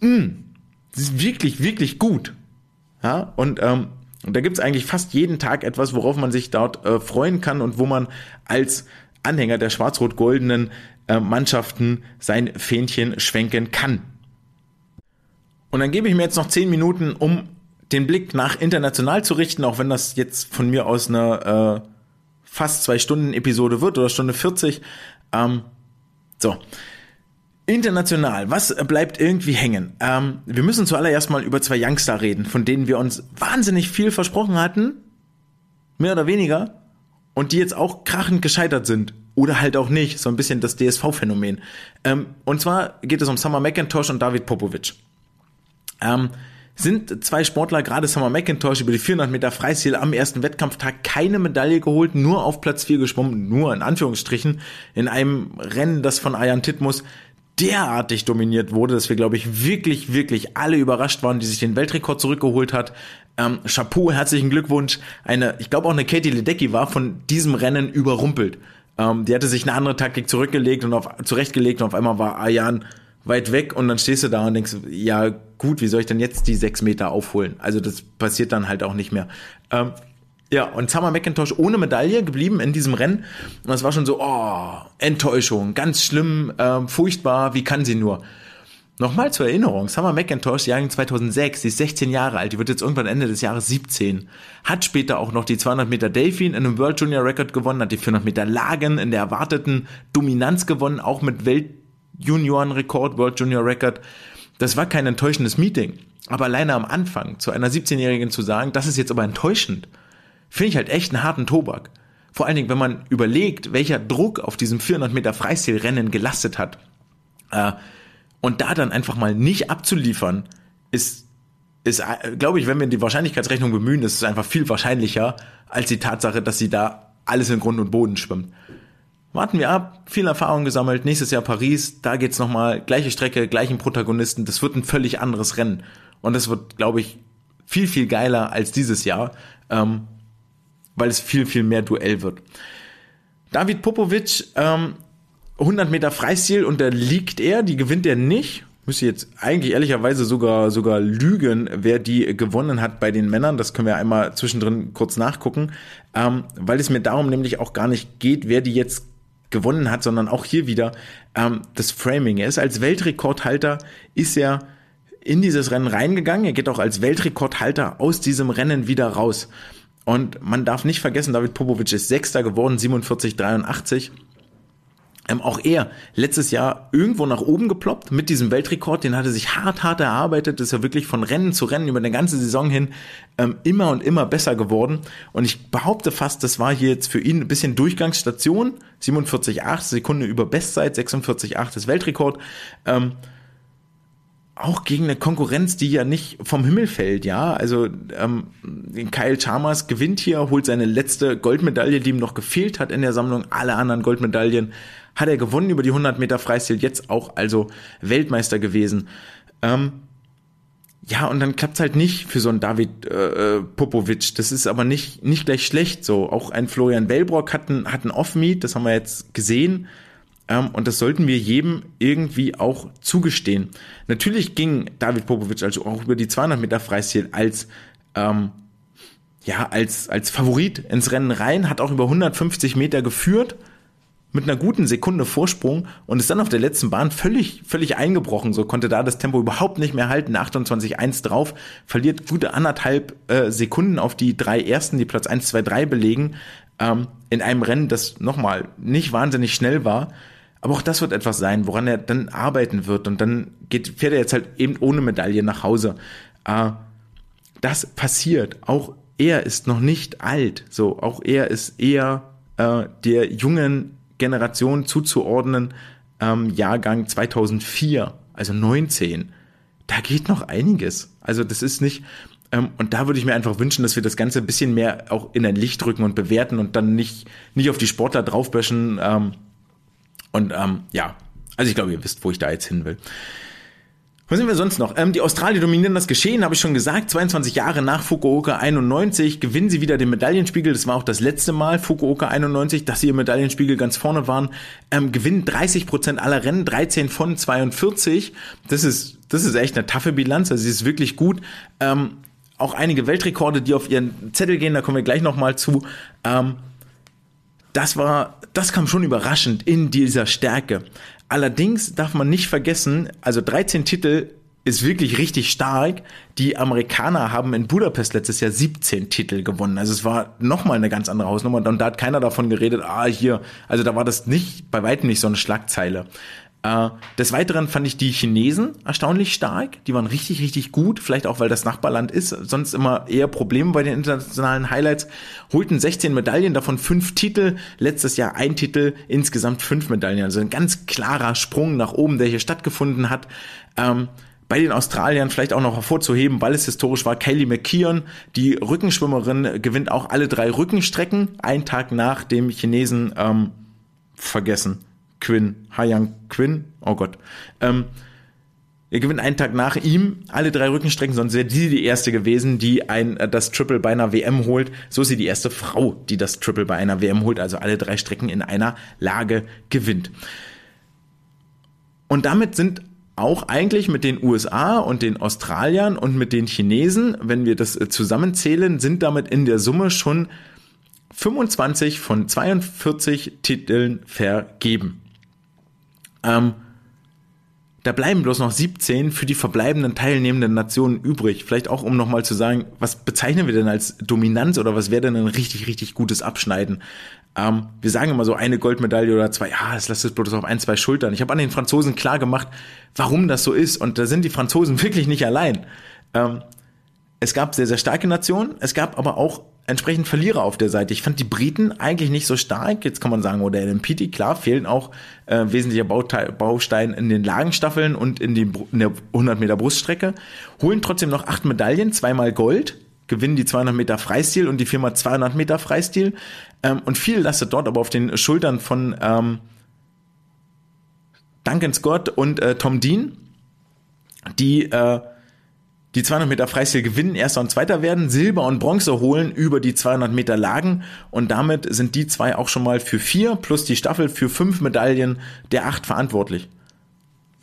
äh, mh, mm, das ist wirklich, wirklich gut. Ja, und ähm, und da gibt's eigentlich fast jeden Tag etwas, worauf man sich dort äh, freuen kann und wo man als Anhänger der schwarz-rot-goldenen äh, Mannschaften sein Fähnchen schwenken kann. Und dann gebe ich mir jetzt noch zehn Minuten, um den Blick nach international zu richten, auch wenn das jetzt von mir aus eine äh, fast zwei Stunden Episode wird oder Stunde 40. Ähm, so. International, was bleibt irgendwie hängen? Ähm, wir müssen zuallererst mal über zwei Youngster reden, von denen wir uns wahnsinnig viel versprochen hatten, mehr oder weniger, und die jetzt auch krachend gescheitert sind. Oder halt auch nicht, so ein bisschen das DSV-Phänomen. Ähm, und zwar geht es um Summer McIntosh und David Popovic. Ähm, sind zwei Sportler, gerade Summer McIntosh, über die 400 Meter Freistil am ersten Wettkampftag keine Medaille geholt, nur auf Platz 4 geschwommen, nur in Anführungsstrichen, in einem Rennen, das von Ayan Titmus derartig dominiert wurde, dass wir, glaube ich, wirklich, wirklich alle überrascht waren, die sich den Weltrekord zurückgeholt hat. Ähm, Chapeau, herzlichen Glückwunsch. Eine, ich glaube auch eine Katie Ledecky war von diesem Rennen überrumpelt. Ähm, die hatte sich eine andere Taktik zurückgelegt und auf, zurechtgelegt und auf einmal war Ayan weit weg und dann stehst du da und denkst, ja gut, wie soll ich denn jetzt die sechs Meter aufholen? Also das passiert dann halt auch nicht mehr. Ähm, ja, und Summer McIntosh ohne Medaille geblieben in diesem Rennen. Und es war schon so, oh, Enttäuschung, ganz schlimm, äh, furchtbar, wie kann sie nur? Nochmal zur Erinnerung, Summer McIntosh, Jahrgang 2006, sie ist 16 Jahre alt, die wird jetzt irgendwann Ende des Jahres 17, hat später auch noch die 200 Meter Delfin in einem World Junior Record gewonnen, hat die 400 Meter Lagen in der erwarteten Dominanz gewonnen, auch mit Weltjuniorenrekord, World Junior Record. Das war kein enttäuschendes Meeting. Aber alleine am Anfang zu einer 17-Jährigen zu sagen, das ist jetzt aber enttäuschend, finde ich halt echt einen harten Tobak. Vor allen Dingen, wenn man überlegt, welcher Druck auf diesem 400 Meter Freistilrennen gelastet hat. Äh, und da dann einfach mal nicht abzuliefern, ist, ist, äh, glaube ich, wenn wir die Wahrscheinlichkeitsrechnung bemühen, ist es einfach viel wahrscheinlicher als die Tatsache, dass sie da alles in Grund und Boden schwimmt. Warten wir ab, viel Erfahrung gesammelt, nächstes Jahr Paris, da geht's nochmal, gleiche Strecke, gleichen Protagonisten, das wird ein völlig anderes Rennen. Und das wird, glaube ich, viel, viel geiler als dieses Jahr. Ähm, weil es viel, viel mehr Duell wird. David Popovic, ähm, 100 Meter Freistil und da liegt er, die gewinnt er nicht. Müsste jetzt eigentlich ehrlicherweise sogar, sogar lügen, wer die gewonnen hat bei den Männern. Das können wir einmal zwischendrin kurz nachgucken, ähm, weil es mir darum nämlich auch gar nicht geht, wer die jetzt gewonnen hat, sondern auch hier wieder ähm, das Framing. Er ist als Weltrekordhalter, ist er in dieses Rennen reingegangen. Er geht auch als Weltrekordhalter aus diesem Rennen wieder raus. Und man darf nicht vergessen, David Popovic ist Sechster geworden, 47,83. Ähm, auch er letztes Jahr irgendwo nach oben geploppt mit diesem Weltrekord. Den hatte sich hart, hart erarbeitet. Ist ja wirklich von Rennen zu Rennen über eine ganze Saison hin ähm, immer und immer besser geworden. Und ich behaupte fast, das war hier jetzt für ihn ein bisschen Durchgangsstation. 47,8 Sekunde über Bestzeit, 46,8 ist Weltrekord. Ähm, auch gegen eine Konkurrenz, die ja nicht vom Himmel fällt, ja. Also ähm, Kyle Chalmers gewinnt hier, holt seine letzte Goldmedaille, die ihm noch gefehlt hat in der Sammlung. Alle anderen Goldmedaillen hat er gewonnen über die 100 Meter Freistil, jetzt auch also Weltmeister gewesen. Ähm, ja, und dann klappt's halt nicht für so einen David äh, äh Popovic. Das ist aber nicht, nicht gleich schlecht so. Auch ein Florian Wellbrock hat ein, hat ein Off-Meet, das haben wir jetzt gesehen. Ähm, und das sollten wir jedem irgendwie auch zugestehen. Natürlich ging David Popovic also auch über die 200 Meter Freistil als ähm, ja, als, als Favorit ins Rennen rein, hat auch über 150 Meter geführt, mit einer guten Sekunde Vorsprung und ist dann auf der letzten Bahn völlig, völlig eingebrochen. So konnte da das Tempo überhaupt nicht mehr halten. 28,1 drauf, verliert gute anderthalb äh, Sekunden auf die drei ersten, die Platz 1, 2, 3 belegen, ähm, in einem Rennen, das nochmal nicht wahnsinnig schnell war. Aber auch das wird etwas sein, woran er dann arbeiten wird. Und dann geht, fährt er jetzt halt eben ohne Medaille nach Hause. Äh, das passiert. Auch er ist noch nicht alt. So, auch er ist eher äh, der jungen Generation zuzuordnen. Ähm, Jahrgang 2004, also 19. Da geht noch einiges. Also das ist nicht Ähm, und da würde ich mir einfach wünschen, dass wir das Ganze ein bisschen mehr auch in ein Licht drücken und bewerten und dann nicht, nicht auf die Sportler draufböschen. Ähm, und ähm, ja, also ich glaube, ihr wisst, wo ich da jetzt hin will. Was sind wir sonst noch? Ähm, die Australier dominieren das Geschehen, habe ich schon gesagt. 22 Jahre nach Fukuoka 91 gewinnen sie wieder den Medaillenspiegel. Das war auch das letzte Mal Fukuoka 91, dass sie im Medaillenspiegel ganz vorne waren. Ähm, gewinnen 30 Prozent aller Rennen, 13 von 42. Das ist, das ist echt eine taffe Bilanz. Also sie ist wirklich gut. Ähm, auch einige Weltrekorde, die auf ihren Zettel gehen, da kommen wir gleich nochmal zu. Ähm, das war, das kam schon überraschend in dieser Stärke. Allerdings darf man nicht vergessen, also 13 Titel ist wirklich richtig stark. Die Amerikaner haben in Budapest letztes Jahr 17 Titel gewonnen. Also es war nochmal eine ganz andere Hausnummer. Und da hat keiner davon geredet, ah, hier, also da war das nicht, bei weitem nicht so eine Schlagzeile. Äh, des Weiteren fand ich die Chinesen erstaunlich stark. Die waren richtig, richtig gut. Vielleicht auch, weil das Nachbarland ist. Sonst immer eher Probleme bei den internationalen Highlights. Holten 16 Medaillen, davon fünf Titel. Letztes Jahr ein Titel, insgesamt fünf Medaillen. Also ein ganz klarer Sprung nach oben, der hier stattgefunden hat. Ähm, bei den Australiern vielleicht auch noch hervorzuheben, weil es historisch war, Kaylee McKeon, die Rückenschwimmerin, gewinnt auch alle drei Rückenstrecken, einen Tag nach dem Chinesen ähm, vergessen Quinn, Hayang Quinn, oh Gott. Ähm, er gewinnt einen Tag nach ihm alle drei Rückenstrecken, sonst wäre sie die erste gewesen, die ein äh, das Triple bei einer WM holt. So ist sie die erste Frau, die das Triple bei einer WM holt, also alle drei Strecken in einer Lage gewinnt. Und damit sind auch eigentlich mit den USA und den Australiern und mit den Chinesen, wenn wir das äh, zusammenzählen, sind damit in der Summe schon 25 von 42 Titeln vergeben. Ähm, da bleiben bloß noch 17 für die verbleibenden teilnehmenden Nationen übrig. Vielleicht auch, um nochmal zu sagen, was bezeichnen wir denn als Dominanz oder was wäre denn ein richtig, richtig gutes Abschneiden? Ähm, wir sagen immer so eine Goldmedaille oder zwei, ja, es lasst es bloß auf ein, zwei Schultern. Ich habe an den Franzosen klar gemacht, warum das so ist. Und da sind die Franzosen wirklich nicht allein. Ähm, es gab sehr, sehr starke Nationen, es gab aber auch entsprechend Verlierer auf der Seite. Ich fand die Briten eigentlich nicht so stark. Jetzt kann man sagen, oder oh, MPT, klar, fehlen auch äh, wesentliche Bauteil, in den Lagenstaffeln und in, die, in der 100 Meter Bruststrecke. Holen trotzdem noch acht Medaillen, zweimal Gold, gewinnen die 200 Meter Freistil und die Firma 200 Meter Freistil. Ähm, und viel lastet dort aber auf den Schultern von ähm, Duncan Scott und äh, Tom Dean, die äh, die 200 Meter Freistil gewinnen, erster und zweiter werden, Silber und Bronze holen über die 200 Meter Lagen und damit sind die zwei auch schon mal für vier plus die Staffel für fünf Medaillen der acht verantwortlich.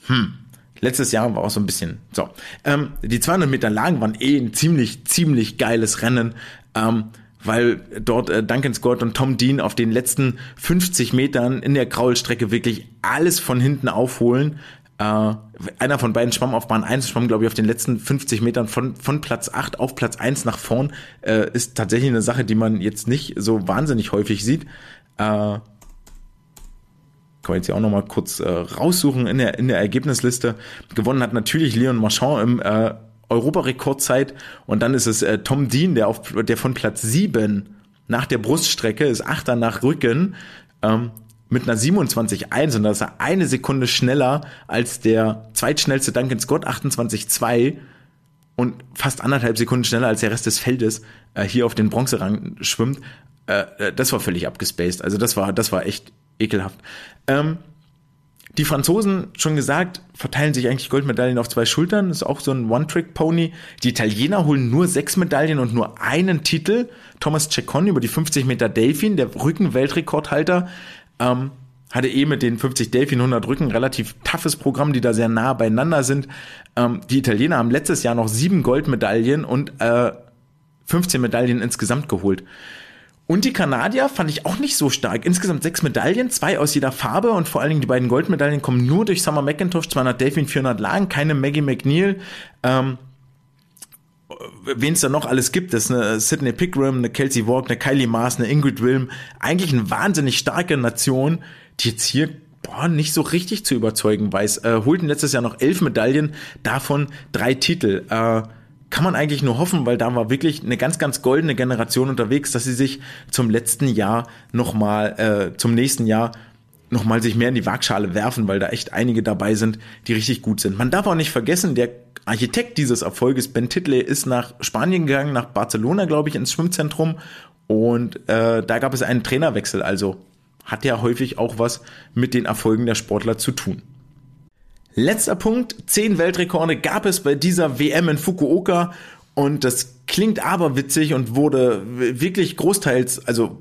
Hm. Letztes Jahr war auch so ein bisschen so. Ähm, die 200 Meter Lagen waren eh ein ziemlich, ziemlich geiles Rennen. Ähm, weil dort äh, Duncan Scott und Tom Dean auf den letzten 50 Metern in der Kraulstrecke wirklich alles von hinten aufholen. Äh, einer von beiden schwamm auf Bahn 1, schwamm, glaube ich, auf den letzten 50 Metern von, von Platz 8 auf Platz 1 nach vorn. Äh, ist tatsächlich eine Sache, die man jetzt nicht so wahnsinnig häufig sieht. Äh, kann man jetzt hier auch nochmal kurz äh, raussuchen in der, in der Ergebnisliste. Gewonnen hat natürlich Leon Marchand im äh, Europarekordzeit und dann ist es äh, Tom Dean, der, auf, der von Platz 7 nach der Bruststrecke ist Achter nach Rücken. Ähm, mit einer 27,1 und das ist eine Sekunde schneller als der zweitschnellste Duncan Scott 28,2 und fast anderthalb Sekunden schneller als der Rest des Feldes äh, hier auf den Bronzerang schwimmt. Äh, äh, das war völlig abgespaced. Also das war, das war echt ekelhaft. Ähm, die Franzosen, schon gesagt, verteilen sich eigentlich Goldmedaillen auf zwei Schultern. Das ist auch so ein One-Trick-Pony. Die Italiener holen nur sechs Medaillen und nur einen Titel. Thomas Ceccon über die 50 Meter Delfin, der Rücken-Weltrekordhalter, ähm, hatte eh mit den 50 Delfin 100 Rücken relativ toughes Programm, die da sehr nah beieinander sind. Ähm, die Italiener haben letztes Jahr noch sieben Goldmedaillen und äh, 15 Medaillen insgesamt geholt. Und die Kanadier fand ich auch nicht so stark. Insgesamt sechs Medaillen, zwei aus jeder Farbe und vor allen Dingen die beiden Goldmedaillen kommen nur durch Summer McIntosh, 200 Delfin, 400 Lagen, keine Maggie McNeil. Ähm, wen es da noch alles gibt, das ist eine Sydney Pickram, eine Kelsey Walk, eine Kylie Maas, eine Ingrid Wilm, eigentlich eine wahnsinnig starke Nation, die jetzt hier boah, nicht so richtig zu überzeugen weiß. Äh, holten letztes Jahr noch elf Medaillen, davon drei Titel. Äh, kann man eigentlich nur hoffen, weil da war wirklich eine ganz, ganz goldene Generation unterwegs, dass sie sich zum letzten Jahr nochmal, äh, zum nächsten Jahr nochmal sich mehr in die Waagschale werfen, weil da echt einige dabei sind, die richtig gut sind. Man darf auch nicht vergessen, der Architekt dieses Erfolges, Ben Titley, ist nach Spanien gegangen, nach Barcelona, glaube ich, ins Schwimmzentrum. Und äh, da gab es einen Trainerwechsel. Also hat ja häufig auch was mit den Erfolgen der Sportler zu tun. Letzter Punkt, zehn Weltrekorde gab es bei dieser WM in Fukuoka und das klingt aber witzig und wurde wirklich großteils, also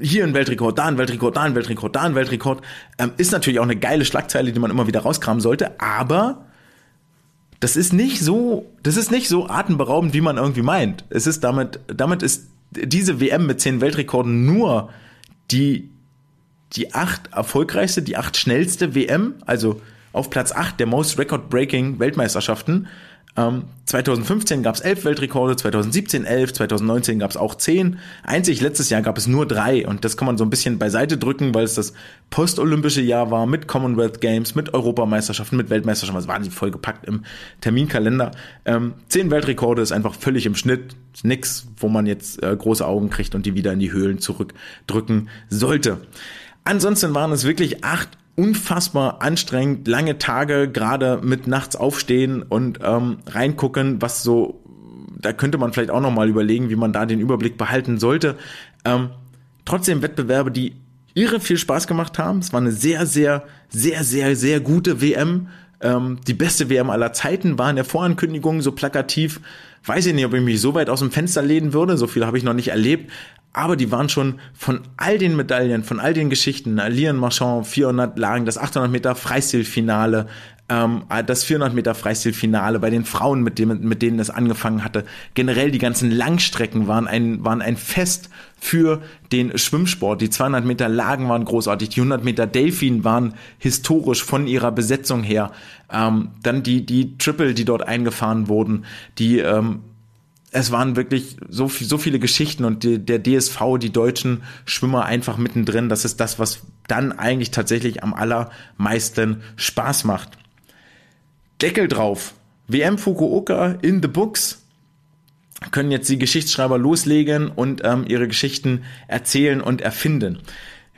hier ein Weltrekord, da ein Weltrekord, da ein Weltrekord, da ein Weltrekord, ähm, ist natürlich auch eine geile Schlagzeile, die man immer wieder rauskramen sollte, aber das ist nicht so, das ist nicht so atemberaubend, wie man irgendwie meint. Es ist damit, damit ist diese WM mit zehn Weltrekorden nur die, die acht erfolgreichste, die acht schnellste WM, also auf Platz acht der Most Record-Breaking Weltmeisterschaften. Ähm, 2015 gab es elf Weltrekorde, 2017 elf, 2019 gab es auch zehn. Einzig letztes Jahr gab es nur drei und das kann man so ein bisschen beiseite drücken, weil es das postolympische Jahr war mit Commonwealth Games, mit Europameisterschaften, mit Weltmeisterschaften. Das war nicht vollgepackt im Terminkalender. Ähm, zehn Weltrekorde ist einfach völlig im Schnitt. Nix, wo man jetzt äh, große Augen kriegt und die wieder in die Höhlen zurückdrücken sollte. Ansonsten waren es wirklich acht unfassbar anstrengend, lange Tage, gerade mit nachts aufstehen und ähm, reingucken, was so, da könnte man vielleicht auch nochmal überlegen, wie man da den Überblick behalten sollte. Ähm, trotzdem Wettbewerbe, die irre viel Spaß gemacht haben. Es war eine sehr, sehr, sehr, sehr, sehr gute WM. Ähm, die beste WM aller Zeiten war in der Vorankündigung so plakativ. Weiß ich nicht, ob ich mich so weit aus dem Fenster lehnen würde. So viel habe ich noch nicht erlebt aber die waren schon von all den Medaillen, von all den Geschichten, Lian Marchand 400 Lagen, das 800 Meter Freistilfinale, ähm, das 400 Meter Freistilfinale bei den Frauen, mit, dem, mit denen es angefangen hatte. Generell die ganzen Langstrecken waren ein, waren ein Fest für den Schwimmsport. Die 200 Meter Lagen waren großartig, die 100 Meter Delfin waren historisch von ihrer Besetzung her. Ähm, dann die, die Triple, die dort eingefahren wurden, die ähm, es waren wirklich so, so viele Geschichten und die, der DSV, die deutschen Schwimmer einfach mittendrin. Das ist das, was dann eigentlich tatsächlich am allermeisten Spaß macht. Deckel drauf. WM Fukuoka in the books. Können jetzt die Geschichtsschreiber loslegen und ähm, ihre Geschichten erzählen und erfinden.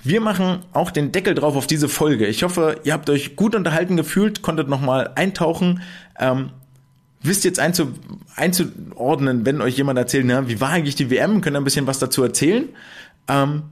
Wir machen auch den Deckel drauf auf diese Folge. Ich hoffe, ihr habt euch gut unterhalten gefühlt, konntet nochmal eintauchen. Ähm, wisst jetzt einzu, einzuordnen, wenn euch jemand erzählt, na, wie war eigentlich die WM, könnt ihr ein bisschen was dazu erzählen. Ähm,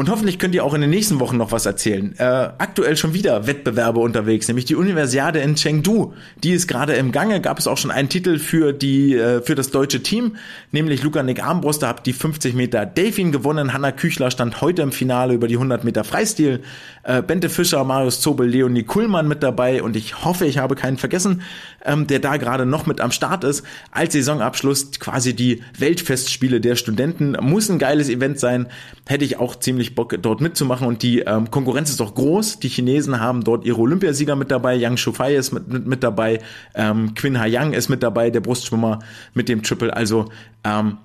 und hoffentlich könnt ihr auch in den nächsten Wochen noch was erzählen. Äh, aktuell schon wieder Wettbewerbe unterwegs, nämlich die Universiade in Chengdu. Die ist gerade im Gange. Gab es auch schon einen Titel für die äh, für das deutsche Team, nämlich Luca Nick Armbruster hat die 50 Meter Delfin gewonnen. Hanna Küchler stand heute im Finale über die 100 Meter Freistil. Äh, Bente Fischer, Marius Zobel, Leonie Kuhlmann mit dabei und ich hoffe, ich habe keinen vergessen, ähm, der da gerade noch mit am Start ist. Als Saisonabschluss quasi die Weltfestspiele der Studenten. Muss ein geiles Event sein. Hätte ich auch ziemlich Bock, dort mitzumachen. Und die ähm, Konkurrenz ist auch groß. Die Chinesen haben dort ihre Olympiasieger mit dabei. Yang Shufai ist mit, mit, mit dabei. Ähm, Quinn Yang ist mit dabei, der Brustschwimmer mit dem Triple. Also ähm,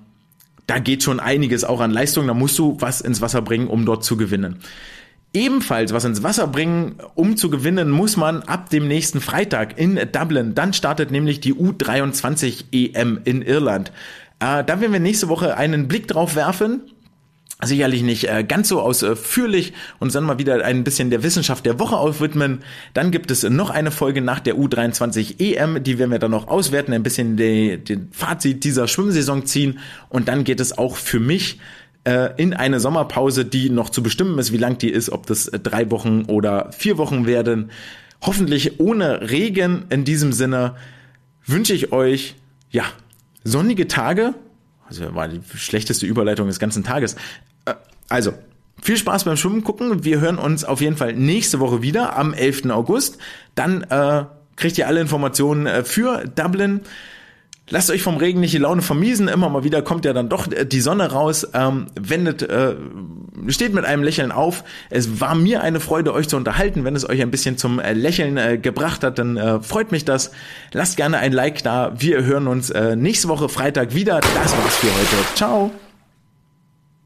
da geht schon einiges auch an Leistung. Da musst du was ins Wasser bringen, um dort zu gewinnen. Ebenfalls was ins Wasser bringen, um zu gewinnen, muss man ab dem nächsten Freitag in Dublin. Dann startet nämlich die U23 EM in Irland. Äh, da werden wir nächste Woche einen Blick drauf werfen sicherlich nicht äh, ganz so ausführlich und dann mal wieder ein bisschen der Wissenschaft der Woche aufwidmen. Dann gibt es noch eine Folge nach der U23 EM, die werden wir dann noch auswerten, ein bisschen den Fazit dieser Schwimmsaison ziehen und dann geht es auch für mich äh, in eine Sommerpause, die noch zu bestimmen ist, wie lang die ist, ob das drei Wochen oder vier Wochen werden. Hoffentlich ohne Regen in diesem Sinne wünsche ich euch, ja, sonnige Tage, also war die schlechteste Überleitung des ganzen Tages. Äh, also, viel Spaß beim Schwimmen gucken. Wir hören uns auf jeden Fall nächste Woche wieder am 11. August. Dann äh, kriegt ihr alle Informationen äh, für Dublin. Lasst euch vom Regen nicht die Laune vermiesen. Immer mal wieder kommt ja dann doch äh, die Sonne raus. Ähm, wendet, äh, steht mit einem Lächeln auf. Es war mir eine Freude, euch zu unterhalten. Wenn es euch ein bisschen zum äh, Lächeln äh, gebracht hat, dann äh, freut mich das. Lasst gerne ein Like da. Wir hören uns äh, nächste Woche Freitag wieder. Das war's für heute. Ciao.